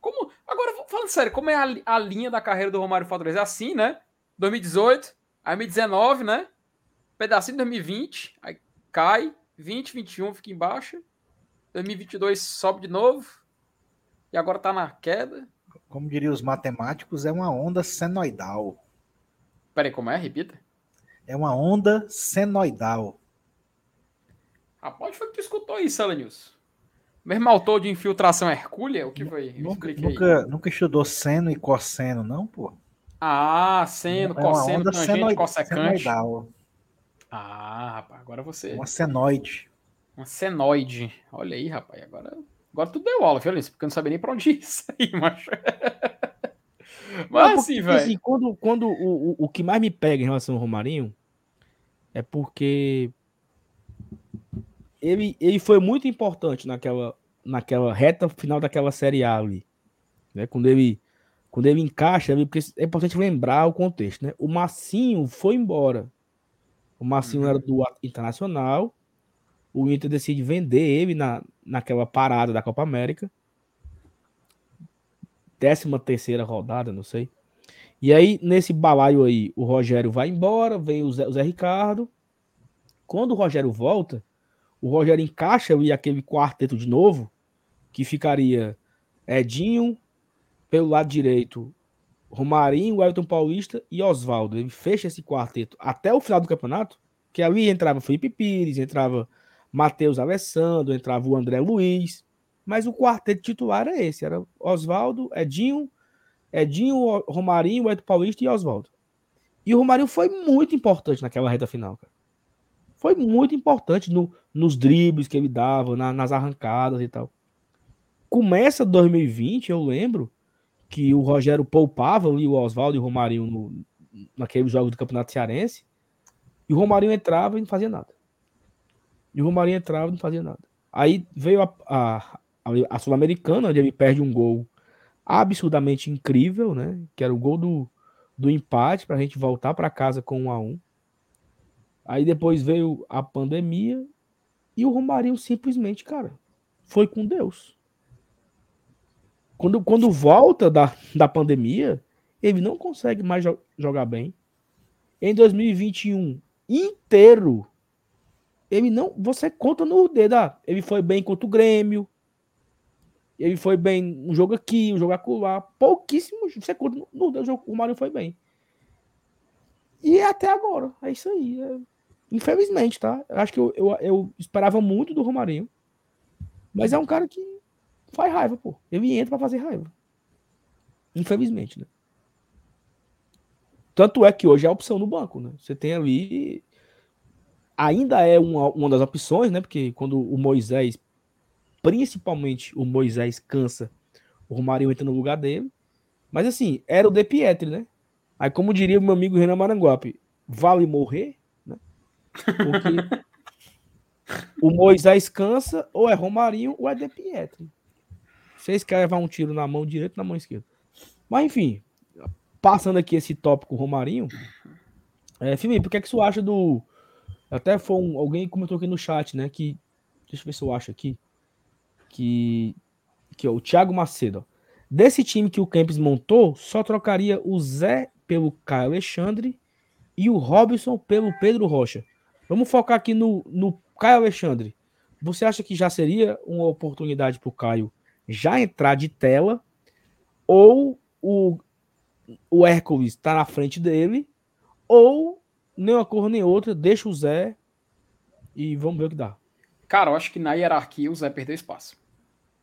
Speaker 2: Como, agora, falando sério, como é a, a linha da carreira do Romário Fortaleza? É assim, né? 2018, aí 2019, né? Pedacinho de 2020, aí cai, 20, 21 fica embaixo, 2022 sobe de novo, e agora tá na queda.
Speaker 3: Como diriam os matemáticos, é uma onda senoidal.
Speaker 2: Peraí, como é? Repita.
Speaker 3: É uma onda senoidal.
Speaker 2: Rapaz, foi que tu escutou isso, Alanils? Mesmo autor de infiltração hercúlea? O que foi?
Speaker 3: Nunca, nunca, nunca, estudou seno e cosseno, não, pô?
Speaker 2: Ah, seno, é cosseno, tangente, senoid, cossecante. Senoidal. Ah, rapaz, agora você.
Speaker 3: Uma senoide.
Speaker 2: Uma senoide. Olha aí, rapaz. Agora, agora tudo deu aula, viu, Porque eu não sabia nem pra onde [laughs] ir isso aí, macho.
Speaker 1: Mas não, assim, velho. Assim, quando, quando o, o, o que mais me pega em relação ao Romarinho é porque ele, ele foi muito importante naquela, naquela reta final daquela Série A ali. Né? Quando, ele, quando ele encaixa, ele, é importante lembrar o contexto. Né? O Massinho foi embora. O Massinho uhum. era do Internacional. O Inter decide vender ele na, naquela parada da Copa América. Décima terceira rodada, não sei. E aí, nesse balaio aí, o Rogério vai embora, vem o Zé, o Zé Ricardo. Quando o Rogério volta, o Rogério encaixa e aquele quarteto de novo, que ficaria Edinho pelo lado direito, Romarinho, Elton Paulista e Oswaldo. Ele fecha esse quarteto até o final do campeonato, que ali entrava Felipe Pires, entrava Matheus Alessandro, entrava o André Luiz, mas o quarteto titular era esse, era Oswaldo, Edinho, Edinho, Romarinho, Elton Paulista e Oswaldo. E o Romarinho foi muito importante naquela reta final, cara foi muito importante no, nos dribles que ele dava, na, nas arrancadas e tal. Começa 2020, eu lembro que o Rogério poupava ali o Oswaldo e o Romarinho no, naquele jogo do Campeonato Cearense, e o Romarinho entrava e não fazia nada. E o Romarinho entrava e não fazia nada. Aí veio a, a, a Sul-Americana, onde ele perde um gol absurdamente incrível, né? Que era o gol do, do empate para a gente voltar para casa com um a um. Aí depois veio a pandemia e o Romarinho simplesmente, cara, foi com Deus. Quando, quando volta da, da pandemia, ele não consegue mais jo jogar bem. Em 2021 inteiro, ele não. Você conta no dedo. Ah, ele foi bem contra o Grêmio. Ele foi bem um jogo aqui, um jogo acolá. Pouquíssimo. Você conta no, dedo, o Romarinho foi bem. E até agora. É isso aí. É Infelizmente, tá? Eu acho que eu, eu, eu, esperava muito do Romarinho. Mas é um cara que faz raiva, pô. Ele entra para fazer raiva. Infelizmente, né? Tanto é que hoje é a opção no banco, né? Você tem ali. Ainda é uma, uma das opções, né? Porque quando o Moisés, principalmente o Moisés, cansa, o Romarinho entra no lugar dele. Mas assim, era o De Pietri, né? Aí, como diria o meu amigo Renan Maranguape, vale morrer? Porque [laughs] o Moisés cansa, ou é Romarinho, ou é De Pietri. Vocês querem levar um tiro na mão direita na mão esquerda. Mas enfim, passando aqui esse tópico Romarinho, é, Felipe, o que é que você acha do. Até foi um, alguém comentou aqui no chat, né? Que. Deixa eu ver se eu acho aqui. Que. Que ó, o Thiago Macedo. Ó, desse time que o Kempis montou, só trocaria o Zé pelo Caio Alexandre e o Robson pelo Pedro Rocha. Vamos focar aqui no, no Caio Alexandre. Você acha que já seria uma oportunidade para o Caio já entrar de tela? Ou o, o Hércules está na frente dele? Ou nem uma cor nem outra, deixa o Zé e vamos ver o que dá.
Speaker 2: Cara, eu acho que na hierarquia o Zé perdeu espaço.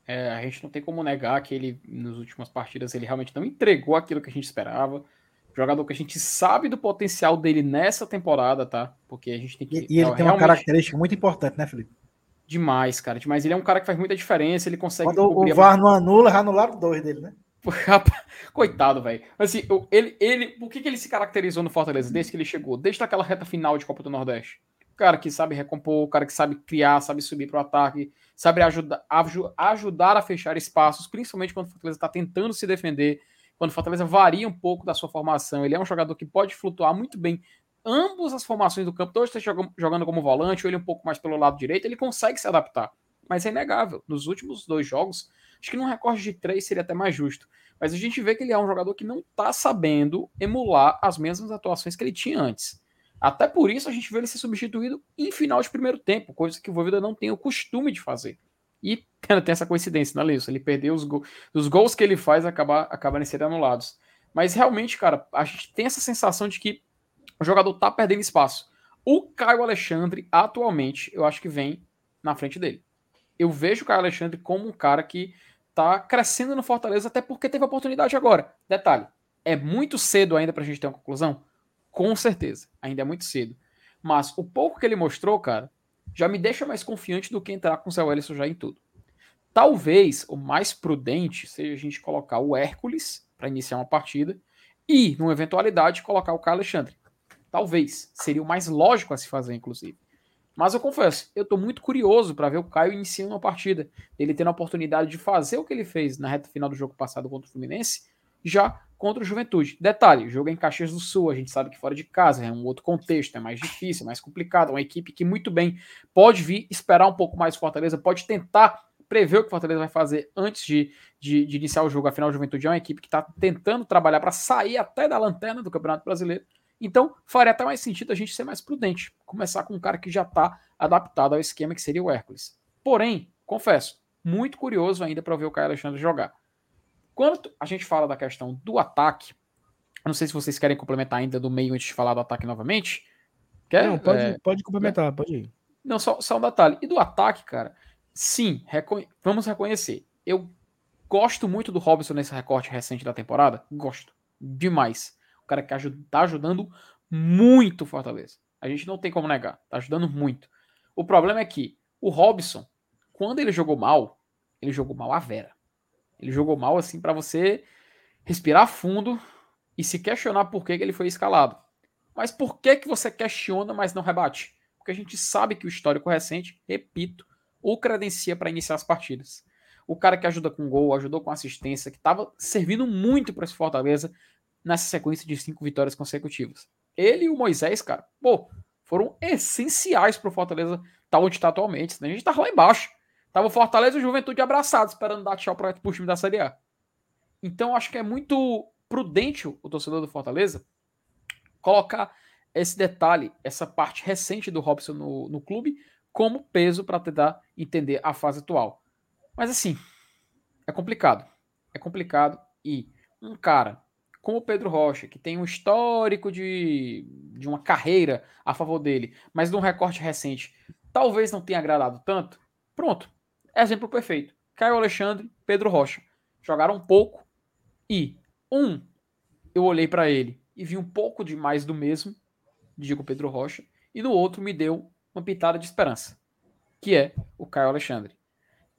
Speaker 2: É, a gente não tem como negar que ele, nas últimas partidas, ele realmente não entregou aquilo que a gente esperava. Jogador que a gente sabe do potencial dele nessa temporada, tá? Porque a gente tem que.
Speaker 3: E, e ele tem uma característica muito importante, né, Felipe?
Speaker 2: Demais, cara. Demais. Ele é um cara que faz muita diferença. Ele consegue.
Speaker 3: Quando o VAR não anula, já anularam dois dele, né? [laughs]
Speaker 2: Coitado, velho. Assim, ele, ele, por que, que ele se caracterizou no Fortaleza desde que ele chegou? Desde aquela reta final de Copa do Nordeste. O cara que sabe recompor, o cara que sabe criar, sabe subir para o ataque, sabe ajudar, ajudar a fechar espaços, principalmente quando o Fortaleza está tentando se defender, quando o Fortaleza varia um pouco da sua formação. Ele é um jogador que pode flutuar muito bem ambas as formações do campo. Hoje está jogando como volante, ou ele um pouco mais pelo lado direito, ele consegue se adaptar. Mas é inegável. Nos últimos dois jogos, acho que num recorde de três seria até mais justo. Mas a gente vê que ele é um jogador que não está sabendo emular as mesmas atuações que ele tinha antes. Até por isso a gente vê ele ser substituído em final de primeiro tempo, coisa que o Voivoda não tem o costume de fazer. E [laughs] tem essa coincidência, né, Lilson? Ele perdeu os, go os gols que ele faz acabar, acabarem sendo anulados. Mas realmente, cara, a gente tem essa sensação de que o jogador tá perdendo espaço. O Caio Alexandre, atualmente, eu acho que vem na frente dele. Eu vejo o Caio Alexandre como um cara que tá crescendo no Fortaleza, até porque teve oportunidade agora. Detalhe, é muito cedo ainda pra gente ter uma conclusão? Com certeza, ainda é muito cedo. Mas o pouco que ele mostrou, cara, já me deixa mais confiante do que entrar com o Zé Wellison já em tudo. Talvez o mais prudente seja a gente colocar o Hércules para iniciar uma partida e, numa eventualidade, colocar o Caio Alexandre. Talvez. Seria o mais lógico a se fazer, inclusive. Mas eu confesso, eu estou muito curioso para ver o Caio iniciando uma partida. Ele tendo a oportunidade de fazer o que ele fez na reta final do jogo passado contra o Fluminense, já contra o Juventude. Detalhe, o jogo é em Caxias do Sul, a gente sabe que fora de casa é um outro contexto, é mais difícil, é mais complicado, é uma equipe que muito bem pode vir esperar um pouco mais Fortaleza, pode tentar prever o que o Fortaleza vai fazer antes de, de, de iniciar o jogo. Afinal, o Juventude é uma equipe que está tentando trabalhar para sair até da lanterna do Campeonato Brasileiro. Então, faria até mais sentido a gente ser mais prudente, começar com um cara que já está adaptado ao esquema que seria o Hércules. Porém, confesso, muito curioso ainda para ver o Caio Alexandre jogar. Quando a gente fala da questão do ataque, não sei se vocês querem complementar ainda do meio antes de falar do ataque novamente.
Speaker 1: Quer? Não, pode, é, pode complementar, pode ir.
Speaker 2: Não, só, só um detalhe. E do ataque, cara, sim, vamos reconhecer. Eu gosto muito do Robson nesse recorte recente da temporada. Gosto. Demais. O cara que ajuda, tá ajudando muito o Fortaleza. A gente não tem como negar. Tá ajudando muito. O problema é que o Robson, quando ele jogou mal, ele jogou mal a Vera. Ele jogou mal assim para você respirar fundo e se questionar por que, que ele foi escalado. Mas por que, que você questiona, mas não rebate? Porque a gente sabe que o histórico recente, repito, o credencia para iniciar as partidas. O cara que ajuda com gol, ajudou com assistência, que estava servindo muito para esse Fortaleza nessa sequência de cinco vitórias consecutivas. Ele e o Moisés, cara, pô, foram essenciais para o Fortaleza estar tá onde está atualmente. Senão a gente estava lá embaixo. Tava o Fortaleza e o Juventude abraçados, esperando dar tchau para o time da Série A. Então acho que é muito prudente o torcedor do Fortaleza colocar esse detalhe, essa parte recente do Robson no, no clube, como peso para tentar entender a fase atual. Mas assim, é complicado. É complicado e um cara como o Pedro Rocha, que tem um histórico de, de uma carreira a favor dele, mas num recorte recente, talvez não tenha agradado tanto. Pronto, Exemplo perfeito. Caio Alexandre, Pedro Rocha. Jogaram um pouco e um, eu olhei para ele e vi um pouco de mais do mesmo, digo Pedro Rocha, e no outro me deu uma pitada de esperança, que é o Caio Alexandre.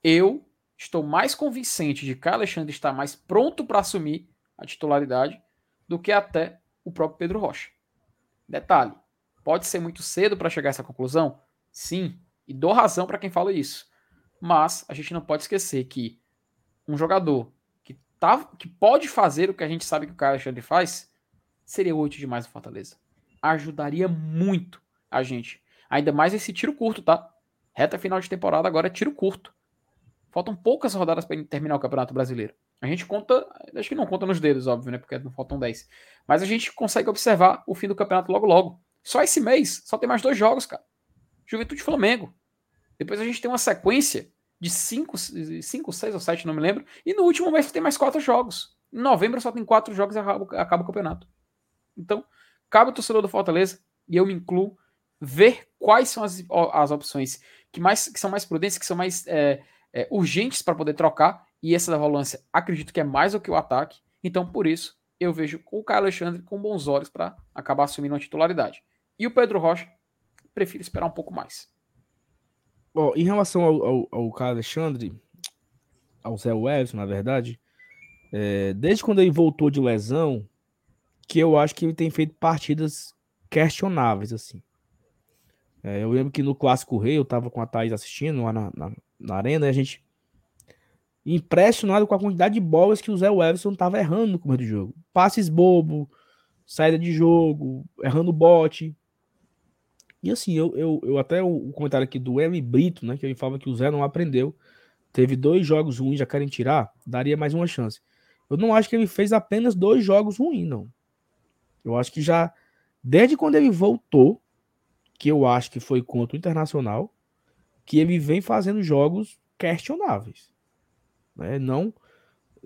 Speaker 2: Eu estou mais convincente de que Caio Alexandre está mais pronto para assumir a titularidade do que até o próprio Pedro Rocha. Detalhe, pode ser muito cedo para chegar a essa conclusão? Sim, e dou razão para quem fala isso. Mas a gente não pode esquecer que um jogador que, tá, que pode fazer o que a gente sabe que o Caio Alexandre faz seria útil demais no Fortaleza. Ajudaria muito a gente. Ainda mais esse tiro curto, tá? Reta final de temporada agora é tiro curto. Faltam poucas rodadas para terminar o Campeonato Brasileiro. A gente conta, acho que não conta nos dedos, óbvio, né? Porque não faltam 10. Mas a gente consegue observar o fim do campeonato logo logo. Só esse mês, só tem mais dois jogos, cara. Juventude Flamengo. Depois a gente tem uma sequência de 5, 5, 6 ou 7, não me lembro. E no último mês tem mais quatro jogos. Em novembro só tem quatro jogos e acaba, acaba o campeonato. Então, cabe ao torcedor do Fortaleza, e eu me incluo, ver quais são as, as opções que, mais, que são mais prudentes, que são mais é, é, urgentes para poder trocar, e essa volância acredito que é mais do que o ataque, então por isso eu vejo o Caio Alexandre com bons olhos para acabar assumindo a titularidade. E o Pedro Rocha, prefiro esperar um pouco mais.
Speaker 1: Bom, em relação ao, ao, ao Caio Alexandre, ao Zé Welles, na verdade, é, desde quando ele voltou de lesão, que eu acho que ele tem feito partidas questionáveis, assim. É, eu lembro que no Clássico Rei, eu tava com a Thaís assistindo lá na, na, na arena, e a gente impressionado com a quantidade de bolas que o Zé Everson tava errando no começo do jogo. Passes bobo, saída de jogo, errando bote. E assim, eu, eu, eu até o, comentário aqui do Eli Brito, né, que ele fala que o Zé não aprendeu. Teve dois jogos ruins, já querem tirar, daria mais uma chance. Eu não acho que ele fez apenas dois jogos ruins, não. Eu acho que já, desde quando ele voltou, que eu acho que foi contra o Internacional, que ele vem fazendo jogos questionáveis. Né? Não,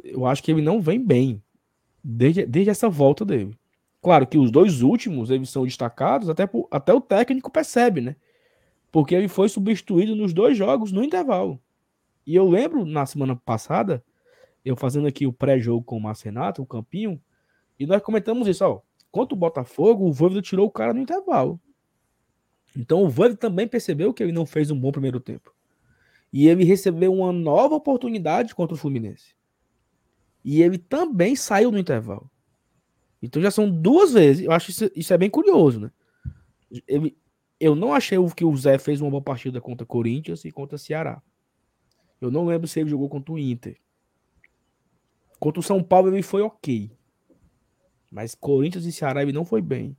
Speaker 1: eu acho que ele não vem bem desde, desde essa volta dele. Claro que os dois últimos eles são destacados, até, por, até o técnico percebe, né? Porque ele foi substituído nos dois jogos no intervalo. E eu lembro na semana passada, eu fazendo aqui o pré-jogo com o Marcenato, o Campinho, e nós comentamos isso, ó. Contra o Botafogo, o Voivoda tirou o cara no intervalo. Então o Voivoda também percebeu que ele não fez um bom primeiro tempo. E ele recebeu uma nova oportunidade contra o Fluminense. E ele também saiu no intervalo. Então já são duas vezes. Eu acho isso, isso é bem curioso, né? Ele, eu não achei que o Zé fez uma boa partida contra Corinthians e contra Ceará. Eu não lembro se ele jogou contra o Inter. Contra o São Paulo ele foi ok. Mas Corinthians e Ceará ele não foi bem.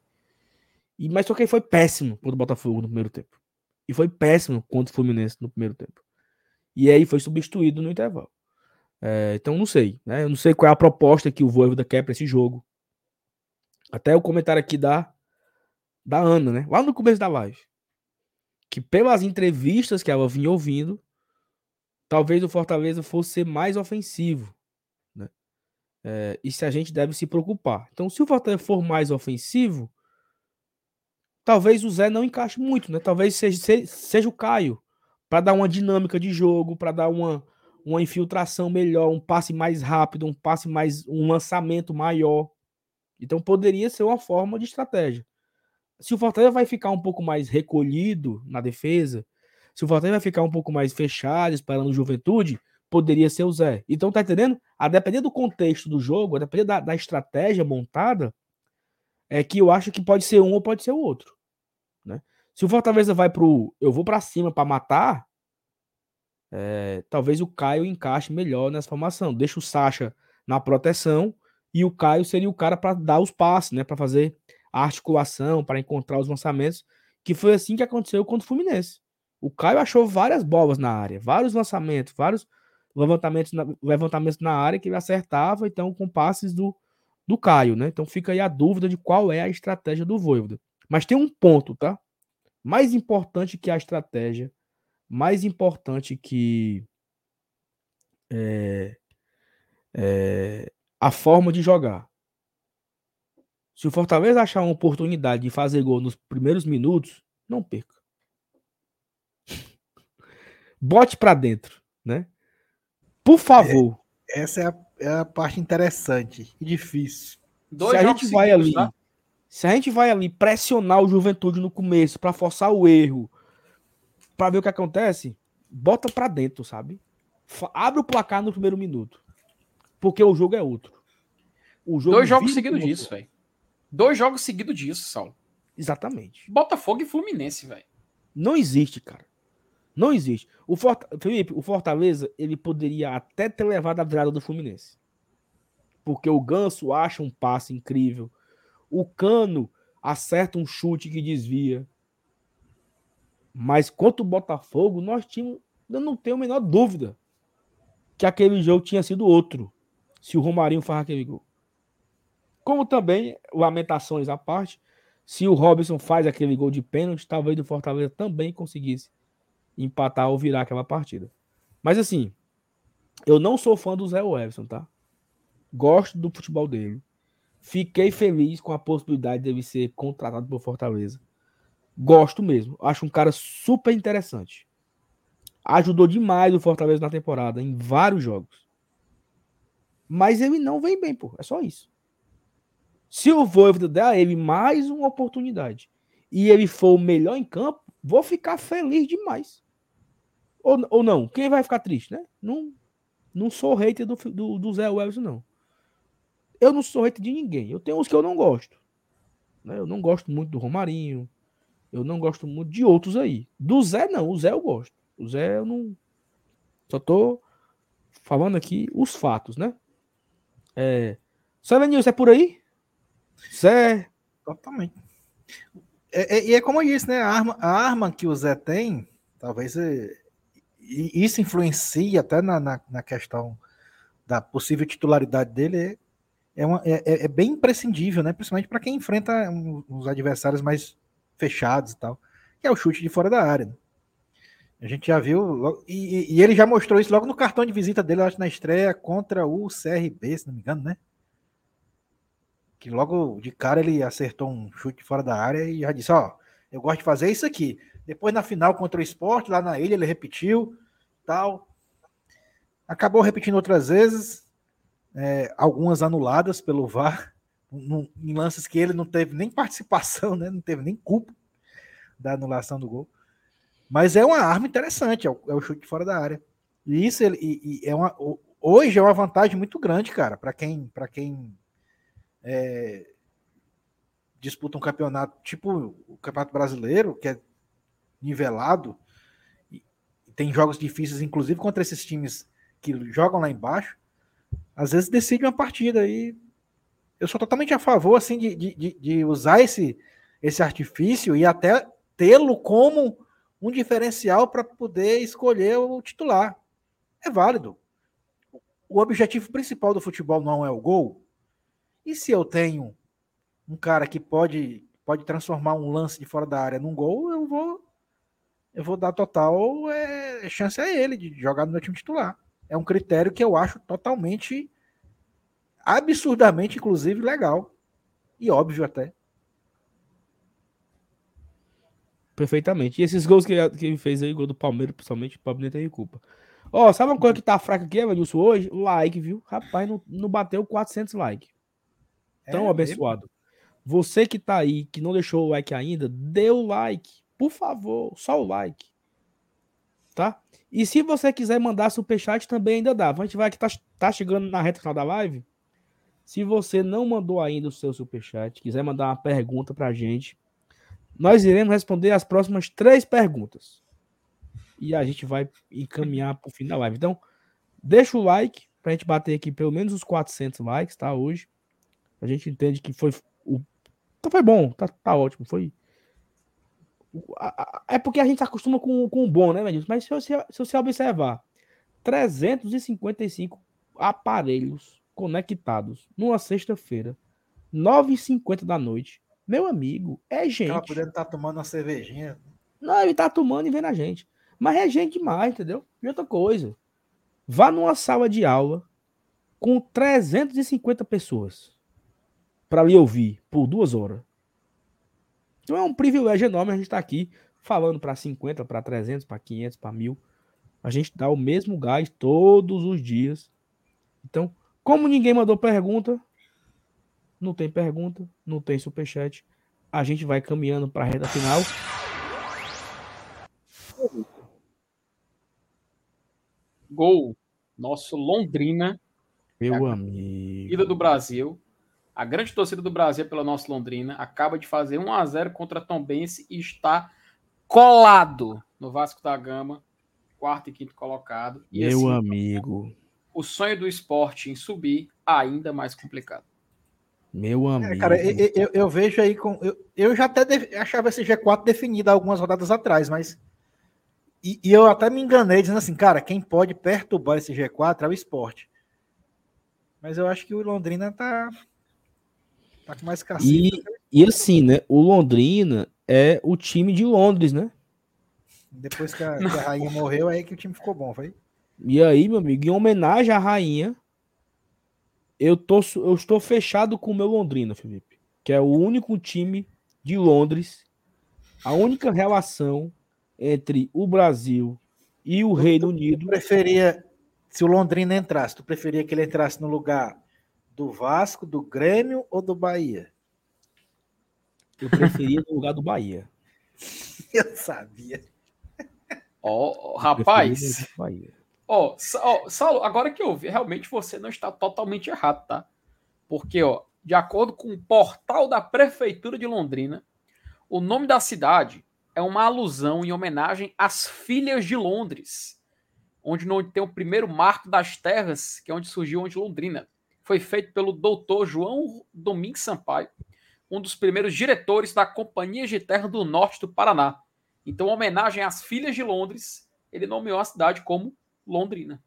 Speaker 1: E, mas só que ele foi péssimo contra o Botafogo no primeiro tempo. E foi péssimo contra o Fluminense no primeiro tempo. E aí foi substituído no intervalo. É, então não sei, né? Eu não sei qual é a proposta que o Voivoda quer para esse jogo. Até o comentário aqui da da Ana, né? Lá no começo da live. Que pelas entrevistas que ela vinha ouvindo, talvez o Fortaleza fosse ser mais ofensivo, né? É, e se a gente deve se preocupar. Então, se o Fortaleza for mais ofensivo, talvez o Zé não encaixe muito, né? Talvez seja, seja o Caio para dar uma dinâmica de jogo, para dar uma, uma infiltração melhor, um passe mais rápido, um passe mais um lançamento maior. Então poderia ser uma forma de estratégia. Se o Fortaleza vai ficar um pouco mais recolhido na defesa, se o Fortaleza vai ficar um pouco mais fechado, esperando o Juventude, poderia ser o Zé. Então tá entendendo? A depender do contexto do jogo, a depender da, da estratégia montada, é que eu acho que pode ser um ou pode ser o outro, né? Se o Fortaleza vai pro eu vou para cima para matar, é, talvez o Caio encaixe melhor nessa formação. Deixa o Sacha na proteção e o Caio seria o cara para dar os passes, né, para fazer a articulação, para encontrar os lançamentos, que foi assim que aconteceu contra o Fluminense. O Caio achou várias bolas na área, vários lançamentos, vários levantamentos na, levantamentos na área que ele acertava, então com passes do, do Caio, né? Então fica aí a dúvida de qual é a estratégia do Voivoda. Mas tem um ponto, tá? Mais importante que a estratégia, mais importante que é, é, a forma de jogar. Se o Fortaleza achar uma oportunidade de fazer gol nos primeiros minutos, não perca. [laughs] Bote para dentro, né? Por favor.
Speaker 3: É, essa é a, é a, parte interessante e difícil.
Speaker 1: Dois Se a gente vai ali, tá? Se a gente vai ali pressionar o Juventude no começo para forçar o erro, para ver o que acontece, bota para dentro, sabe? Abre o placar no primeiro minuto. Porque o jogo é outro.
Speaker 2: Dois jogos seguidos disso, velho. Dois jogos seguidos disso, Saulo.
Speaker 1: Exatamente.
Speaker 2: Botafogo e Fluminense, velho.
Speaker 1: Não existe, cara. Não existe. O Fort... Felipe, o Fortaleza, ele poderia até ter levado a virada do Fluminense. Porque o Ganso acha um passe incrível. O Cano acerta um chute que desvia. Mas contra o Botafogo, nós tínhamos, eu não tenho a menor dúvida que aquele jogo tinha sido outro, se o Romarinho faz aquele gol. Como também, lamentações à parte, se o Robson faz aquele gol de pênalti, talvez o Fortaleza também conseguisse empatar ou virar aquela partida. Mas assim, eu não sou fã do Zé Everson, tá? Gosto do futebol dele. Fiquei feliz com a possibilidade de ele ser contratado por Fortaleza. Gosto mesmo. Acho um cara super interessante. Ajudou demais o Fortaleza na temporada, em vários jogos. Mas ele não vem bem, pô. É só isso. Se o Voivoda der a ele mais uma oportunidade e ele for o melhor em campo, vou ficar feliz demais. Ou, ou não? Quem vai ficar triste, né? Não, não sou hater do, do, do Zé Wells, não. Eu não sou hater de ninguém. Eu tenho uns que eu não gosto. Né? Eu não gosto muito do Romarinho. Eu não gosto muito de outros aí. Do Zé, não. O Zé eu gosto. O Zé eu não. Só tô falando aqui os fatos, né? É. Só Lenilson, é por aí? Zé.
Speaker 3: Totalmente. É, é, e é como eu disse, né? A arma, a arma que o Zé tem, talvez é, isso influencia até na, na, na, questão da possível titularidade dele. É, uma, é, é, é bem imprescindível, né? Principalmente para quem enfrenta os adversários mais fechados e tal, que é o chute de fora da área. Né? A gente já viu, e, e, ele já mostrou isso logo no cartão de visita dele, acho, na estreia contra o CRB, se não me engano, né? Que logo de cara ele acertou um chute fora da área e já disse: Ó, eu gosto de fazer isso aqui. Depois na final contra o esporte, lá na ilha, ele repetiu, tal. Acabou repetindo outras vezes, é, algumas anuladas pelo VAR, [laughs] em lances que ele não teve nem participação, né? Não teve nem culpa da anulação do gol. Mas é uma arma interessante, é o, é o chute fora da área. E isso ele, e, e é uma, hoje é uma vantagem muito grande, cara, para quem, para quem é, disputa um campeonato tipo o Campeonato Brasileiro, que é nivelado, e tem jogos difíceis, inclusive contra esses times que jogam lá embaixo, às vezes decide uma partida e eu sou totalmente a favor assim de, de, de usar esse, esse artifício e até tê-lo como um diferencial para poder escolher o titular. É válido. O objetivo principal do futebol não é o gol. E se eu tenho um cara que pode pode transformar um lance de fora da área num gol, eu vou eu vou dar total é, chance a ele de jogar no meu time titular. É um critério que eu acho totalmente absurdamente, inclusive, legal. E óbvio até.
Speaker 1: Perfeitamente. E esses gols que, que ele fez aí, gol do Palmeiras, principalmente, o Palmeiras tem culpa. Ó, oh, sabe uma coisa que tá fraca aqui, Evanilson, hoje? Like, viu? Rapaz, não, não bateu 400 likes. Tão é abençoado. Mesmo? Você que tá aí, que não deixou o like ainda, dê o like. Por favor, só o like. Tá? E se você quiser mandar superchat, também ainda dá. A gente vai que tá, tá chegando na reta final da live. Se você não mandou ainda o seu superchat, quiser mandar uma pergunta para a gente, nós iremos responder as próximas três perguntas. E a gente vai encaminhar para o fim da live. Então, deixa o like para a gente bater aqui pelo menos os 400 likes, tá? Hoje. A gente entende que foi o então foi bom, tá, tá ótimo, foi é porque a gente acostuma com, com o bom, né, Medilson? Mas se você, se você observar, 355 aparelhos conectados numa sexta-feira, 9h50 da noite. Meu amigo, é gente. Ela
Speaker 3: podendo estar tá tomando uma cervejinha.
Speaker 1: Não, ele tá tomando e vendo a gente. Mas é gente demais, entendeu? E outra coisa. Vá numa sala de aula com 350 pessoas para lhe ouvir por duas horas. Então é um privilégio enorme a gente estar tá aqui falando para 50, para 300, para 500, para 1000. A gente dá o mesmo gás todos os dias. Então, como ninguém mandou pergunta, não tem pergunta, não tem superchat. A gente vai caminhando para a reta final.
Speaker 2: Gol. Nosso Londrina.
Speaker 1: Meu é amigo.
Speaker 2: Vida do Brasil. A grande torcida do Brasil pela nossa Londrina acaba de fazer 1 a 0 contra Tom Bense e está colado no Vasco da Gama, quarto e quinto colocado. E
Speaker 1: Meu assim, amigo
Speaker 2: o sonho do esporte em subir ainda mais complicado.
Speaker 1: Meu amigo. É,
Speaker 3: cara, eu, eu, eu, vejo aí com. Eu, eu já até def, achava esse G4 definido algumas rodadas atrás, mas. E, e, eu até me enganei dizendo assim, cara, quem pode perturbar esse G4 é o esporte. Mas eu acho que o Londrina tá. Tá com mais
Speaker 1: cacete. E, e assim, né? O Londrina é o time de Londres, né?
Speaker 3: Depois que a, que a rainha morreu, é aí que o time ficou bom, foi?
Speaker 1: E aí, meu amigo, em homenagem à rainha, eu, tô, eu estou fechado com o meu Londrina, Felipe. Que é o único time de Londres, a única relação entre o Brasil e o Reino Unido.
Speaker 3: preferia, se o Londrina entrasse, tu preferia que ele entrasse no lugar do Vasco, do Grêmio ou do Bahia?
Speaker 1: Eu preferia no lugar do Bahia. [laughs]
Speaker 3: Eu sabia.
Speaker 2: Ó, oh, rapaz. Ó, oh, Saulo, agora que eu vi, realmente você não está totalmente errado, tá? Porque, ó, de acordo com o portal da Prefeitura de Londrina, o nome da cidade é uma alusão em homenagem às Filhas de Londres, onde tem o primeiro marco das terras, que é onde surgiu onde Londrina. Foi feito pelo doutor João Domingos Sampaio, um dos primeiros diretores da Companhia de Terra do Norte do Paraná. Então, em homenagem às Filhas de Londres, ele nomeou a cidade como Londrina.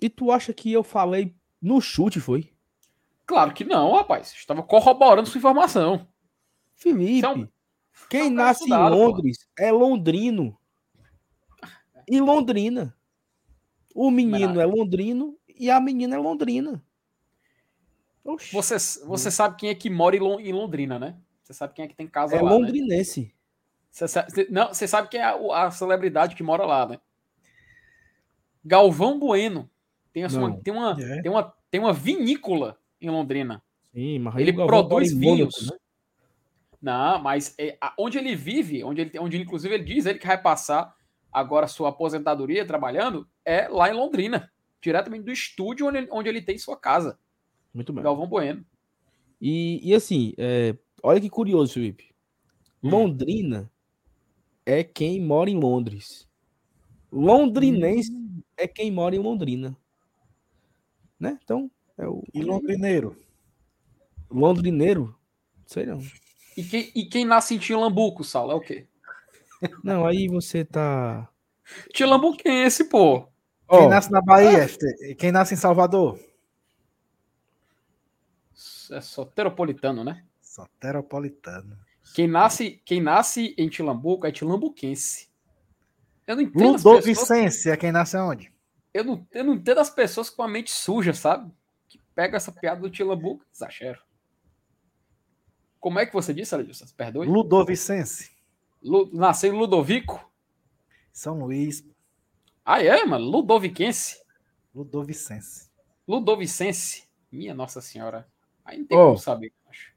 Speaker 1: E tu acha que eu falei no chute, foi?
Speaker 2: Claro que não, rapaz. Estava corroborando sua informação.
Speaker 1: Felipe, um, quem nasce estudado, em Londres pô. é londrino. E Londrina. O menino é londrino e a menina é londrina.
Speaker 2: Oxi. Você, você sabe quem é que mora em Londrina, né? Você sabe quem é que tem casa
Speaker 1: é
Speaker 2: lá.
Speaker 1: É londrinense. Né?
Speaker 2: Você sabe, não, você sabe quem é a, a, celebridade que mora lá, né? Galvão Bueno. Tem, a sua, tem, uma, é. tem, uma, tem uma vinícola em Londrina.
Speaker 1: Sim, mas
Speaker 2: ele produz vinhos. Mônaco, né? Não, mas é, onde ele vive, onde ele, onde inclusive ele diz ele que vai passar agora sua aposentadoria trabalhando, é lá em Londrina, diretamente do estúdio onde ele, onde ele tem sua casa.
Speaker 1: Muito bem.
Speaker 2: Galvão Bueno.
Speaker 1: E, e assim, é, olha que curioso, Felipe. Hum. Londrina é quem mora em Londres. Londrinense hum. é quem mora em Londrina. Né? Então, é o.
Speaker 3: E londrineiro?
Speaker 1: Londrineiro? Sei não.
Speaker 2: E quem, e quem nasce em Tilambuco, Saulo, é o quê?
Speaker 1: Não, aí você tá.
Speaker 2: Tilambuquense, pô.
Speaker 3: Quem oh. nasce na Bahia? E quem nasce em Salvador?
Speaker 2: É soteropolitano, né?
Speaker 3: Soteropolitano.
Speaker 2: Quem nasce, quem nasce em Tilambuco é tilambuquense.
Speaker 3: Eu não entendo. Ludovicense pessoas... é quem nasce onde?
Speaker 2: Eu não, eu não entendo as pessoas com a mente suja, sabe? Que pega essa piada do Tilambuco, exagero. Como é que você disse, Aladilson? Perdoe.
Speaker 3: Ludovicense.
Speaker 2: Lu... Nasceu em Ludovico?
Speaker 3: São Luís.
Speaker 2: Ah, é, mano? Ludoviquense.
Speaker 3: Ludovicense.
Speaker 2: Ludovicense. Minha Nossa Senhora. Aí não tem oh. como saber, acho.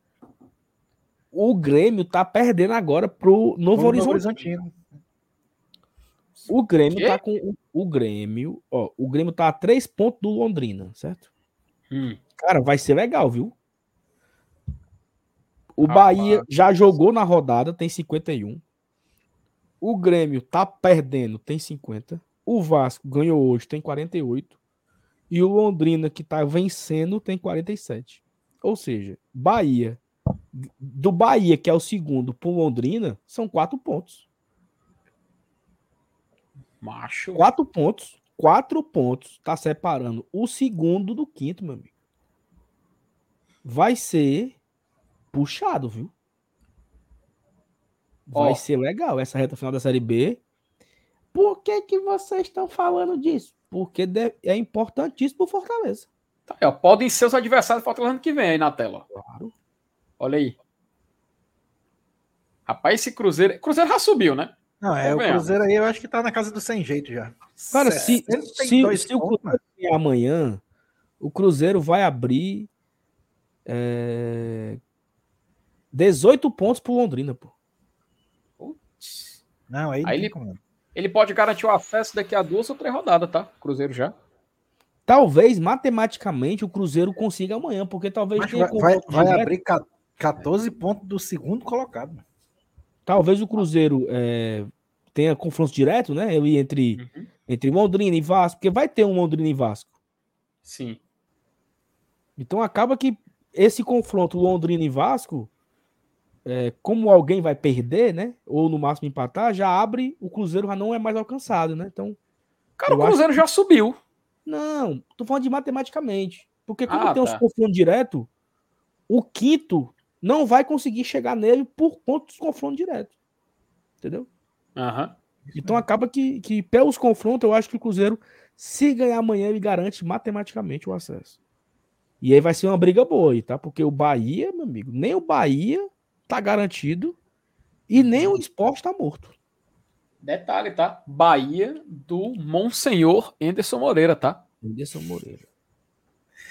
Speaker 1: O Grêmio tá perdendo agora pro Novo Horizonte. O Grêmio que? tá com. O, o Grêmio, ó, o Grêmio tá a três pontos do Londrina, certo?
Speaker 2: Hum.
Speaker 1: Cara, vai ser legal, viu? O Bahia já jogou na rodada, tem 51. O Grêmio tá perdendo, tem 50. O Vasco ganhou hoje, tem 48. E o Londrina, que tá vencendo, tem 47. Ou seja, Bahia. Do Bahia, que é o segundo, pro Londrina, são quatro pontos.
Speaker 2: Macho.
Speaker 1: Quatro pontos. Quatro pontos. Tá separando o segundo do quinto, meu amigo. Vai ser puxado, viu? Vai oh. ser legal essa reta final da Série B. Por que, que vocês estão falando disso? Porque é importantíssimo pro Fortaleza.
Speaker 2: Tá, ó, podem ser os adversários do Fortaleza ano que vem aí na tela.
Speaker 1: Claro.
Speaker 2: Olha aí. Rapaz, esse Cruzeiro. Cruzeiro já subiu, né?
Speaker 3: Não, é, o Cruzeiro aí eu acho que tá na casa do sem jeito já.
Speaker 1: Cara, se, se, se o Cruzeiro amanhã, o Cruzeiro vai abrir é, 18 pontos pro Londrina, pô.
Speaker 3: Não, aí,
Speaker 2: aí ele, ele pode garantir o acesso daqui a duas ou três rodadas, tá? Cruzeiro já.
Speaker 1: Talvez, matematicamente, o Cruzeiro consiga amanhã, porque talvez
Speaker 3: tenha vai, vai, vai abrir 14 pontos do segundo colocado.
Speaker 1: Talvez o Cruzeiro é, tenha confronto direto, né? Entre, uhum. entre Londrina e Vasco, porque vai ter um Londrina e Vasco.
Speaker 2: Sim.
Speaker 1: Então acaba que esse confronto Londrina e Vasco é, como alguém vai perder, né? Ou no máximo empatar, já abre, o Cruzeiro já não é mais alcançado, né? Então.
Speaker 2: Cara, o Cruzeiro já subiu.
Speaker 1: Não, tô falando de matematicamente. Porque como
Speaker 2: ah,
Speaker 1: tem tá. os confrontos direto, o quinto não vai conseguir chegar nele por conta dos confrontos diretos. Entendeu?
Speaker 2: Uhum.
Speaker 1: Então acaba que, que pelos confrontos, eu acho que o Cruzeiro, se ganhar amanhã, ele garante matematicamente o acesso. E aí vai ser uma briga boa aí, tá? Porque o Bahia, meu amigo, nem o Bahia tá garantido e nem o esporte tá morto.
Speaker 2: Detalhe, tá? Bahia do Monsenhor Anderson Moreira, tá?
Speaker 1: Anderson Moreira.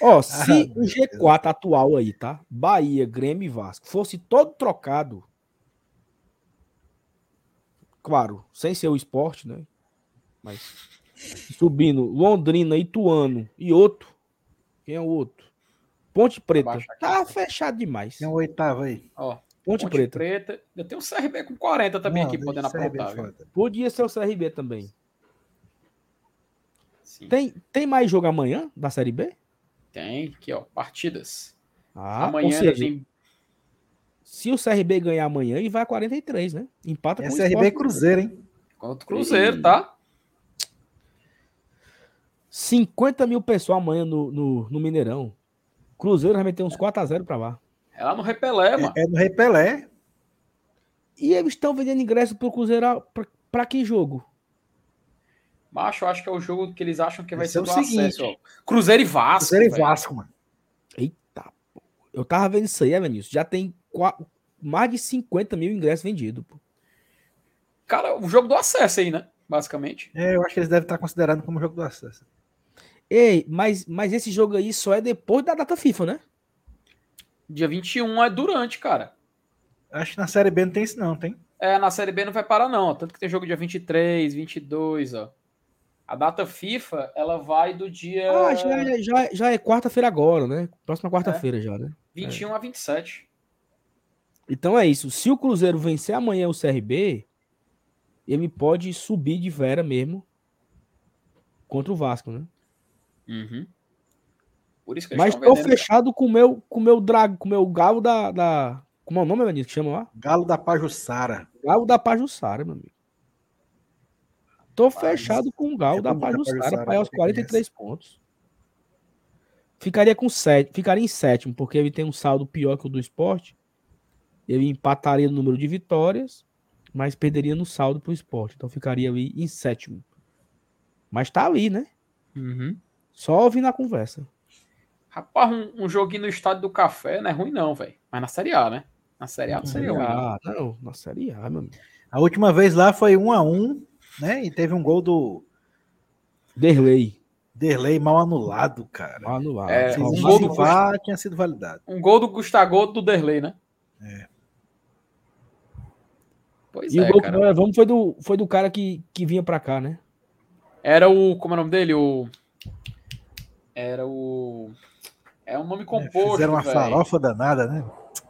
Speaker 1: Ó, oh, se ah, o G4 atual aí, tá? Bahia, Grêmio e Vasco fosse todo trocado, claro, sem ser o esporte, né? Mas subindo Londrina, Ituano e outro. Quem é o outro? Ponte Preta. Tá fechado demais.
Speaker 3: Tem o oitavo aí.
Speaker 2: Ó, Ponte, Ponte Preta. Preta. Eu tenho o CRB com 40 também Não, aqui, podendo aprontar.
Speaker 1: Podia ser o CRB também. Tem, tem mais jogo amanhã da Série B?
Speaker 2: Tem, aqui ó, partidas.
Speaker 1: Ah, amanhã seja, tem... Se o CRB ganhar amanhã, ele vai a 43, né? Empata
Speaker 3: é com o CRB e Cruzeiro, hein?
Speaker 2: Contra o Cruzeiro, e... tá?
Speaker 1: 50 mil pessoas amanhã no, no, no Mineirão. Cruzeiro vai meter uns 4x0 pra lá.
Speaker 2: É lá no Repelé, mano.
Speaker 3: É, é no Repelé.
Speaker 1: E eles estão vendendo ingresso pro Cruzeiro pra, pra que jogo?
Speaker 2: Macho, eu acho que é o jogo que eles acham que vai Esse ser é o seguinte, acesso. Ó. Cruzeiro e Vasco.
Speaker 3: Cruzeiro e Vasco, mano.
Speaker 1: Eita, pô. Eu tava vendo isso aí, Evanilson. Já tem quatro, mais de 50 mil ingressos vendidos, pô.
Speaker 2: Cara, o jogo do acesso aí, né? Basicamente.
Speaker 3: É, eu acho que eles devem estar considerando como jogo do acesso.
Speaker 1: Ei, mas, mas esse jogo aí só é depois da data FIFA, né?
Speaker 2: Dia 21 é durante, cara.
Speaker 3: Acho que na Série B não tem isso não, tem?
Speaker 2: É, na Série B não vai parar não. Tanto que tem jogo dia 23, 22, ó. A data FIFA, ela vai do dia.
Speaker 1: Ah, já, é, já, já é quarta-feira agora, né? Próxima quarta-feira é. já, né?
Speaker 2: 21 é. a 27.
Speaker 1: Então é isso. Se o Cruzeiro vencer amanhã o CRB, ele pode subir de vera mesmo contra o Vasco, né?
Speaker 2: Uhum.
Speaker 1: Por isso que Mas tô fechado com o meu, com meu drag, com o meu galo da, da. Como é o nome, meu amigo, que chama lá?
Speaker 3: Galo da Pajussara.
Speaker 1: Galo da Pajussara, meu amigo. Tô fechado com o Galo é da Pajussara para ir aos 43 pontos. Ficaria com sete, ficaria em sétimo, porque ele tem um saldo pior que o do esporte. Ele empataria no número de vitórias, mas perderia no saldo pro esporte. Então ficaria ali em sétimo. Mas tá ali, né?
Speaker 2: Uhum.
Speaker 1: Só ouvindo a conversa.
Speaker 2: Rapaz, um, um, joguinho no estádio do café não é ruim, não, velho. Mas na Série A, né? Na Série A não seria ruim.
Speaker 1: Ah, não, na Série A, meu amigo.
Speaker 3: A última vez lá foi um a um né? E teve um gol do
Speaker 1: Derlei.
Speaker 3: Derlei mal anulado, cara.
Speaker 1: Mal anulado.
Speaker 2: É,
Speaker 3: um, um gol do VAR tinha sido validado.
Speaker 2: Um gol do Gustavo do Derlei, né?
Speaker 3: É.
Speaker 1: Pois e é, o gol cara. que nós levamos foi do, foi do cara que, que vinha pra cá, né?
Speaker 2: Era o. Como é o nome dele? O. Era o. É um nome é, composto.
Speaker 3: Fizeram uma véio. farofa danada, né?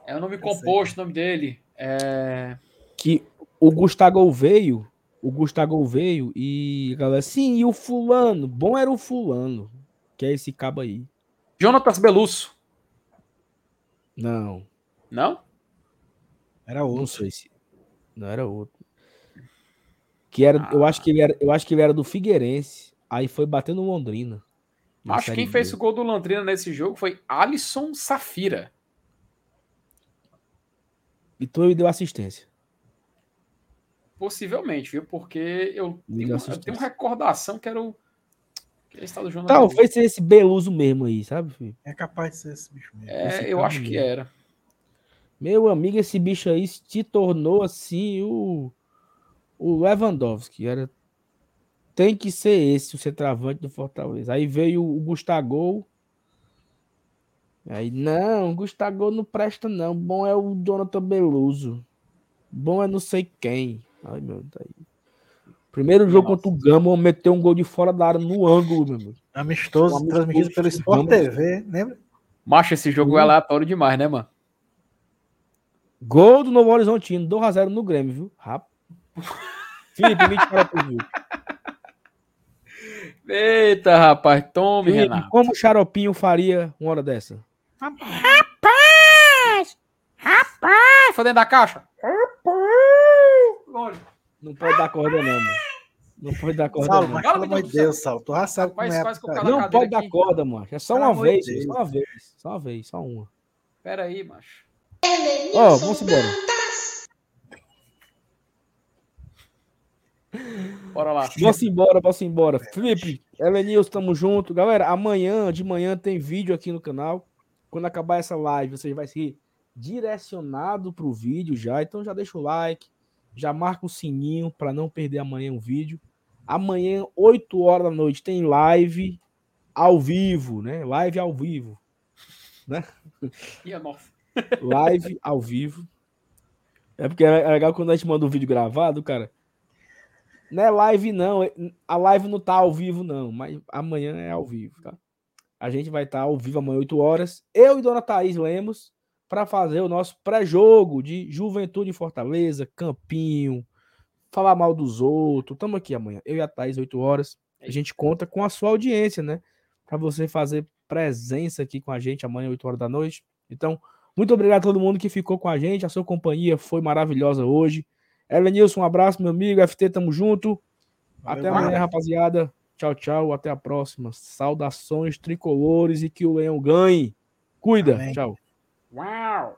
Speaker 2: É um nome composto o nome dele. É...
Speaker 1: Que o Gustavo veio o Gustavo veio e a galera, sim, e o fulano? Bom era o fulano, que é esse cabo aí.
Speaker 2: Jonatas Belusso.
Speaker 1: Não.
Speaker 2: Não?
Speaker 1: Era outro. Não sei se. Não era outro. Que era, ah. eu acho que ele era, eu acho que ele era do Figueirense. Aí foi batendo Londrina.
Speaker 2: Acho que quem fez o gol do Londrina nesse jogo foi Alisson Safira.
Speaker 1: E tu me deu assistência.
Speaker 2: Possivelmente, viu? Porque eu tenho, eu tenho uma recordação que era o.
Speaker 1: Que estado do Talvez seja esse Beluso mesmo aí, sabe? Filho?
Speaker 3: É capaz de ser esse bicho mesmo.
Speaker 2: É, eu acho mesmo. que era.
Speaker 1: Meu amigo, esse bicho aí se tornou assim o. O Lewandowski. Era. Tem que ser esse o centroavante do Fortaleza. Aí veio o Gustavo. Aí, não, o Gustavo não presta, não. Bom é o Jonathan Beluso. Bom é não sei quem. Ai, meu, aí. Primeiro jogo Nossa. contra o Gama, meteu um gol de fora da área no ângulo, meu amigo.
Speaker 3: Amistoso, amistoso transmitido pelo Sport TV, lembra?
Speaker 2: Macho, esse jogo é aleatório demais, né, mano?
Speaker 1: Gol do Novo Horizontino, 2x0 no Grêmio, viu? Rápido. [laughs] Felipe, me para pro.
Speaker 2: Eita, rapaz, tome, Felipe, Renato.
Speaker 1: Como o Xaropinho faria uma hora dessa?
Speaker 2: Rapaz! Rapaz! Foi dentro da caixa?
Speaker 1: Longe. Não pode dar corda, não, mano. Não pode dar corda,
Speaker 3: Saulo,
Speaker 1: não.
Speaker 3: Pelo amor de Deus, Saulo, tu já sabe como é.
Speaker 1: Não pode dar corda, mano. É só uma vez, só uma vez. Só uma vez, só uma.
Speaker 2: Pera aí, macho.
Speaker 1: Ó, oh, vamos embora.
Speaker 2: Bora lá.
Speaker 1: Vamos embora, vamos embora. Felipe, Elenilson, tamo junto. Galera, amanhã, de manhã, tem vídeo aqui no canal. Quando acabar essa live, você vai ser direcionado pro vídeo já. Então já deixa o like, Já marca o sininho para não perder amanhã o vídeo. Amanhã, 8 horas da noite, tem live ao vivo, né? Live ao vivo. Né? [laughs] live ao vivo. É porque é legal quando a gente manda um vídeo gravado, cara. Não é live, não. A live não tá ao vivo, não. Mas amanhã é ao vivo, tá? A gente vai estar tá ao vivo amanhã, 8 horas. Eu e Dona Thaís Lemos para fazer o nosso pré-jogo de Juventude Fortaleza, Campinho, falar mal dos outros. Estamos aqui amanhã. Eu e a Thaís, 8 horas. A gente conta com a sua audiência, né? Para você fazer presença aqui com a gente amanhã, 8 horas da noite. Então, muito obrigado a todo mundo que ficou com a gente. A sua companhia foi maravilhosa hoje. Elenilson, um abraço, meu amigo. FT, tamo junto. Valeu, Até amanhã, rapaziada. Tchau, tchau. Até a próxima. Saudações tricolores e que o Leão ganhe. Cuida. Amém. Tchau. Wow.